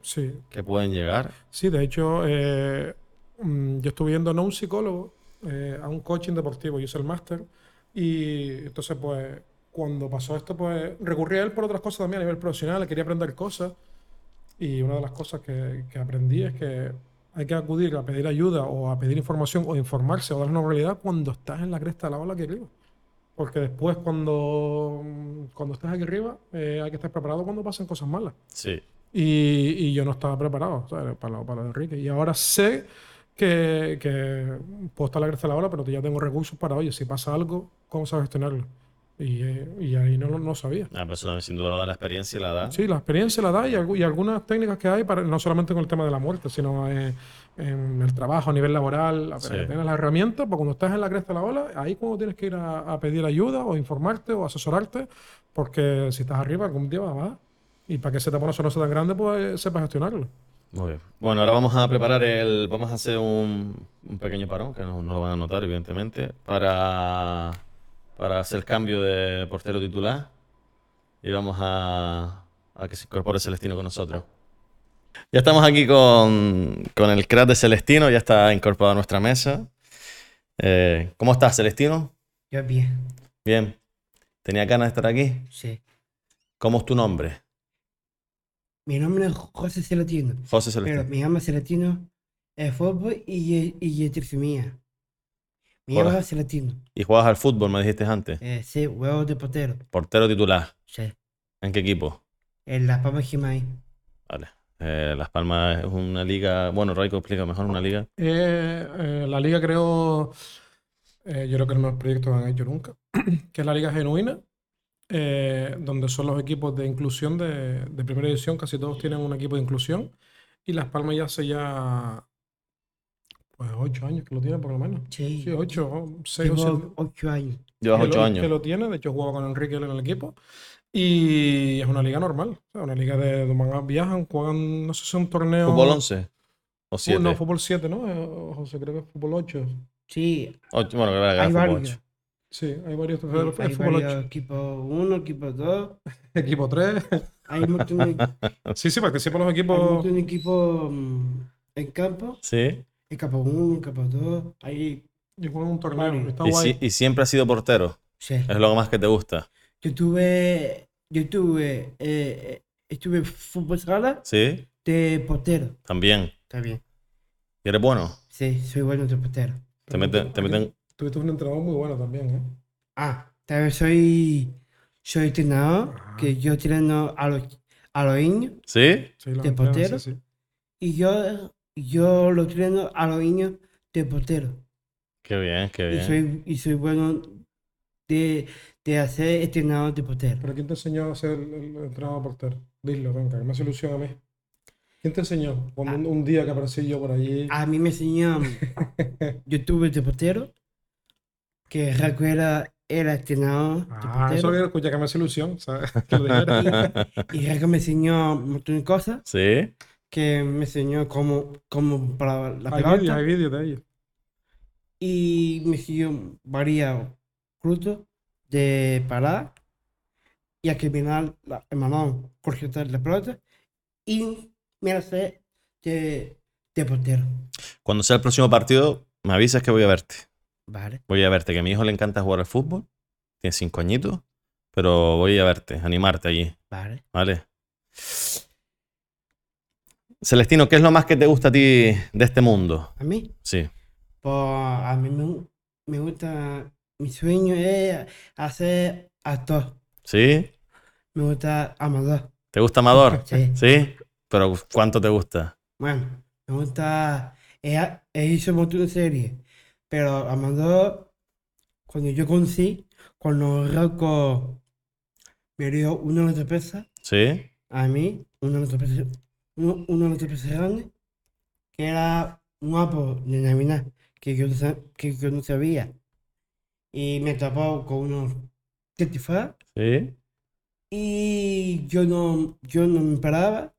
que pueden llegar. Sí, de hecho, eh, mm, yo estuve viendo no a un psicólogo, eh, a un coaching deportivo, yo hice el máster, y entonces, pues, cuando pasó esto, pues, recurrí a él por otras cosas también a nivel profesional, quería aprender cosas, y una de las cosas que, que aprendí es que hay que acudir a pedir ayuda o a pedir información o informarse o dar una realidad cuando estás en la cresta de la ola aquí arriba. Porque después, cuando, cuando estás aquí arriba, eh, hay que estar preparado cuando pasen cosas malas. Sí. Y, y yo no estaba preparado ¿sabes? Para, para Enrique. Y ahora sé que, que puedo estar a la cresta de la ola, pero ya tengo recursos para, oye, si pasa algo, ¿cómo sabes gestionarlo? Y, eh, y ahí no lo no sabía. La persona sin duda da la experiencia la da. Sí, la experiencia la da y, y algunas técnicas que hay, para, no solamente con el tema de la muerte, sino eh, en el trabajo, a nivel laboral, Sí. tienes las herramientas, pues cuando estás en la cresta de la ola, ahí cuando tienes que ir a, a pedir ayuda o informarte o asesorarte, porque si estás arriba algún día vas a bajar. Y para que se te eso no sea tan grande, pues sepas gestionarlo. Muy bien. Bueno, ahora vamos a preparar el. Vamos a hacer un, un pequeño parón, que no, no lo van a notar, evidentemente, para, para hacer el cambio de portero titular. Y vamos a, a que se incorpore Celestino con nosotros. Ya estamos aquí con, con el crack de Celestino, ya está incorporado a nuestra mesa. Eh, ¿cómo estás, Celestino? Yo bien, Bien. ¿Tenía ganas de estar aquí? sí. ¿Cómo es tu nombre? Mi nombre es José Celatino, José pero Celestino. me llamo Celatino es fútbol y, y trisomía. Me Celatino. Y juegas al fútbol, me dijiste antes. Eh, sí, huevo de portero. Portero titular. Sí. ¿En qué equipo? En Las Palmas Jimaí. Vale. Eh, Las Palmas es una liga. Bueno, Raico explica mejor una liga. Eh, eh, la liga creo, eh, yo creo que es el mejor proyecto que han hecho nunca, que es la Liga Genuina, eh, donde son los equipos de inclusión de, de primera división, casi todos tienen un equipo de inclusión, y Las Palmas ya hace ya, pues ocho años que lo tiene por lo menos. Sí. Sí, ocho, o seis o siete. Llevo ocho años. Llevas ocho lo, años. que lo tiene, de hecho jugaba con Enrique en el equipo. Y es una liga normal, o sea, una liga de donde viajan, juegan, no sé si es un torneo. ¿Fútbol 11? ¿O Fu- 7? No, fútbol 7, ¿no? Eh, José, creo que es fútbol 8. Sí, bueno, creo que era hay fútbol varios. 8. Sí, hay varios. Sí, es hay fútbol 8. varios equipos uno, equipo dos. Equipo 3. Hay un de, sí, sí, participan los hay un equipos. montón de equipos mm, en campo. Sí. En campo uno, en campo dos. Hay Yo jugué en un torneo. Vale. Está Y, guay. si- y siempre has sido portero. Sí. Es lo más que te gusta. Yo tuve, yo tuve, eh, estuve fútbol sala ¿Sí? de portero. También. Está bien. ¿Y eres bueno? Sí, soy bueno de portero. Te meten, te meten... Tuviste un entrenador muy bueno también, ¿eh? Ah, tal vez soy, soy entrenador, Ajá. que yo entreno a los, a los niños ¿Sí? Sí, los ¿De portero? sí, sí. y yo, yo lo entreno a los niños de portero. Qué bien, qué Y bien. soy, y soy bueno de, de hacer entrenador de portero. ¿Pero quién te enseñó a ser el, entrenador portero? Dilo, venga, que me hace ilusión a mí. ¿Quién te enseñó? Cuando un, un día que aparecí yo por allí. A mí me enseñó, yo tuve de portero, que Raco era, era entrenador de Ah, eso lo quiero escuchar, que me hace ilusión, ¿sabes? Y Raco me enseñó un montón de cosas, ¿Sí? Que me enseñó cómo, cómo para la hay vídeos, pelota. hay vídeos de ellos. y me siguió varios frutos de parar y a caminar la, el balón, cortar la pelota y me hace de, de portero. Cuando sea el próximo partido, me avisas que voy a verte. Vale, Voy a verte, que a mi hijo le encanta jugar al fútbol. Tiene cinco añitos. Pero voy a verte, animarte allí. vale. ¿Vale? Celestino, ¿qué es lo más que te gusta a ti de este mundo? A mí, Sí. pues a mí me, me gusta, mi sueño es hacer actor. ¿Sí? Me gusta amador. ¿Te gusta Amador? Sí. ¿Sí? Pero ¿cuánto te gusta? Bueno, me gusta, he, he hecho un montón de series, pero amador, cuando yo conocí, cuando Rocco me dio una nota pesa, ¿Sí? a mí, una nota uno- una nota pesa grande, que era un árbol de Navidad, que yo que yo no sabía. Y me tapó con unos testifaz ¿Sí? y yo no, yo no me paraba.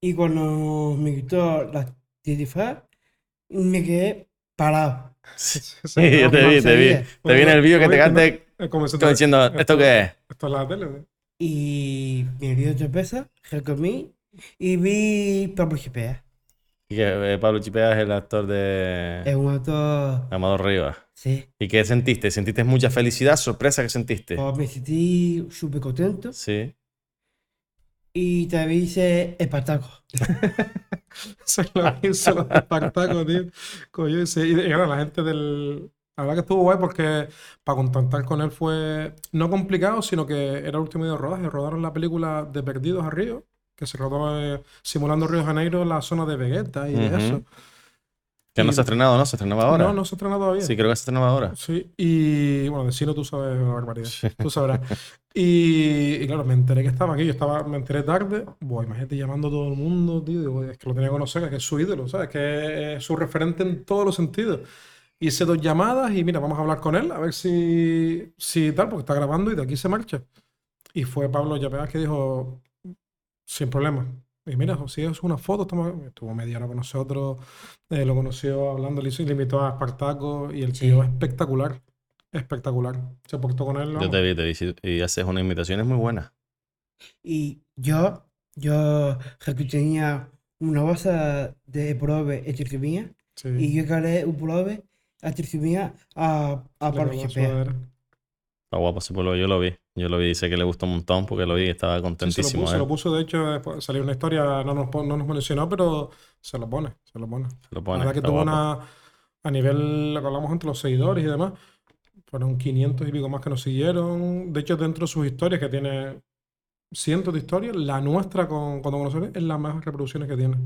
Y cuando me quitó la testifaz, me quedé parado. Sí, Sí, yo te vi, te vi. Te vi en el vídeo que te cante estoy diciendo, ¿esto qué es? Esto es la tele. Y me dio otra pesa, recomí y vi Pablo Chipea. Y que eh, Pablo Chipea es el actor de Es un actor, Amador Rivas. sí. ¿Y qué sentiste? ¿Sentiste mucha felicidad, sorpresa que sentiste? Pues me sentí súper contento Sí. y también hice Espartaco. Se lo hizo los espectáculos, tío. Coño, sí. Y, y, bueno, la gente del. La verdad que estuvo guay porque para contactar con él fue no complicado, sino que era el último día de rodaje. Rodaron la película de Perdidos a Río, que se rodó eh, simulando Río de Janeiro en la zona de Vegeta y eso. Que no se ha estrenado, ¿no? Se estrenaba ahora. No, no se estrena todavía. Sí, creo que se estrenaba ahora. Sí, y bueno, de Sino tú sabes una barbaridad. Tú sabrás. Y, y claro, me enteré que estaba aquí. Yo estaba, me enteré tarde. Buah, imagínate llamando a todo el mundo, tío. Digo, es que lo tenía que conocer, es que es su ídolo, ¿sabes? Que es su referente en todos los sentidos. Hice dos llamadas y mira, vamos a hablar con él, a ver si, si tal, porque está grabando y de aquí se marcha. Y fue Pablo Llapeas que dijo, sin problema. Y mira, si es una foto, estamos... estuvo media hora con nosotros, eh, lo conoció hablando, le hizo- le invitó a Espartaco y el Sí. tío espectacular, espectacular. Se portó con él, Yo te vi, te vi. Y haces unas invitaciones muy buenas. Y yo, yo que tenía una bolsa de prove entre mía Sí. y yo cargué un prove entre mía a, a. Está guapo ese pueblo, yo lo vi. Yo lo vi, dice que le gustó un montón porque lo vi y estaba Sí, se lo contentísimo. puso, se ¿eh? lo puso, de hecho, después salió una historia, no nos, no nos mencionó, pero se lo pone, se lo pone. Se lo La pone, verdad que tuvo guapo. una, a nivel, lo que hablamos entre los seguidores y demás, fueron 500 y pico más que nos siguieron. De hecho, dentro de sus historias, que tiene cientos de historias, la nuestra con, cuando conoceré es la más reproducciones que tiene.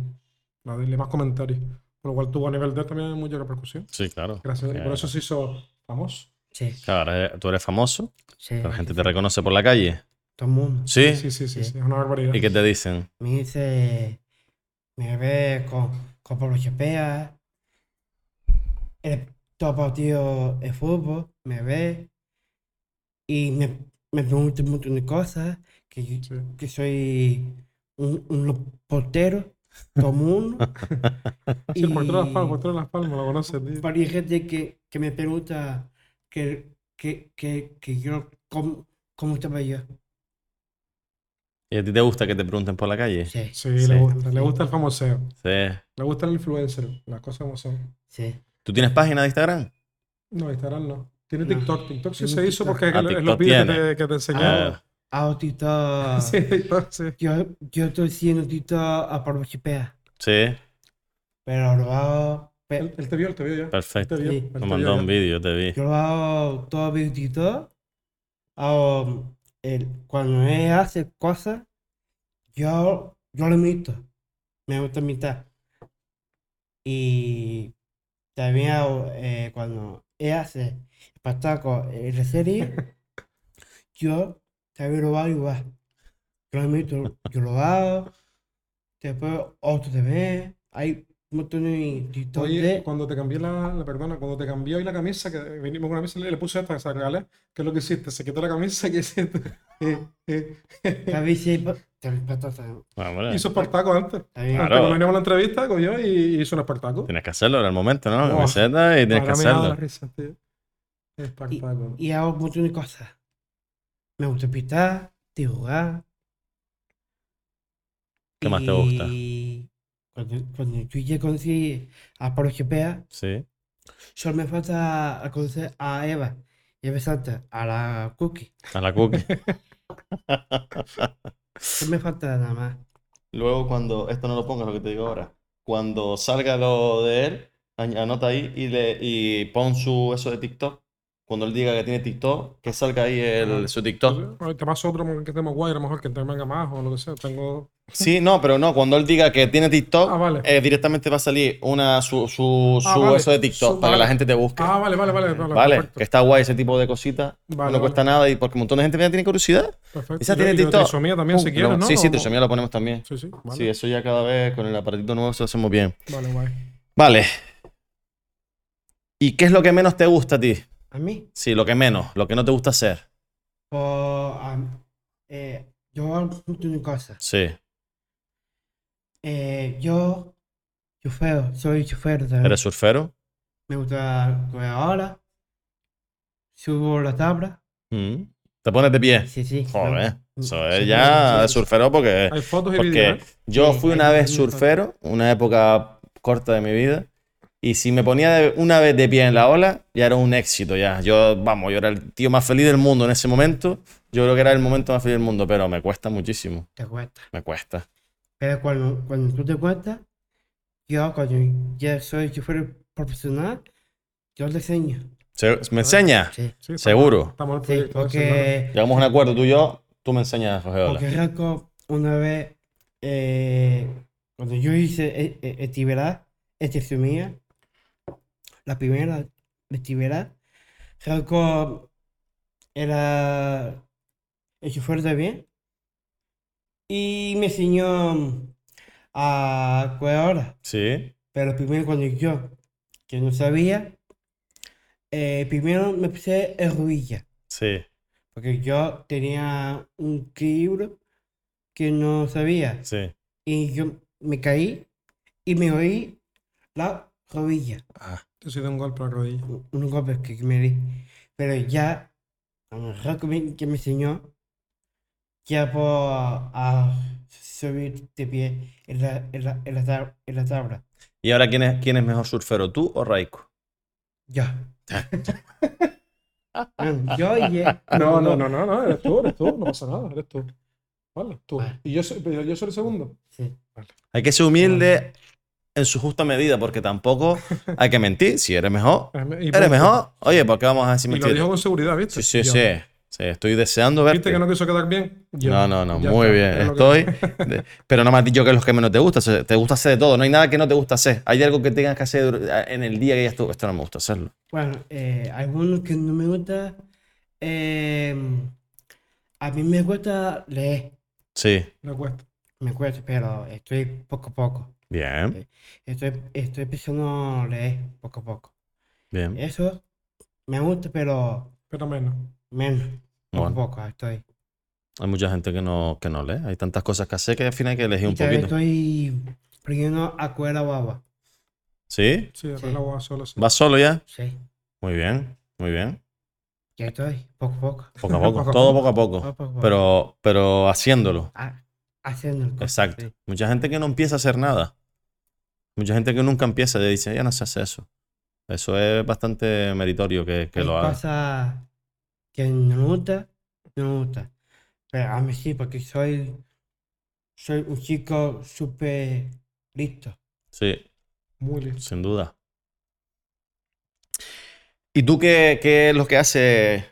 La de más comentarios. Por lo cual tuvo a nivel de también mucha repercusión. Sí, claro. Gracias. Y Que- por eso se hizo famoso. Sí, Claro, tú eres famoso, sí, la gente te reconoce por la calle. Todo el mundo. ¿Sí? Sí, sí, sí, Sí. sí, es una barbaridad. ¿Y qué te dicen? Me dice, me ve con, con Pablo Chipea, el todo partido de fútbol, me ve y me, me pregunta un montón de cosas, que, yo- Sí. que soy un, un portero común. Sí, el portero de las y palmas, portero de las palmas, lo conoce, tío. varias gente que, que me pregunta que, que, que, que yo, cómo, cómo estaba yo. ¿Y a ti te gusta que te pregunten por la calle? Sí. Sí, le gusta, le gusta el famoseo, Sí. le gusta el influencer, las cosas como son. sí. ¿Tú tienes página de Instagram? No, Instagram no. Tiene No. TikTok. TikTok sí Tiene se hizo TikTok. porque Ah, es lo- TikTok vídeos que tiene. te, que te enseñé. Ah. Hago TikTok. Sí, TikTok, sí. Yo, yo estoy haciendo TikTok a por chipea. Sí, Pero lo hago. Él, él te vio, él te vio ya. perfecto. Vio, Sí. Me mandó un vídeo, te vi. Yo lo hago todo TikTok. Hago. El, cuando él hace cosas, yo, yo lo imito. Me gusta imitar. Y también hago, eh, cuando él hace espectáculo en la serie, yo también lo hago igual. Yo lo imito, yo lo hago. Después otro también. Hay Oye, de. cuando te cambié la, la perdona, cuando te cambió ahí la camisa, que vinimos con una camisa, le, le puse esta, que se la regalé, ¿qué es lo que hiciste? Se quitó la camisa, ¿qué hiciste? A veces hay pa- también patas también. Hombre, Hizo Espartaco antes. Claro. cuando veníamos a la entrevista, cogió y hizo un Espartaco. Tienes que hacerlo en el momento, ¿no? Oh, Camiseta y tienes que hacerlo. risa. Espartaco. Y hago un montón de cosas. Me gusta pintar, dibujar. ¿Qué más te gusta? Cuando, cuando yo ya conocí a Pablo Chepea, Sí. solo me falta a conocer a Eva. Eva Santa, a la Cookie. A la cookie. Solo me falta nada más. Luego, cuando esto no lo pongas, lo que te digo ahora. Cuando salga lo de él, anota ahí y, le, y pon su eso de TikTok. Cuando él diga que tiene TikTok, que salga ahí el, su TikTok. Ahorita más otro que estemos guay, a lo mejor que te venga más o lo que sea. Tengo. Sí, no, pero no, cuando él diga que tiene TikTok, Ah, vale. eh, directamente va a salir una, su, su, Ah, su vale. eso de TikTok Su- para que la gente te busque. Ah, vale, vale, vale. Vale, Vale, que está guay ese tipo de cositas. Vale, no cuesta nada y porque un montón de gente ya tiene curiosidad. perfecto. Esa tiene TikTok. trisomía también, si Uh, quieres, lo- ¿no? Sí, sí, trisomía lo ponemos también. Sí, sí. Vale, Sí, eso ya cada vez con el aparatito nuevo se lo hacemos bien. vale, guay. Vale. ¿Y qué es lo que menos te gusta a ti? A mí, Sí, lo que menos, lo que no te gusta hacer. pues, am- eh, yo hago un montón de cosas. Sí. Eh, yo, chofer, soy chofer también. ¿Eres surfero? Me gusta coger ahora. Subo la tabla. Mm. ¿Te pones de pie? Sí, sí. Joder, eso sí, es ya sí, sí. surfero porque, Hay fotos y porque ¿eh? yo Sí, fui hay una vez surfero, una época corta de mi vida, y si me ponía una vez de pie en la ola, ya era un éxito ya. Yo, vamos, yo era el tío más feliz del mundo en ese momento. Yo creo que era el momento más feliz del mundo, pero me cuesta muchísimo, Te cuesta. me cuesta. Pero cuando, cuando tú te cuentas, yo cuando ya soy chofer profesional, yo te enseño. Se- ¿Me enseña? Sí. Sí, estamos- Seguro. Estamos el Sí, porque, Llegamos a un acuerdo tú y yo, tú me enseñas a coger ola. porque Raco, una vez, eh, cuando yo hice eh, eh, actividad, esta mía, la primera actividad, Raco era el chofer también y me enseñó a ahora. Sí, Pero primero cuando yo, que no sabía, eh, primero me puse en rodilla, sí, porque yo tenía un equilibrio que no sabía. sí. Y yo me caí y me oí la rodilla, Ah, Yo sí de un golpe a la rodilla. un un golpe que me di. Pero ya, con el rato que me, que me enseñó, ya puedo a subir de pie en la, en la, en la, tab- en la tabla. ¿Y ahora quién es, quién es mejor surfero, tú o Raiko? Ya. Bueno, yo y él. No, no, no, no, no, eres tú, eres tú, no pasa nada, eres tú. Vale, tú. Vale. Y yo soy, pero yo soy el segundo. Sí. Hay que ser humilde en su justa medida, porque tampoco hay que mentir. Si eres mejor, eres mejor. Oye, ¿por qué vamos a decir Y lo dijo con seguridad, ¿viste? Sí, sí, sí. Sí, estoy deseando verte. ¿Viste que no quiso quedar bien? Yo. No, no, no, muy está, bien. Estoy. de- Pero no me has dicho que es lo que menos te gusta. O sea, Te gusta hacer de todo. No hay nada que no te gusta hacer. Hay algo que tengas que hacer en el día que ya tú. Esto no me gusta hacerlo. Bueno, eh, algunos que no me gusta. eh, a mí me gusta leer. Sí. Le cuesta. Me cuesta, pero estoy poco a poco. Bien, Estoy, estoy empezando a leer poco a poco. bien. Eso me gusta, pero Pero menos. menos. Poco Bueno, a poco estoy. hay mucha gente que no, que no lee. Hay tantas cosas que hacer que al final hay que elegir Y un poquito. estoy aprendiendo a coger la. ¿Sí? Sí, Sí. el agua solo. Sí. ¿Vas solo ya? Sí, Muy bien, muy bien. ya estoy, poco a poco. Poco a poco. A Todo poco. poco a poco. Poco a poco. Pero, pero haciéndolo. Ah, haciendo el Exacto. Mucha gente que no empieza a hacer nada. Mucha gente que nunca empieza y dice, ya no se hace eso. Eso es bastante meritorio que, que Hay lo haga. cosas que no me gusta, no me gusta. Pero a mí sí, porque soy, soy un chico súper listo. Sí, Muy listo. sin duda. ¿Y tú qué, qué es lo que haces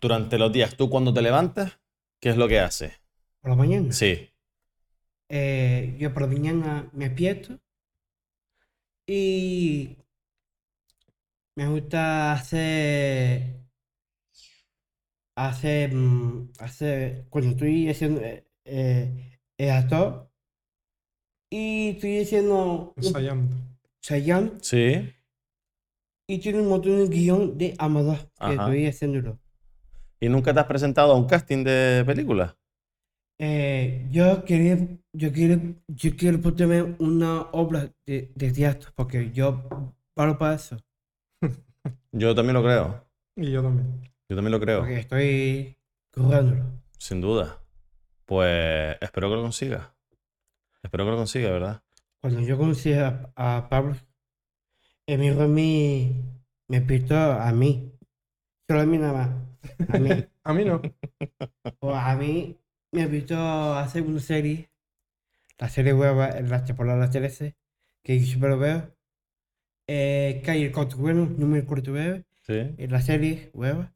durante los días? ¿Tú cuando te levantas, qué es lo que haces? Por la mañana. Sí. Eh, yo por la mañana me despierto y me gusta hacer, hacer, hacer, cuando estoy haciendo eh, eh, el actor y estoy haciendo Ensayando. ensayando Sí. y tiene un montón de guion de Amador que estoy haciéndolo. ¿Y nunca te has presentado a un casting de película? Eh, yo quería, yo quiero, yo quiero ponerme una obra de, de teatro porque yo paro para eso. Yo también lo creo. Y yo también. Yo también lo creo. Porque estoy currándolo. Sin duda. Pues espero que lo consigas. Espero que lo consigas, ¿verdad? Cuando yo conocí a, a Pablo, a mí, me pintó a mí. Solo a mí nada más. A mí. A mí no. o a mí me pintó a hacer una serie. La serie hueva, la temporada de la 13, que yo siempre lo veo. Eh, que hay el corto bueno, número corto web, Sí. en la serie hueva.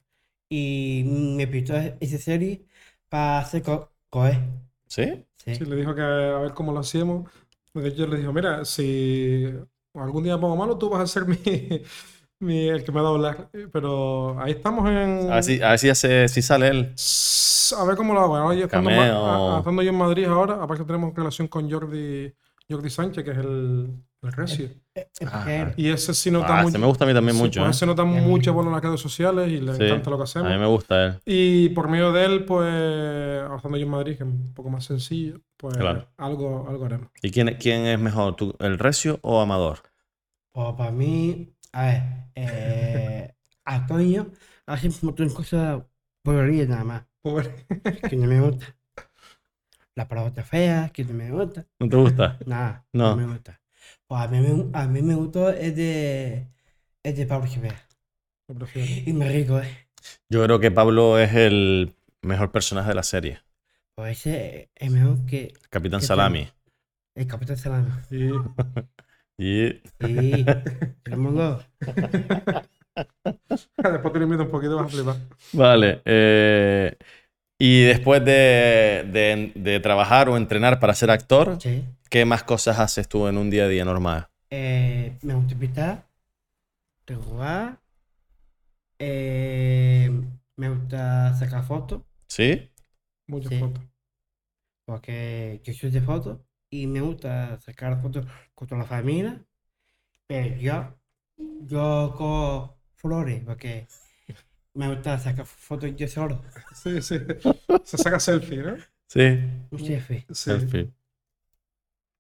Y me pintó esa serie para hacer co coe. ¿Sí? Sí. Sí, le dijo que a ver cómo lo hacíamos. De hecho, le dijo, mira, si algún día pongo malo, tú vas a ser mi, mi- el que me va a doblar. Pero ahí estamos en... A a ver si, hace- si sale él. A ver cómo lo hago. Ahora yo estando, Ma- a- yo en Madrid ahora, aparte tenemos relación con Jordi, Jordi Sánchez, que es el, el recio. Pero- Y ese sí nota Ah, mucho. ese me gusta a mí también sí, mucho, pues ¿eh? ese nota a mucho por las redes sociales y le Sí. encanta lo que A hacemos. mí me gusta él. Y por medio de él, pues, ahora estando yo en Madrid, que es un poco más sencillo, pues Claro. algo, algo haremos. ¿Y quién, quién es mejor, tú, el Recio o Amador? Pues para mí, a ver, eh, Antonio hace un montón de cosas porquerías nada más, Pobre. que no me gusta. La palabra fea, que no me gusta. ¿No te gusta? Nada, No. no, me gusta. Pues a mí, me- a mí me gustó es de, es de Pablo prefiero. Y me rico, ¿eh? Yo creo que Pablo es el mejor personaje de la serie. Pues ese es mejor que Capitán ¿Qué Salami. el Capitán Salami. Y Y Sí, el mundo. después te lo invito un poquito, vas a flipar. Vale. eh, y después de, de- de trabajar o entrenar para ser actor, Sí. ¿qué más cosas haces tú en un día a día normal? Eh, me gusta pintar, jugar, eh, me gusta sacar fotos, ¿Sí? Muchas Sí. fotos. porque yo soy de fotos y me gusta sacar fotos con toda la familia, pero yo, yo con flores, porque me gusta sacar fotos yo solo, Sí, sí. Se saca selfie, ¿no? Sí. un. Sí. Selfie.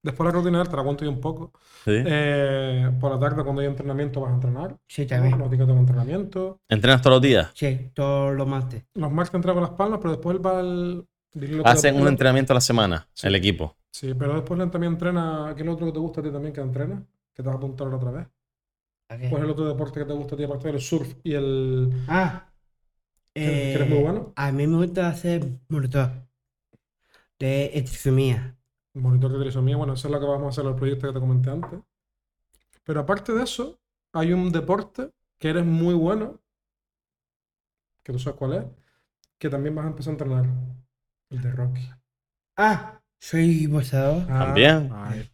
Después la rutina, te la cuento yo un poco. Sí. Eh, por la tarde, cuando hay entrenamiento, vas a entrenar. Sí, también. Los días de entrenamiento. ¿Entrenas todos los días? Sí, todos los martes. Los martes entrena con las palmas, pero después él va al. Hacen un entrenamiento a la semana, Sí. el equipo. Sí, pero después él también entrena. ¿Qué es lo otro que te gusta a ti también que entrena? Que te vas a apuntar otra vez. ¿A qué? ¿Cuál es el otro deporte que te gusta a ti aparte del surf y el. Ah, que que eres muy eh, bueno? a mí me gusta hacer monitor de estrictomía. El monitor de trisomía, bueno, eso es lo que vamos a hacer en el proyecto que te comenté antes. Pero aparte de eso, hay un deporte que eres muy bueno, que tú sabes cuál es, que también vas a empezar a entrenar. El de Rocky. Ah, soy boxeador. Ah, También. ay,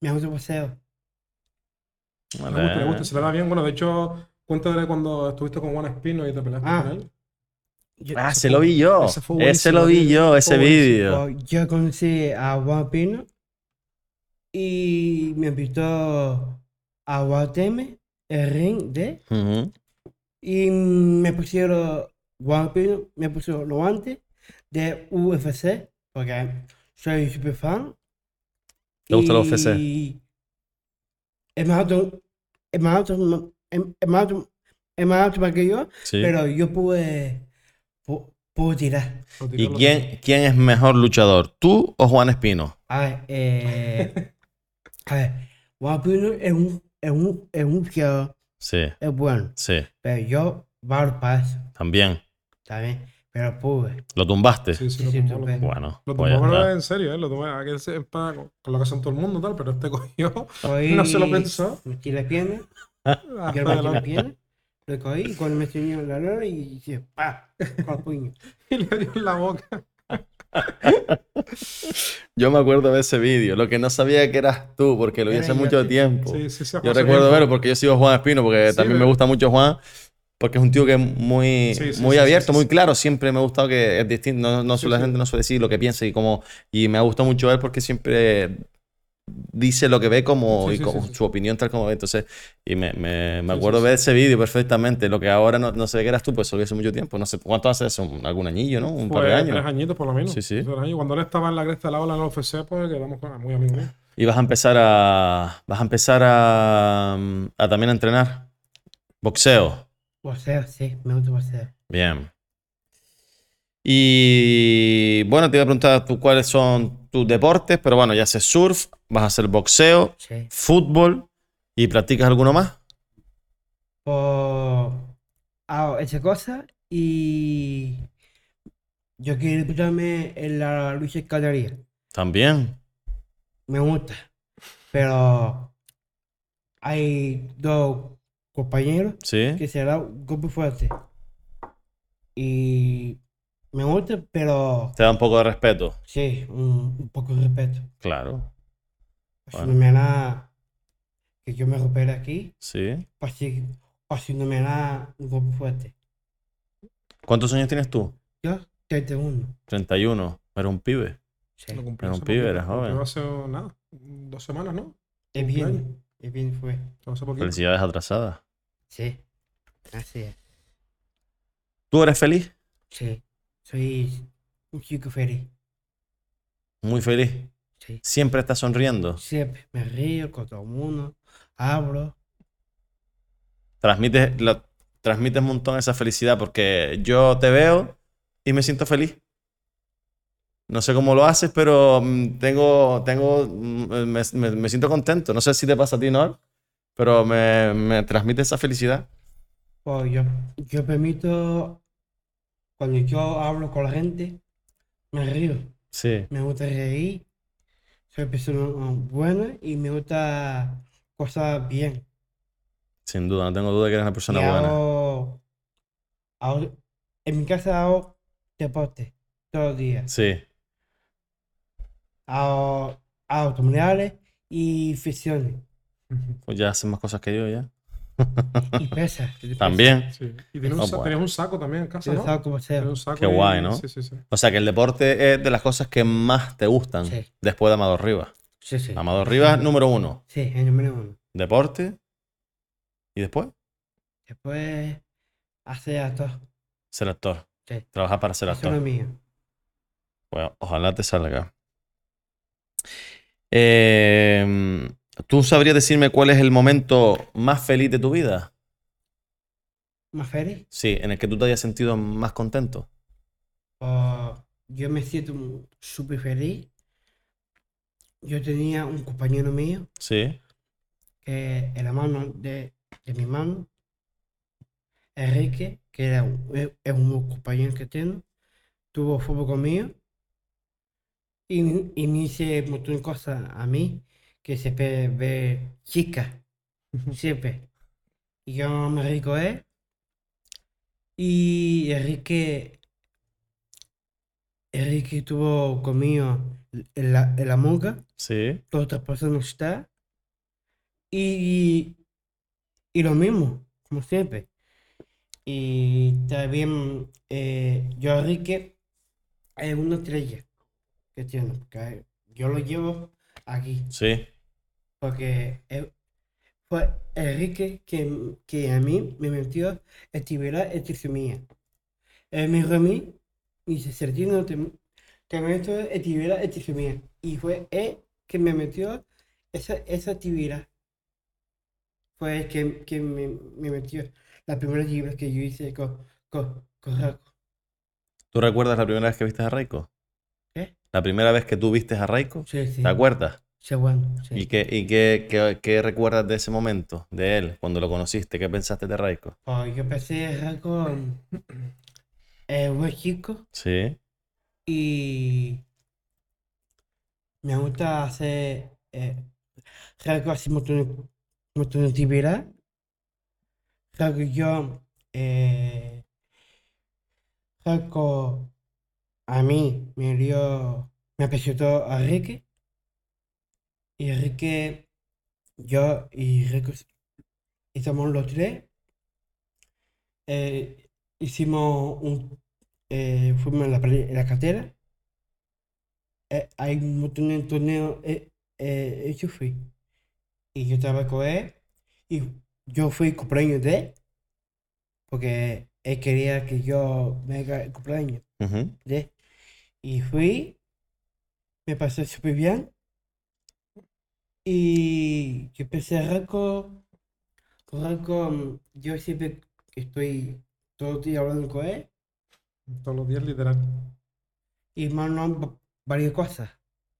Me gusta el boxeo. Le gusta, le gusta, se le da bien. Bueno, de hecho, cuéntale cuando estuviste con Juan Espino y te peleaste Ah. con él. Yo, Ah, se fue- lo vi yo. ese fue Ese buenísimo, lo vi yo, ese vídeo. yo conocí a Juan Pino y me invitó a Guatemala, el ring de, y me pusieron, Juan Pino me puso los guantes de UFC, porque soy super fan. ¿Te gusta el UFC? Es más alto, es más alto, es más alto, es más alto más que yo, Sí. pero yo pude, pu- pude tirar. ¿Y quién, quién es mejor luchador? ¿Tú o Juan Espino? A ver, eh, a ver, Juan Pino es un es un, es un Sí, es bueno. sí, Pero yo para eso, también. Pero pude. ¿Lo tumbaste? Sí, sí, lo Sí, tumbó, lo tumbó. Bueno, Lo pues tumbó, pero en serio, ¿eh? Lo tumbó. Aquel se para con, lo que hacen todo el mundo, tal, pero este cogió. Cogí, No se lo pensó. La pierna, yo la pierna, lo cogí y cuando me tenía la lora y dije, pa, con el puño. y le dio en la boca. Yo me acuerdo de ese vídeo, lo que no sabía que eras tú, porque lo vi hace mucho tiempo. Sí, sí, sí. Yo recuerdo verlo porque yo sigo a Juan Espino, porque Sí, también me gusta mucho Juan, porque es un tío que es muy, Sí, sí, muy sí, abierto, muy claro. Siempre me ha gustado que es distinto, no, no la gente no suele decir lo que piensa y como, y me ha gustado mucho él porque siempre dice lo que ve como, y sí. su opinión tal como ve. Entonces, y me, me, me acuerdo ver ese vídeo perfectamente. Lo que ahora no, no sé qué eras tú, pues eso hace mucho tiempo. No sé cuánto hace eso, algún añillo, ¿no? Un par de años. tres añitos por lo menos. Sí, sí. Cuando él estaba en la cresta de la ola en el UFC, pues quedamos con- muy amigos míos. Y vas a empezar a. Vas a empezar a. a también a entrenar. Boxeo. Boxeo, sí, me gusta boxeo. Bien. Y bueno, te iba a preguntar tú cuáles son tus deportes, pero bueno, ya haces surf, vas a hacer boxeo, Sí. fútbol y practicas alguno más. Pues hago esa cosa y yo quiero disputarme en la lucha escalería. También. Me gusta. Pero hay dos compañeros Sí. que será un golpe fuerte. Y me gusta, pero Te da un poco de respeto. sí, un, un poco de respeto. Claro. Si Bueno. no me da que yo me recupere aquí, Sí. o si, o si no me da un golpe fuerte. ¿Cuántos años tienes tú? Yo, 31. 31. Eres un pibe. Sí. Era un pibe, lo joven. cumplió hace nada, dos semanas, ¿no? Es bien, es bien fue. Felicidades atrasadas. Sí, así es. ¿Tú eres feliz? Sí, soy un chico feliz. Muy feliz. Sí. Siempre estás sonriendo. Siempre me río con todo el mundo, hablo. transmites, lo- transmites un montón esa felicidad porque yo te veo y me siento feliz. No sé cómo lo haces, pero mm, tengo, tengo, mm, me, me- me siento contento. No sé si te pasa a ti, ¿no? Pero me, me transmite esa felicidad. Pues yo, yo permito, cuando yo hablo con la gente, me río. Sí, Me gusta reír. Soy persona buena y me gusta cosas bien. sin duda, no tengo duda de que eres una persona buena. hago- en mi casa hago deporte todos los días. Sí, Abdominales y flexiones. pues ya haces más cosas que yo ya. Y pesas. pesas. También. Sí. Y tienes un, Oh, bueno. un saco también en casa, ¿no? saco como Tienes sea. un saco Qué y- guay, ¿no? Sí, sí, sí. O sea que el deporte es de las cosas que más te gustan Sí. después de Amador Rivas. Sí, sí. Amador Rivas, número uno. Sí, el número uno. Deporte. ¿Y después? Después hace actor. Ser actor. Sí. Trabajar para ser Eso es lo actor. mío. Bueno, ojalá te salga. Eh, ¿tú sabrías decirme cuál es el momento más feliz de tu vida? ¿Más feliz? Sí, en el que tú te hayas sentido más contento. Pues, yo me siento súper feliz. Yo tenía un compañero mío, Sí, que el hermano de, de mi hermano, Enrique, que era un, es un compañero que tengo, tuvo fútbol conmigo y, y me hice un montón de cosas a mí que se puede ver chicas, siempre. Y yo me rico él. Y Enrique, Enrique estuvo conmigo en la, la monga sí. otra persona está. Y, y lo mismo, como siempre. Y también eh, yo, Enrique, es una estrella que tiene, porque yo lo llevo aquí, Sí, porque él- fue Enrique que, que a mí me metió actividad trisomía. Él me dijo a mí, y dice, Sergio, te, te meto actividad trisomía. Y fue él que me metió esa, esa actividad. Fue él que, que me, me metió la primera actividad que yo hice con, con, con. ¿Tú recuerdas la primera vez que viste a Raiko? ¿Qué? ¿La primera vez que tú viste a Raiko? Sí, sí. ¿Te acuerdas? Sí, bueno, sí. ¿Y, qué, y qué, qué- qué recuerdas de ese momento, de él, cuando lo conociste? ¿Qué pensaste de Raiko? Pues yo empecé algo eh, buen chico Sí, y me gusta hacer eh, algo así motor- motonatividad. Algo yo eh, a mí me dio me presentó a Ricky y Ricky yo y Ricky estamos los tres. Eh, hicimos un eh, fuimos en la, en la cartera. Eh, hay un montón de torneos eh, yo fui. Y yo estaba con él. Y yo fui cumpleaños de él porque él quería que yo me haga el cumpleaños ujú, de él. Y fui me pasé súper bien y yo empecé a Raco con Raco mm, yo siempre estoy todo el día hablando con él Todos los días, literal. y mandando varias cosas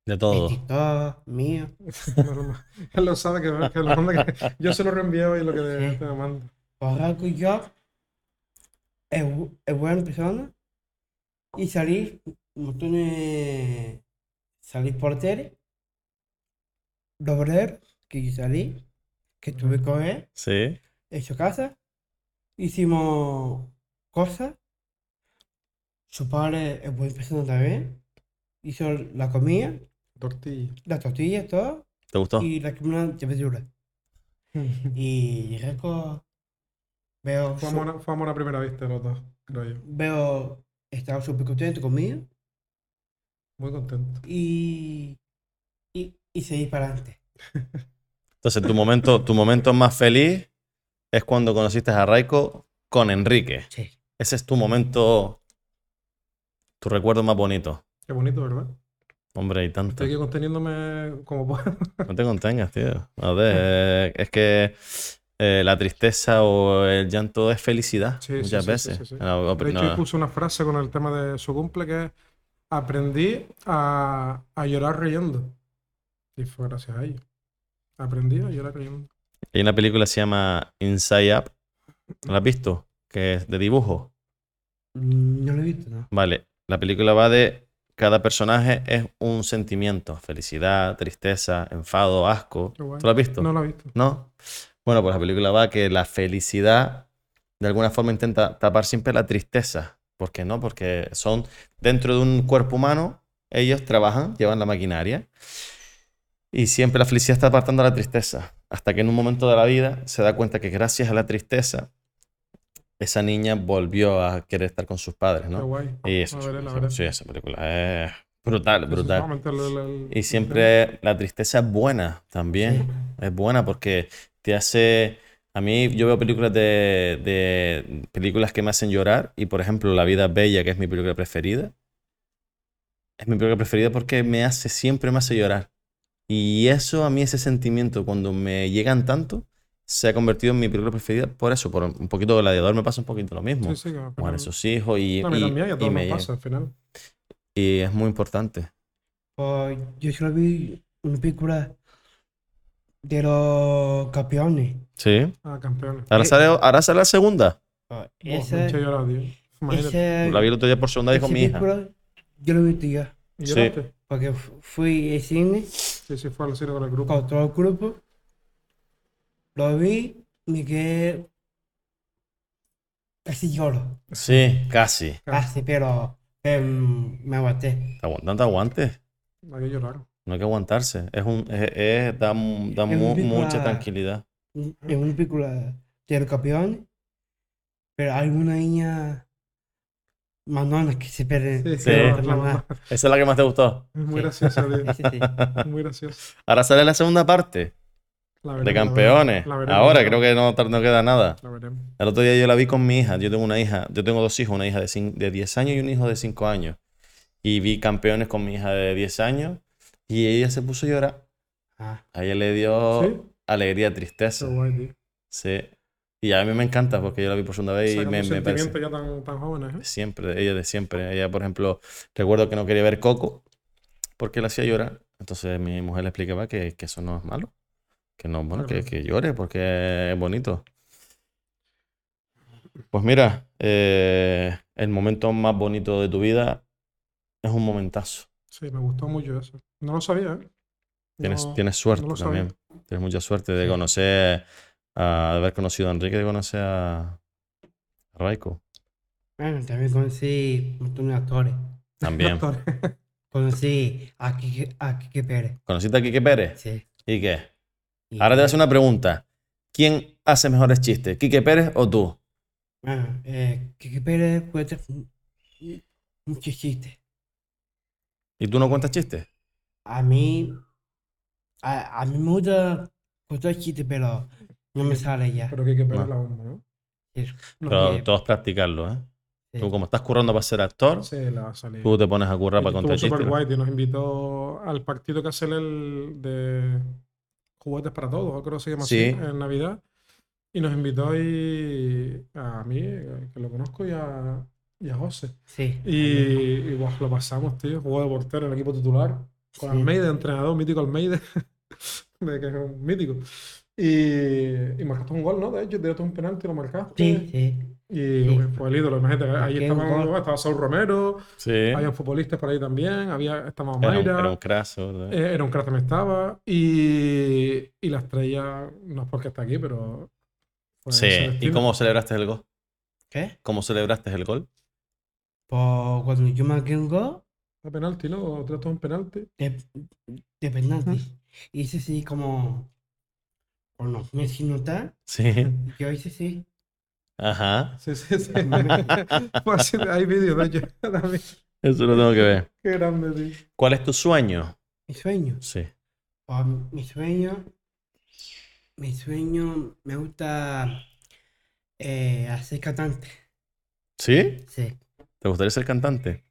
de todo. TikTok mío. Él lo sabe que, que lo manda, que yo se lo reenvío y lo que Sí. te manda. Pues Raco y yo es, es buena persona y salí un montón de salí por tele doble que yo salí que estuve con él. Sí, en su casa. Hicimos cosas. Su padre es buena persona también. Hizo la comida. Tortilla. las tortillas todo. ¿te gustó? y la comida de verdura. Y Raco veo Fue su- amor, fue amor a primera vista los dos, creo yo. veo, estaba súper contento conmigo Muy contento. y, y, y seguí para adelante. Entonces, tu momento, tu momento más feliz es cuando conociste a Raiko con Enrique. Sí. Ese es tu momento, tu recuerdo más bonito. Qué bonito, ¿verdad? Hombre, y tanto. Estoy aquí conteniéndome como puedo. No te contengas, tío. A ver, es que eh, la tristeza o el llanto es felicidad Sí, sí, muchas sí, veces. sí, sí, sí. No, De hecho, no, puse una frase con el tema de su cumple que es aprendí a, a llorar riendo. Y fue gracias a ello. Aprendí a llorar riendo. Hay una película que se llama Inside Up. ¿La has visto? Que es de dibujo. Mm, No lo he visto, ¿no? Vale, la película va de cada personaje es un sentimiento, felicidad, tristeza, enfado, asco. ¿Tú lo has visto? No lo he visto. ¿No? Bueno, pues la película va que la felicidad de alguna forma intenta tapar siempre la tristeza. ¿Por qué no? Porque son dentro de un cuerpo humano, ellos trabajan, llevan la maquinaria y siempre la felicidad está apartando la tristeza. Hasta que en un momento de la vida se da cuenta que gracias a la tristeza, esa niña volvió a querer estar con sus padres, Qué ¿no? guay. Y eso, sí, esa película es brutal, brutal. a Y siempre la tristeza es buena también. Es buena porque te hace... A mí yo veo películas de, de películas que me hacen llorar y por ejemplo La vida es bella, que es mi película preferida, es mi película preferida porque me hace, siempre me hace llorar. Y eso a mí, ese sentimiento, cuando me llegan tanto, se ha convertido en mi película preferida por eso, por un poquito Gladiador me pasa un poquito lo mismo. Sí, sí, al Mueren sus hijos y, No, y- también, y me pasa al final. Y es muy importante. Pues yo solo vi una película de los campeones. Sí. Ah, campeones. Ahora Eh, sale, ahora sale la segunda. Buah, esa, esa, La vi el otro día por segunda con mi hija. película yo lo vi yo. ¿Y sí. lloraste? Porque fu- fui al cine Sí, sí, fue al cine con el grupo. con todo el grupo. Lo vi, me quedé casi lloro. Sí, casi. Casi, pero em, me aguanté. Te aguant- No te aguantes. Hay que llorar. No hay que aguantarse. Es un, es, es- da, da mu- película- mucha tranquilidad. Es una película de los campeones, pero hay una niña manona que se pierde. Sí, Sí. mamá. Esa es la que más te gustó. Es muy Sí. graciosa, sí. Muy graciosa. Ahora sale la segunda parte La de veremos, la campeones. veremos, la veremos, Ahora la creo que no, no queda nada. La. El otro día yo la vi con mi hija. Yo tengo una hija, yo tengo dos hijos, una hija de, de 10 años y un hijo de 5 años. Y vi campeones con mi hija de 10 años y ella se puso a llorar. Ah, A ella le dio ¿Sí? alegría, Qué tristeza. guay, tío. Sí. Y a mí me encanta porque yo la vi por segunda vez y Sacando me, me parece. ya tan, tan jóvenes, ¿eh? Siempre, ella de siempre. Ella, por ejemplo, recuerdo que no quería ver Coco porque la hacía llorar. Entonces mi mujer le explicaba que, que eso no es malo. Que no, bueno, que, que llore porque es bonito. Pues mira, eh, el momento más bonito de tu vida es un momentazo. Sí, me gustó mucho eso. No lo sabía, ¿eh? Tienes, No- tienes suerte no lo sabía. también. Tienes mucha suerte de Sí. conocer, a, de haber conocido a Enrique, de conocer a, a Raiko. Bueno, también conocí un montón de actores. También. Actor. Conocí a Quique, a Quique Pérez. ¿Conociste a Quique Pérez? Sí. ¿Y qué? Y- Ahora te voy a hacer una pregunta. ¿Quién hace mejores chistes? ¿Quique Pérez o tú? Bueno, eh, Quique Pérez cuenta mu- muchos chistes. ¿Y tú no cuentas chistes? A mí, a, a mí me gusta chistes, pero no me sale ya. Pero que hay que No. pegar la bomba, ¿no? Sí. No, Pero bien. todo es practicarlo, ¿eh? Sí. Tú como estás currando para ser actor, Sí, la va a salir. tú te pones a currar para contar chistes. guay, tío. Nos invitó al partido que hace el de Juguetes para Todos, creo que se llama Sí. así, en Navidad. Y nos invitó y a mí, que lo conozco, y a, y a José. Sí. Y, lo pasamos, tío. Jugó de portero en el equipo titular. Con Sí. Almeida, entrenador, mítico Almeida. de que es un mítico. Y, y marcaste un gol, ¿no? De hecho, tiraste un penalti, lo marcaste. Sí, sí. Y Sí. fue el ídolo, imagínate. Ahí estaba, estaba Saúl Romero, Sí. había futbolistas por ahí también, había, estaba Era un, Mayra, era un craso. ¿verdad? eh, era un crack también estaba. Y, y la estrella, no es porque está aquí, pero. Sí. ¿Y cómo celebraste el gol? ¿Qué? ¿Cómo celebraste el gol? Pues cuando yo marqué un gol De penalti, ¿no? O tiraste un penalti. de, de penalti. Hice así como. Con los Messi no tal. Sí. Yo hice así. Ajá. Sí, sí, sí. Hay vídeos de ellos también. Eso lo tengo que ver. Qué grande, tío. ¿Cuál es tu sueño? Mi sueño. Sí. Pues, mi sueño. Mi sueño me gusta eh, hacer cantante. ¿Sí? Sí. ¿Te gustaría ser cantante?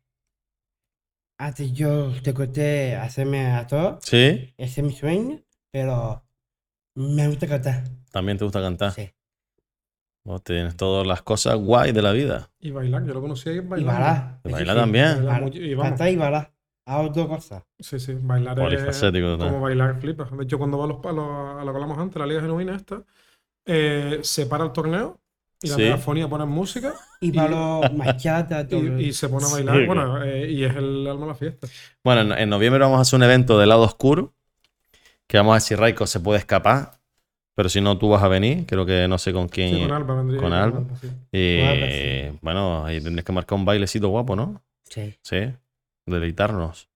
Antes yo te conté hacerme actor. Sí. Ese es mi sueño. Pero me gusta cantar. También te gusta cantar. Sí. Vos tienes todas las cosas guay de la vida. Y bailar, yo lo conocí ahí Y bailando. bailar. ¿Te eso baila sí. también? Bailar Bailar, y vamos. Cantar y bailar. Hago dos cosas. Sí, sí, bailar es Polifacético, ¿no? como bailar flipa. De hecho, cuando va a, los, a, lo, a lo que hablamos antes, la Liga Genuina esta, eh, se para el torneo y la Sí. megafonía pone música Y Y- bailo machata, todo. y, y se pone a bailar. Bueno, eh, y es el alma de la fiesta. Bueno, en, en noviembre vamos a hacer un evento de lado oscuro. Que vamos a ver si Raiko se puede escapar. Pero si no, tú vas a venir. Creo que no sé con quién. Sí, con Alba vendría. con Alba. sí. Y Alba, bueno, ahí tendrías que marcar un bailecito guapo, ¿no? Sí. Sí. Deleitarnos.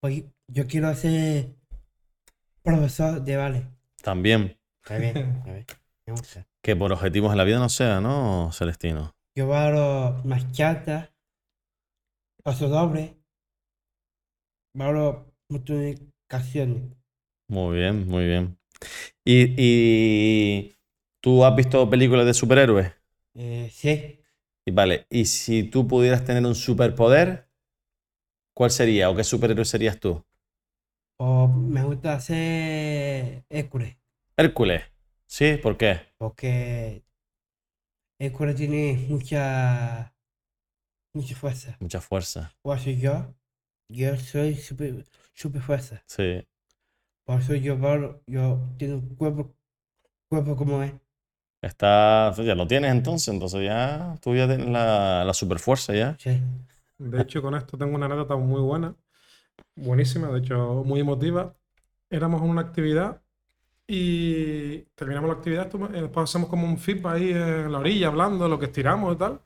Pues yo quiero ser profesor de ballet. También. Está bien, está bien. Me gusta. Que por objetivos en la vida no sea, ¿no, Celestino? Yo bailo machata, paso doble, bailo muchas canciones. Muy bien, muy bien. ¿Y, y tú has visto películas de superhéroes? Eh, sí, Y vale, y si tú pudieras tener un superpoder, ¿cuál sería? ¿O qué superhéroe serías tú? o me gusta hacer Hércules, Hércules. ¿Sí? ¿Por qué? porque Hércules tiene mucha, mucha fuerza. Mucha fuerza. Por eso yo, yo soy super, super fuerza. Sí. Por eso yo bailo, yo tengo un cuerpo, cuerpo como es. Está, ya lo tienes entonces, entonces ya tú ya tienes la, la superfuerza ya. Sí. De hecho, con esto tengo una anécdota muy buena, buenísima, de hecho, muy emotiva. Éramos en una actividad y terminamos la actividad, eh, después hacemos como un feedback ahí en la orilla, hablando de lo que estiramos y tal.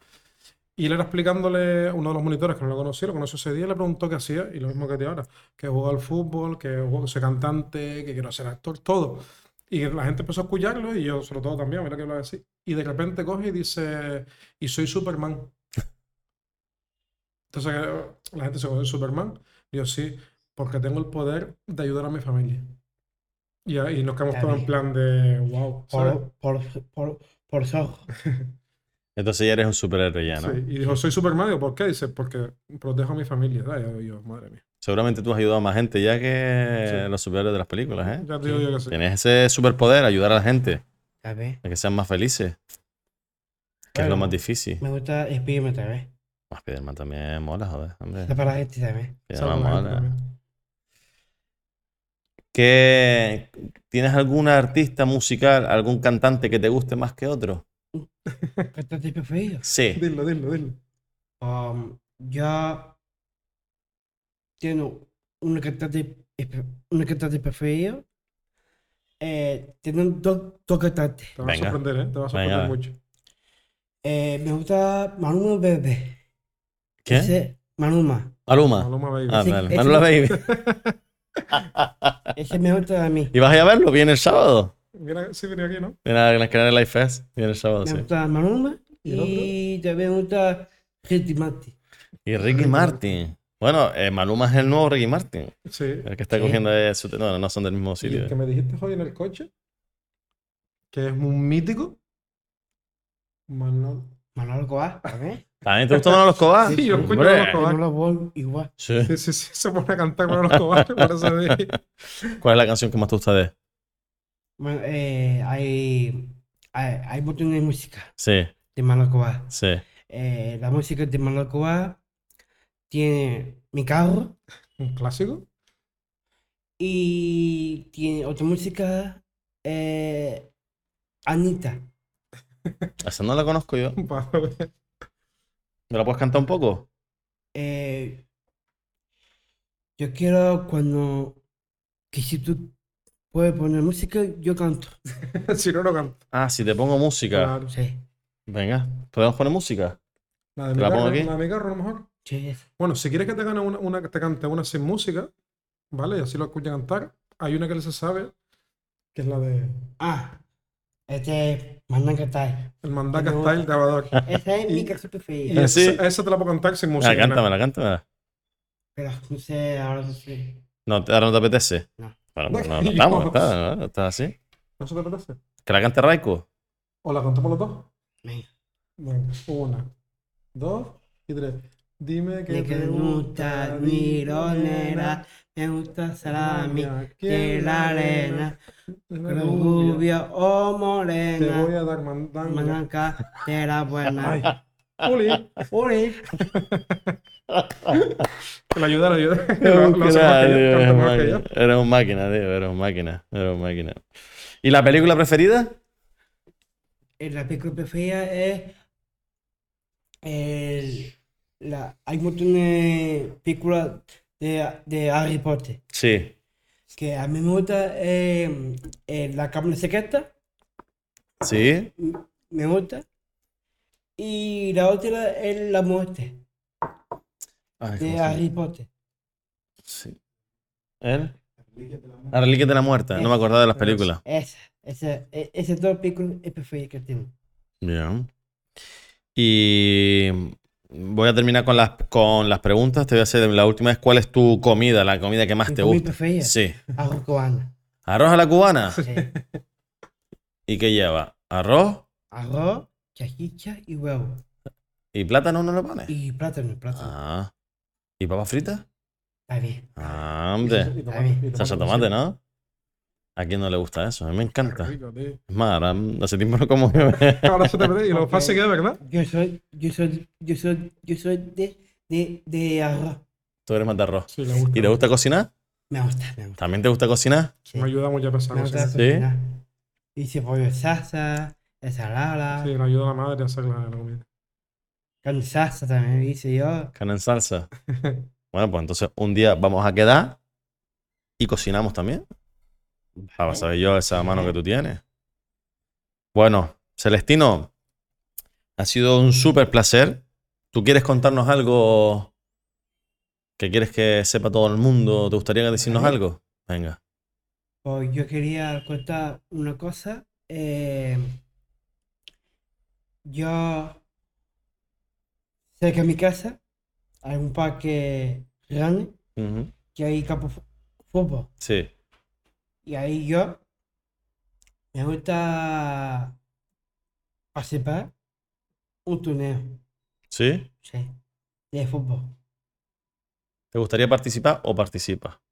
Y él era explicándole a uno de los monitores que no lo conocía, lo conoció ese día, le preguntó qué hacía, y lo mismo que ti ahora, que jugaba al fútbol, que soy cantante, que quiero ser actor, todo. Y la gente empezó a escucharlo, y yo sobre todo también, mira que hablaba así. Y de repente coge y dice, y soy Superman. Entonces eh, la gente se conoce Superman. Y yo sí, porque tengo el poder de ayudar a mi familia. Y, ahí nos quedamos todos en plan de wow. ¿sabes? Por, por, por, por ojos. Entonces ya eres un superhéroe ya, ¿no? Sí, Y dijo, soy Superman. Digo, ¿por qué? Dice, porque protejo a mi familia. Ah, yo, yo, madre mía. Seguramente tú has ayudado a más gente ya que Sí. los superhéroes de las películas, ¿eh? Ya te digo yo que sí. Tienes ese superpoder, ayudar a la gente, ¿Sabes? a que sean más felices, que es lo más difícil. Me gusta Spiderman también. Spiderman también mola, joder, hombre. Está para la gente también. Spiderman mola. también. ¿Qué, ¿Tienes algún artista musical, algún cantante que te guste más que otro? ¿Cantante preferido? Sí. Dilo, dilo, dilo. Um, yo tengo una cantante, una cantante preferida. Eh, tengo dos, dos cantantes. Te va a sorprender, ¿eh? Te va a sorprender Venga. mucho. Eh, me gusta Maluma Bebé. ¿Qué? Ese, Maluma. Maluma. Maluma Baby. Ah, Sí, vale. ese- Maluma Baby. Ese me gusta a mí. ¿Y vas a ir a verlo? Viene el sábado. Sí, venía aquí, ¿no? Viene a Canarias Life Fest. Viene el sábado, Me sí. gusta Maluma ¿Y también me gusta Ricky Martin. Y Ricky Martin. Bueno, eh, Maluma es el nuevo Ricky Martin. Sí. El que está Sí. cogiendo de su... No, no son del mismo Y el sitio. que me dijiste hoy en el coche, que es un mítico. Manolo. Manolo Coa, ¿también? ¿También te gustó Manolo Escobar? Sí, yo escucho. Manolo Escobar. Manolo igual. Sí. Sí, sí, sí, se pone a cantar con los cobardes, por eso dije. ¿Cuál es la canción que más te gusta de él? Bueno, eh, hay, hay, hay montones de música Sí, de Manolo Coa. sí. Eh, la música de Manolo Coa tiene Mi Carro Un clásico. y tiene otra música, eh, Anita. Esa no la conozco yo. ¿Me la puedes cantar un poco? Eh, yo quiero cuando, que si tú puedes poner música, yo canto. si no, no canto. Ah, si te pongo música. Claro. Sí, Venga, ¿podemos poner música? La de ¿Te mi la pongo carro, aquí? la de mi carro, a lo mejor. sí, es- Bueno, si quieres que te gane una, una que te cante una sin música, ¿vale? Y así lo escucha cantar. Hay una que él se sabe, que es la de Ah, este es Mananga Tai. El Mandaka No. Style de Abadoc. Esa es mi canción preferida. Sí. esa, esa te la puedo cantar sin música. Ah, cántamela, cántamela. Pero no sé, ahora no sé. No, ¿te- ahora no te apetece. No. Bueno, pues no, no estamos, está, ¿no? está así. ¿No se te apetece? Que la cante Raiko. ¿O la cantamos los dos? Venga. Venga, una, dos y tres. Dime que Me te gusta mironera, me gusta salami, que de la arena, rubia. rubia o Te voy morena, a dar mandanga. mananca de la Ay, buena. Uli, Uri. que le ayuda, le ayuda. Eres un máquina, tío. Eres un máquina. Eres un máquina. ¿Y la película preferida? Eh, La película preferida es el, la, hay un montón de películas de, de Harry Potter. Sí. Que a mí me gusta eh, eh, La Cámara Secreta, Sí. me gusta. Y la otra es La Muerte, Ay, ¿cómo de? Harry Potter. Sí. ¿Él? La reliquia de la muerte. No me acordaba de las películas. Esa, esa, e- esas dos películas es preferida que tengo. Bien. Y voy a terminar con las, con las preguntas. Te voy a hacer la última vez. ¿Cuál es tu comida? La comida que más te gusta. preferida. Sí. Arroz cubano. ¿Arroz a la cubana? Sí. ¿Y qué lleva? ¿Arroz? Arroz, chachicha y huevo. ¿Y plátano no le pones? Y plátano, plátano. Ah. ¿Y papas fritas? Está bien. Ah, hombre. Y tomate, y Salsa tomate, ¿no? ¿A quién no le gusta eso? A mí me encanta. rico. Es más, ahora hace tiempo no como. Ahora se te ve y lo fácil que es, ¿verdad? Yo soy, yo soy, yo soy, yo soy de, de, de arroz. Tú eres más de arroz. Sí, le gusta. ¿Y te gusta cocinar? Me gusta, me gusta. ¿También te gusta cocinar? Sí. Me ayuda mucho a pesar. Me gusta Sí, cocinar. Hice pollo de salsa, ensalada, Sí, le ayuda a la madre a hacer la, la comida. carne salsa también hice yo. Carne en salsa. Bueno, pues entonces un día vamos a quedar y cocinamos también. Para saber yo esa mano que tú tienes. Bueno, Celestino, ha sido un súper placer. ¿Tú quieres contarnos algo que quieres que sepa todo el mundo? ¿Te gustaría decirnos algo? Venga. Pues yo quería contar una cosa. eh, yo, cerca de mi casa, hay un parque grande que hay campo fútbol. Sí. Y ahí yo me gusta participar un torneo, ¿Sí? sí, de fútbol. ¿Te gustaría participar o participa?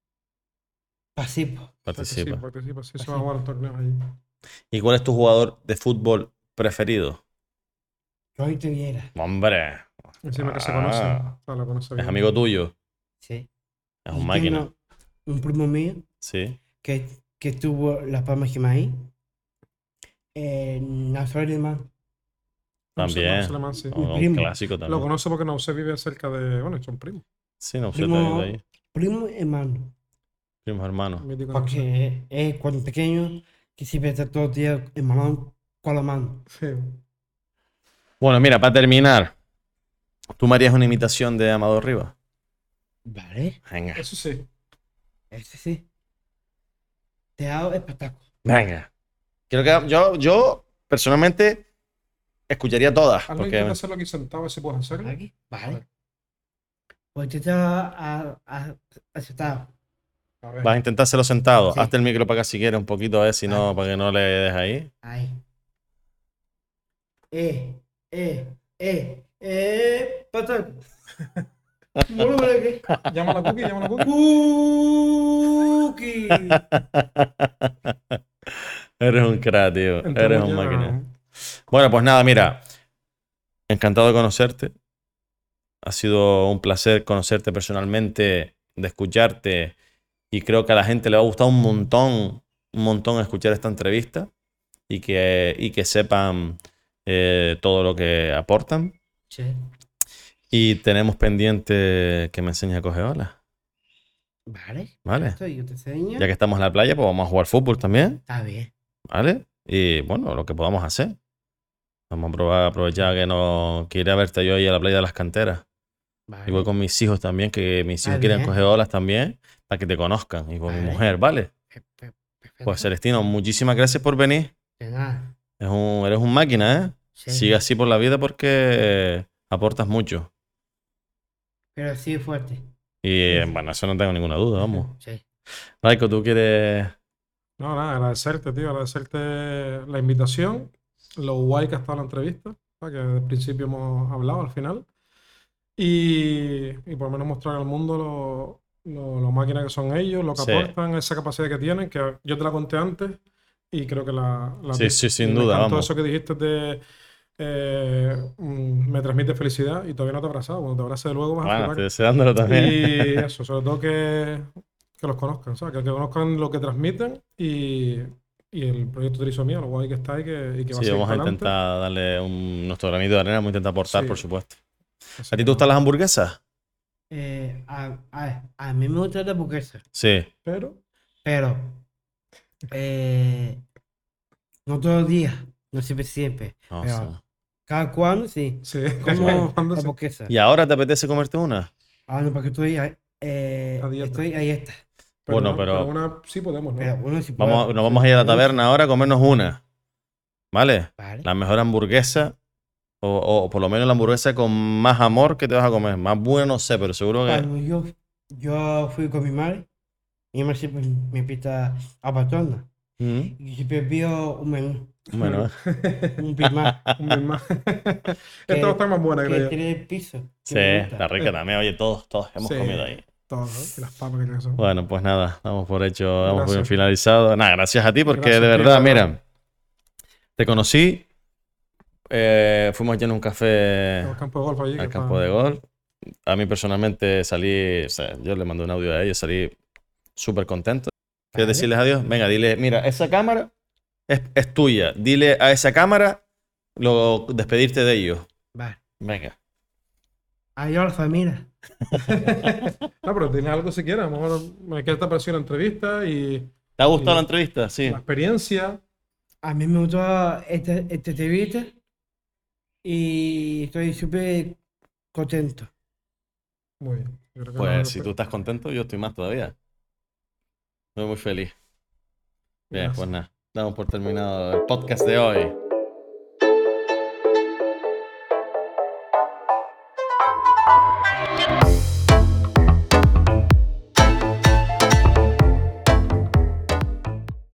Participo. Participa. Participa, sí, se Participa. van a jugar los torneos ahí. ¿Y cuál es tu jugador de fútbol preferido? Roy Tuviera, Hombre, Encima que se Ah. conoce. O sea, lo conoce es amigo tuyo. sí. Es Y un máquina. tengo Un primo mío Sí. que, que tuvo Las Palmas Jimaí. Eh, de Man. También. Nausel Alemán, sí. Un primo. clásico Lo también. conoce porque no se vive cerca de. Bueno, son primos. Sí, no sé, Primo- de ahí. Primo hermano. Primos hermanos. Porque es cuando pequeño que siempre está todo el día balón con la mano. Sí. Bueno, mira, para terminar, ¿tú me harías una imitación de Amador Rivas? Vale, Venga, Eso sí. ese sí. Te hago espectáculo. venga. Quiero que yo, yo personalmente escucharía todas. Hazlo Porque intenta hacerlo aquí sentado, si puedes hacerlo. Aquí, vale. Pues te a, a, aceptar. A ver. vas a intentar hacerlo sentado. Sí. Hazte el micro para acá si quieres un poquito, a ver si no, para que no le des ahí. Ahí. Eh, eh, eh, eh, pata. Llama a la cookie, llama a la cookie. Cookie. Eres un crack, tío. Entonces, Eres un máquina. Bueno, pues nada, mira. Encantado de conocerte. Ha sido un placer conocerte personalmente, de escucharte. Y creo que a la gente le va a gustar un montón, un montón escuchar esta entrevista y que, y que sepan eh, todo lo que aportan. Che, Y tenemos pendiente que me enseñes a coger olas, vale. ¿vale? Esto yo te enseño. Ya que estamos en la playa, pues vamos a jugar fútbol también. Está bien. ¿Vale? Y bueno, lo que podamos hacer. Vamos a probar, aprovechar que no que iré a verte yo ahí a la playa de las canteras. Vale. Y voy con mis hijos también, que mis Está hijos quieren bien. coger olas también, para que te conozcan. Y con mi mujer, ¿vale? Perfecto. Pues Celestino, muchísimas gracias por venir. De nada. Es un, eres un máquina, ¿eh? Sí. Sigue así por la vida porque aportas mucho. Pero sí fuerte. Y eh, bueno, eso no tengo ninguna duda, vamos. Sí. Raiko, ¿tú quieres...? No, nada, agradecerte, tío, agradecerte la invitación, lo guay que ha estado la entrevista, ¿sabes? que desde el principio hemos hablado al final, y, y por lo menos mostrar al mundo lo, lo, lo máquinas que son ellos, lo que Sí. aportan, esa capacidad que tienen, que yo te la conté antes y creo que la... la Sí, sí, sin duda, vamos. eso que dijiste de... eh, mm, me transmite felicidad y todavía no te he abrazado, cuando te abrace de luego vas a Bueno, flipar. estoy deseándolo también. Y eso, sobre todo que, que los conozcan, ¿sabes? Que, que conozcan lo que transmiten y, y el proyecto Trisomía, lo guay que está y que, y que va a Sí, vamos a intentar darle un, nuestro granito de arena, vamos a intentar aportar, Sí. por supuesto. Así ¿A ti te gustan las hamburguesas? Eh, a, a, a mí me gusta la hamburguesa. Sí. Pero, Pero. Eh, no todos los días. No siempre, siempre. Pero sí. Cada cuando sí. sí, Como cuando hamburguesa. ¿Y ahora te apetece comerte una? Ah, no, porque estoy. ahí, Eh, estoy ahí está. Bueno, no, pero- una sí podemos, ¿no? Pero uno sí Vamos, puede. nos vamos a ir a la taberna ahora a comernos una. ¿Vale? Vale. La mejor hamburguesa, o, o por lo menos la hamburguesa con más amor que te vas a comer. Más buena, no sé, pero seguro que. Cuando yo, yo fui con mi madre, mi madre siempre me invita a Patona. Mm, Y siempre pido un menú, Bueno, un Big Mac, Un Big Mac. Esta va a estar más buena, que creo tiene piso. sí, está rica también. Oye, todos, todos hemos Sí. comido ahí. Todo, ¿no? Y las papas que ser. Bueno, pues nada, damos por hecho, damos por finalizado. Nada, gracias a ti, porque Gracias, de verdad, mira, te conocí, eh, fuimos ya en un café Al campo de golf allí. al campo de golf. A mí personalmente salí, o sea, yo le mandé un audio a ellos, salí súper contento. ¿Quieres decirles adiós? Venga, dile, mira, esa cámara es, es tuya. Dile a esa cámara lo, despedirte de ellos. Vale. Venga. Adiós, familia. No, pero tienes algo si quieres. A lo mejor me queda esta pareció la entrevista y ¿Te ha gustado la entrevista? Sí. la experiencia. A mí me gustó esta, esta entrevista y estoy súper contento. Muy bien. Pues no- si tú estás contento, yo estoy más todavía. Estoy muy feliz. Bien, Gracias. pues nada, damos por terminado el podcast de hoy.